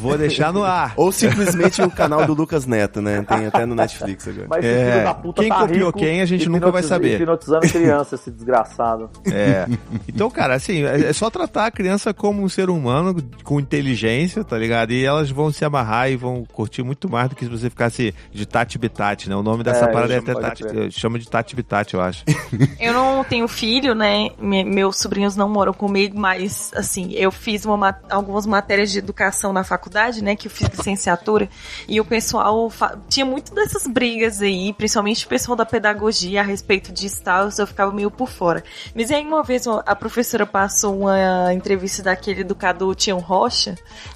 Vou deixar no ar. Ou simplesmente o canal do Lucas Neto, né? Tem até no Netflix agora. Mas É, filho da puta quem tá copiou rico, quem, a gente nunca vai saber. Hipnotizando criança, esse desgraçado. É. Então, cara, assim, é é só tratar a criança como um ser humano com inteligência, tá ligado? E elas vão se amarrar e vão curtir muito mais do que se você ficasse de Tati Bitate, né? O nome dessa É, parada é chama- até Tati, chama de Tati Bitate, eu acho. Eu não tenho filho, né? Me- meus sobrinhos não moram comigo, mas assim, eu fiz uma ma- algumas matérias de educação na faculdade, né? Que eu fiz licenciatura, e o pessoal tinha muito dessas brigas aí, principalmente o pessoal da pedagogia a respeito disso e tal, eu ficava meio por fora. Mas aí uma vez a professora passou uma entrevista daquele educador Tião Rocha,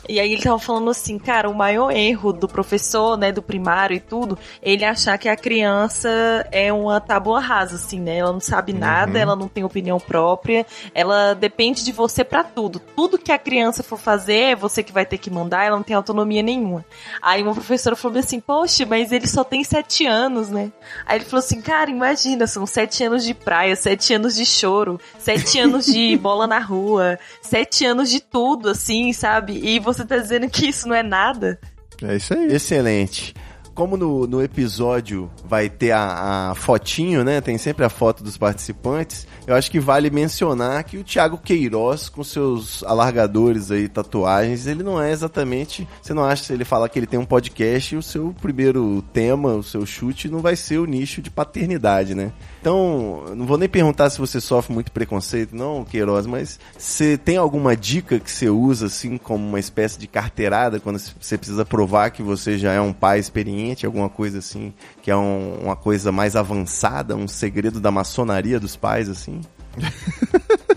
e aí ele tava falando assim, cara, o maior erro do professor, né, do primário e tudo, ele achar que a criança é uma tábua rasa, assim, né? Ela não sabe nada, ela não tem opinião própria, ela depende de você pra tudo. Tudo que a criança for fazer, é você que vai ter que mandar, ela não tem autonomia nenhuma. Aí uma professora falou assim, poxa, mas ele só tem sete anos, né? Aí ele falou assim, cara, imagina, são sete anos de praia, sete anos de choro, sete anos de bola na rua, sete anos de tudo, assim, sabe? E você tá dizendo que isso não é nada? É isso aí. Excelente. Como no, no episódio vai ter a, a fotinho, né? Tem sempre a foto dos participantes. Eu acho que vale mencionar que o Thiago Queiroz, com seus alargadores aí, tatuagens, ele não é exatamente. Você não acha, se ele fala que ele tem um podcast, o seu primeiro tema, o seu chute, não vai ser o nicho de paternidade, né? Então, não vou nem perguntar se você sofre muito preconceito, não, Queiroz, mas você tem alguma dica que você usa, assim, como uma espécie de carteirada, quando você precisa provar que você já é um pai experiente, alguma coisa assim, que é um- uma coisa mais avançada, um segredo da maçonaria dos pais, assim?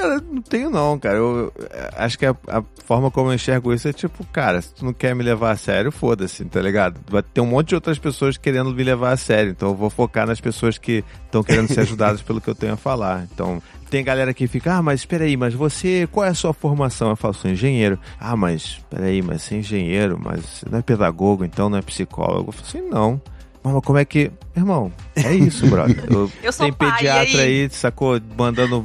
Cara, não tenho não, cara. Eu, eu acho que a, a forma como eu enxergo isso é tipo, cara, se tu não quer me levar a sério, foda-se, tá ligado? Vai ter um monte de outras pessoas querendo me levar a sério, então eu vou focar nas pessoas que estão querendo ser ajudadas pelo que eu tenho a falar. Então, tem galera que fica, ah, mas espera aí, mas você, qual é a sua formação? Eu falo, sou engenheiro. Ah, mas espera aí, mas você é engenheiro, mas você não é pedagogo, então não é psicólogo. Eu falo assim, não. Mas como é que. Irmão, é isso, brother. Eu, Eu sou tem pai, pediatra e aí? aí, sacou? Mandando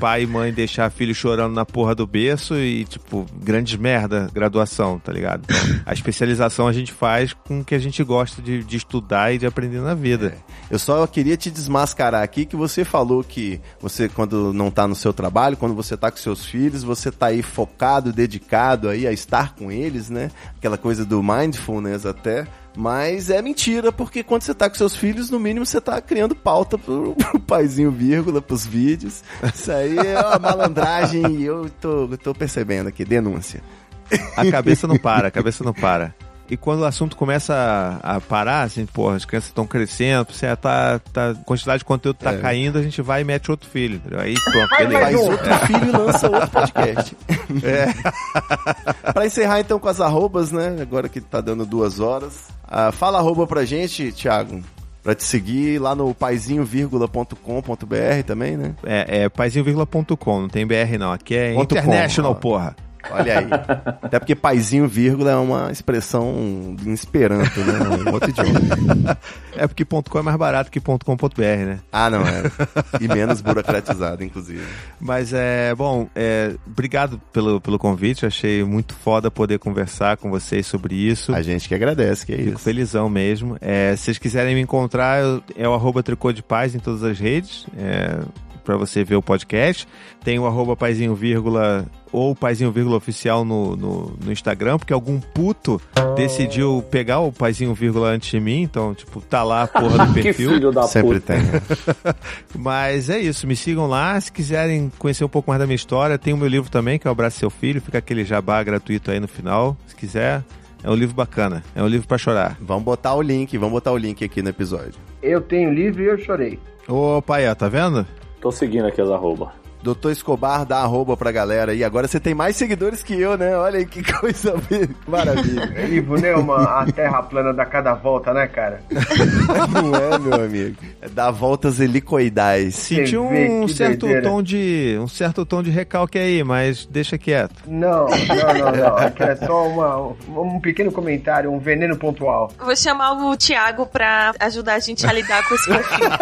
pai e mãe deixar filho chorando na porra do berço e, tipo, grandes merda, graduação, tá ligado? Então, a especialização a gente faz com o que a gente gosta de, de estudar e de aprender na vida. Eu só queria te desmascarar aqui que você falou que você, quando não tá no seu trabalho, quando você tá com seus filhos, você tá aí focado, dedicado aí a estar com eles, né? Aquela coisa do mindfulness até. Mas é mentira, porque quando você tá com seus filhos, no mínimo você tá criando pauta pro, pro paizinho vírgula, pros vídeos. Isso aí é uma malandragem e eu tô, tô percebendo aqui, denúncia. A cabeça não para, a cabeça não para. E quando o assunto começa a, a parar, assim, porra, as crianças estão crescendo, você tá, tá, a quantidade de conteúdo tá É. caindo, a gente vai e mete outro filho, entendeu? Aí, pronto, beleza. mais Faz outro filho e lança outro podcast. É. pra encerrar então com as arrobas, né? Agora que tá dando duas horas. Ah, fala arroba pra gente, Thiago. Pra te seguir lá no paizinho.com.br também, né? É, é paizinho.com, não tem BR não. Aqui é Ponto com, international, ó. porra. Olha aí. Até porque paizinho, vírgula, é uma expressão em esperanto, né? Um outro idioma. É porque ponto .com é mais barato que ponto .com.br, né? Ah, não, é. E menos burocratizado, inclusive. Mas é, bom, é, obrigado pelo, pelo convite, achei muito foda poder conversar com vocês sobre isso. A gente que agradece, que é Fico isso. felizão mesmo. É, se vocês quiserem me encontrar, é o arroba Tricô de Paz em todas as redes, é, pra você ver o podcast. Tem o arroba paizinho vírgula ou paizinho vírgula oficial no, no, no Instagram, porque algum puto decidiu pegar o paizinho vírgula antes de mim, então, tipo, tá lá a porra do que perfil. filho da Sempre puta. tem. né? Mas é isso, me sigam lá. Se quiserem conhecer um pouco mais da minha história, tem o meu livro também, que é o Abraço Seu Filho. Fica aquele jabá gratuito aí no final, se quiser. É um livro bacana, é um livro pra chorar. Vamos botar o link, vamos botar o link aqui no episódio. Eu tenho livro e eu chorei. Ô, pai, ó, tá vendo? Tô seguindo aqui as arroba. Doutor Escobar dá arroba pra galera aí. Agora você tem mais seguidores que eu, né? Olha aí que coisa maravilha. Livro Neumann, a terra plana dá cada volta, né, cara? Não é, meu amigo. É dar voltas helicoidais. Senti um certo doideira. tom de. um certo tom de recalque aí, mas deixa quieto. Não, não, não, não. É que é só uma, um pequeno comentário, um veneno pontual. Eu Vou chamar o Thiago pra ajudar a gente a lidar com esse conflito.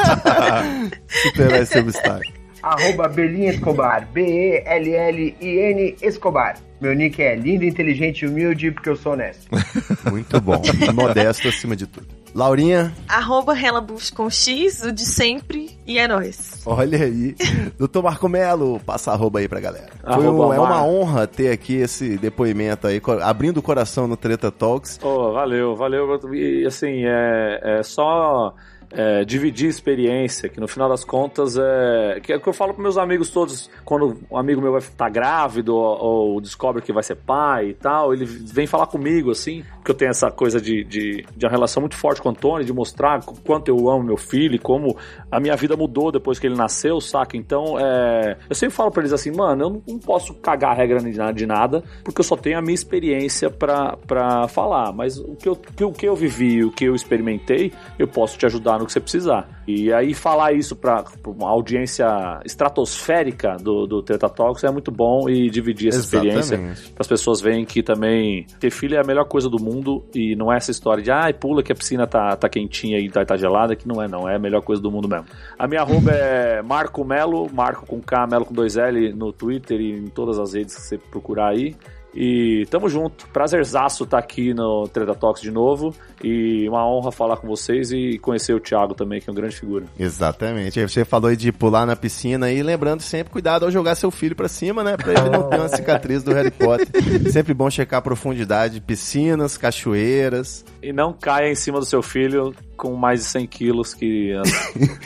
Superar esse obstáculo. Arroba Belinha Escobar. B-E-L-L-I-N Escobar. Meu nick é lindo, inteligente e humilde porque eu sou honesto. Muito bom. Modesto acima de tudo. Laurinha, Arroba Relabush com X, o de sempre, e é nóis. olha aí. Doutor Marco Melo, passa arroba aí pra galera. Foi Arroba um- é uma honra ter aqui esse depoimento aí, abrindo o coração no Treta Talks. Oh, valeu, valeu. E assim, é, é só é, dividir experiência, que no final das contas é. Que é o que eu falo pros meus amigos todos, quando um amigo meu vai estar grávido ou, ou descobre que vai ser pai e tal, ele vem falar comigo, assim, porque eu tenho essa coisa de, de, de uma relação muito forte com o Antônio, de mostrar quanto eu amo meu filho e como a minha vida mudou depois que ele nasceu, saca? Então, é, eu sempre falo pra eles assim, mano, eu não, não posso cagar a regra de nada, porque eu só tenho a minha experiência pra falar. Mas o que, eu, que- o que eu vivi, o que eu experimentei, eu posso te ajudar no que você precisar. E aí falar isso pra, pra uma audiência estratosférica do, do Treta Talks é muito bom e dividir essa experiência Exatamente. para as pessoas verem que também ter filho é a melhor coisa do mundo e não é essa história de ai, pula que a piscina tá, tá quentinha e tá, tá gelada, que não é não, é a melhor coisa do mundo mesmo. A minha arroba é Marco Melo, Marco com K, Melo com dois L no Twitter e em todas as redes que você procurar aí. E tamo junto. Prazerzaço estar aqui no Treta Talks de novo. E uma honra falar com vocês e conhecer o Thiago também, que é uma grande figura. Exatamente. Você falou aí de pular na piscina e lembrando sempre, cuidado ao jogar seu filho pra cima, né? Pra ele não ter uma cicatriz do Harry Potter. Sempre bom checar a profundidade, piscinas, cachoeiras. E não caia em cima do seu filho com mais de 100 quilos, que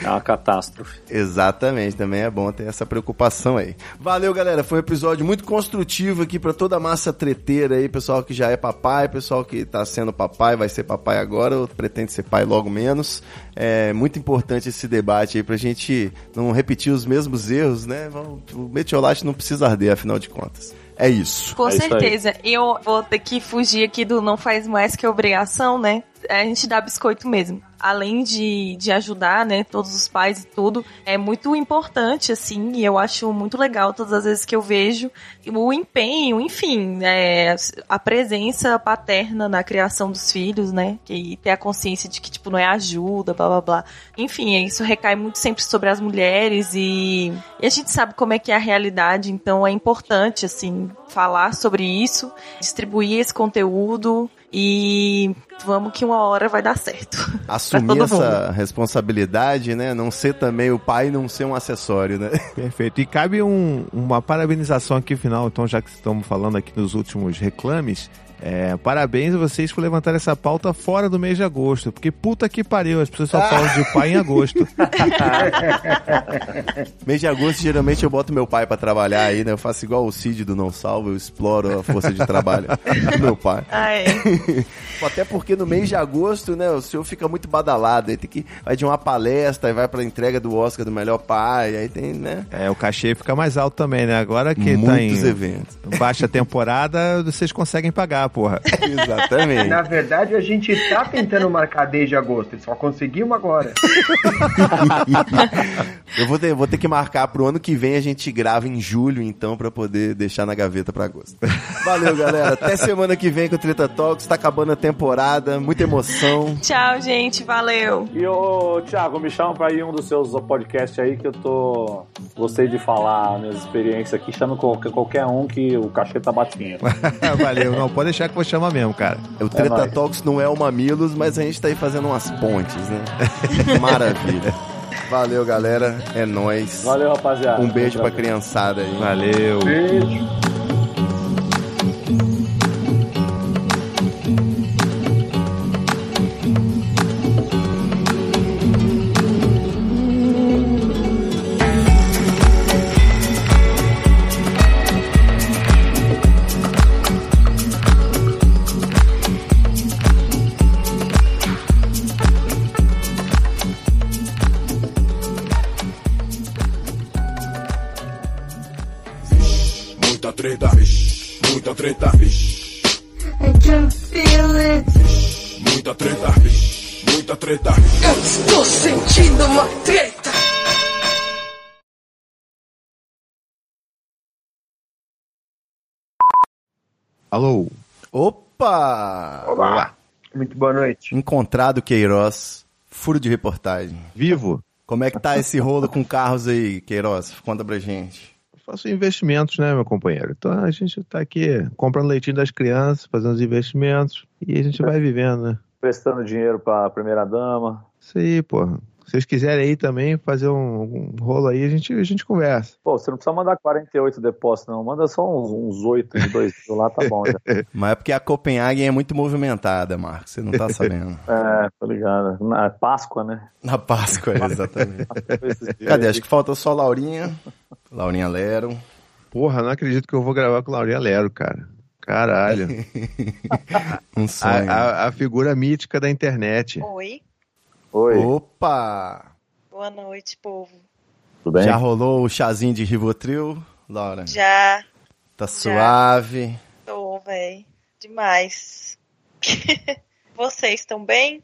é uma catástrofe. Exatamente, também é bom ter essa preocupação aí. Valeu, galera. Foi um episódio muito construtivo aqui pra toda a massa treteira aí, pessoal que já é papai, pessoal que tá sendo papai, vai ser papai agora, ou pretende ser pai logo menos. É muito importante esse debate aí pra gente não repetir os mesmos erros, né? O metiolate não precisa arder, afinal de contas. É isso. Com É isso certeza. Eu vou ter que fugir aqui do não faz mais que obrigação, né? A gente dá biscoito mesmo. Além de, de ajudar, né, todos os pais e tudo, é muito importante, assim, e eu acho muito legal todas as vezes que eu vejo o empenho, enfim, é, a presença paterna na criação dos filhos, né, e ter a consciência de que, tipo, não é ajuda, blá blá blá. Enfim, isso recai muito sempre sobre as mulheres e, e a gente sabe como é que é a realidade, então é importante, assim, falar sobre isso, distribuir esse conteúdo e vamos que uma hora vai dar certo. Assumir essa responsabilidade, né? Não ser também o pai, não ser um acessório, né? Perfeito. E cabe um- uma parabenização aqui final, então, já que estamos falando aqui nos últimos reclames. É, parabéns a vocês por levantar essa pauta fora do mês de agosto, porque puta que pariu, as pessoas só falam de pai em agosto. Mês de agosto, geralmente eu boto meu pai pra trabalhar aí, né? Eu faço igual o Cid do Não Salvo, eu exploro a força de trabalho do meu pai. Ah. Até porque no mês de agosto, né, o senhor fica muito badalado, aí tem que vai de uma palestra, aí vai pra entrega do Oscar do melhor pai, aí tem, né? É, o cachê fica mais alto também, né? Agora que tá Muitos em eventos. baixa temporada, vocês conseguem pagar, porra. Exatamente. Na verdade, a gente tá tentando marcar desde agosto, só conseguimos agora. Eu vou ter, vou ter que marcar pro ano que vem a gente grava em julho, então, pra poder deixar na gaveta pra agosto. Valeu, galera. Até semana que vem com o Treta Talks. Tá acabando a temporada, muita emoção. Tchau, gente. Valeu. E ô, Thiago, me chama pra ir um dos seus podcasts aí que eu tô. Gostei de falar minhas experiências aqui. Chama qualquer, qualquer um que o cachê tá batendo. Valeu, não, pode deixar que eu vou chamar mesmo, cara. O Treta nóis. Talks não é o Mamilos, mas a gente tá aí fazendo umas pontes, né? Maravilha. Valeu, galera. É nóis. Valeu, rapaziada. Um beijo pra criançada aí. Valeu. Beijo. Alô? Opa! Olá. Muito boa noite. Encontrado Queiroz. Furo de reportagem. Vivo? Como é que tá esse rolo com carros aí, Queiroz? Conta pra gente. Faço investimentos, né, meu companheiro? Então a gente tá aqui comprando leitinho das crianças, fazendo os investimentos e a gente vai vivendo, né? Prestando dinheiro pra primeira dama. Isso aí, porra. Se vocês quiserem aí também fazer um, um rolo aí, a gente, a gente conversa. Pô, você não precisa mandar 48 depósitos, não. Manda só uns, uns 8 de 2 mil lá, tá bom. Já. Mas é porque a Copenhague é muito movimentada, Marcos. Você não tá sabendo. É, tô ligado. Na Páscoa, né? Na Páscoa, exatamente. Dias Cadê? Acho que falta só a Laurinha. Laurinha Lero. Porra, não acredito que eu vou gravar com Laurinha Lero, cara. Caralho. Um A, sonho. a- a figura mítica da internet. Oi, Oi, Opa! boa noite, povo. tudo bem? Já rolou o chazinho de Rivotril, Laura? Já Tá suave. tô, véi. Demais. Vocês estão bem?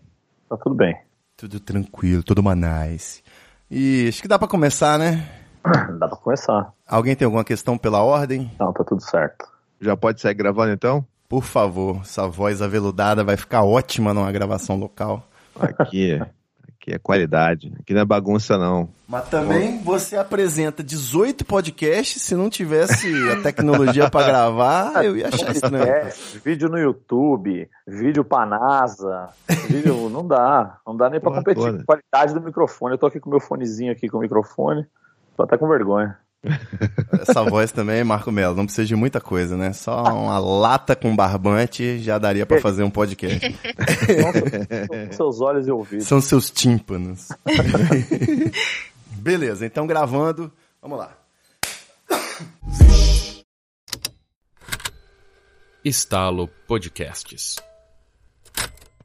Tá tudo bem. Tudo tranquilo, tudo manais. E acho que dá pra começar, né? Dá pra começar. Alguém tem alguma questão pela ordem? Não, tá tudo certo. Já pode sair gravando então? Por favor, essa voz aveludada vai ficar ótima numa gravação local. Aqui, aqui é qualidade. Aqui não é bagunça, não. Mas também você apresenta 18 podcasts, se não tivesse a tecnologia pra gravar, eu ia achar estranho. Podcast, vídeo no YouTube, vídeo pra NASA, vídeo não dá, não dá nem pra Porra competir toda. com a qualidade do microfone. Eu tô aqui com meu fonezinho aqui com o microfone, tô até com vergonha. Essa voz também, Marco Melo, não precisa de muita coisa, né? Só uma lata com barbante já daria pra fazer um podcast. Com seus olhos e ouvidos. São seus tímpanos. Beleza, então gravando, vamos lá. Estalo Podcasts.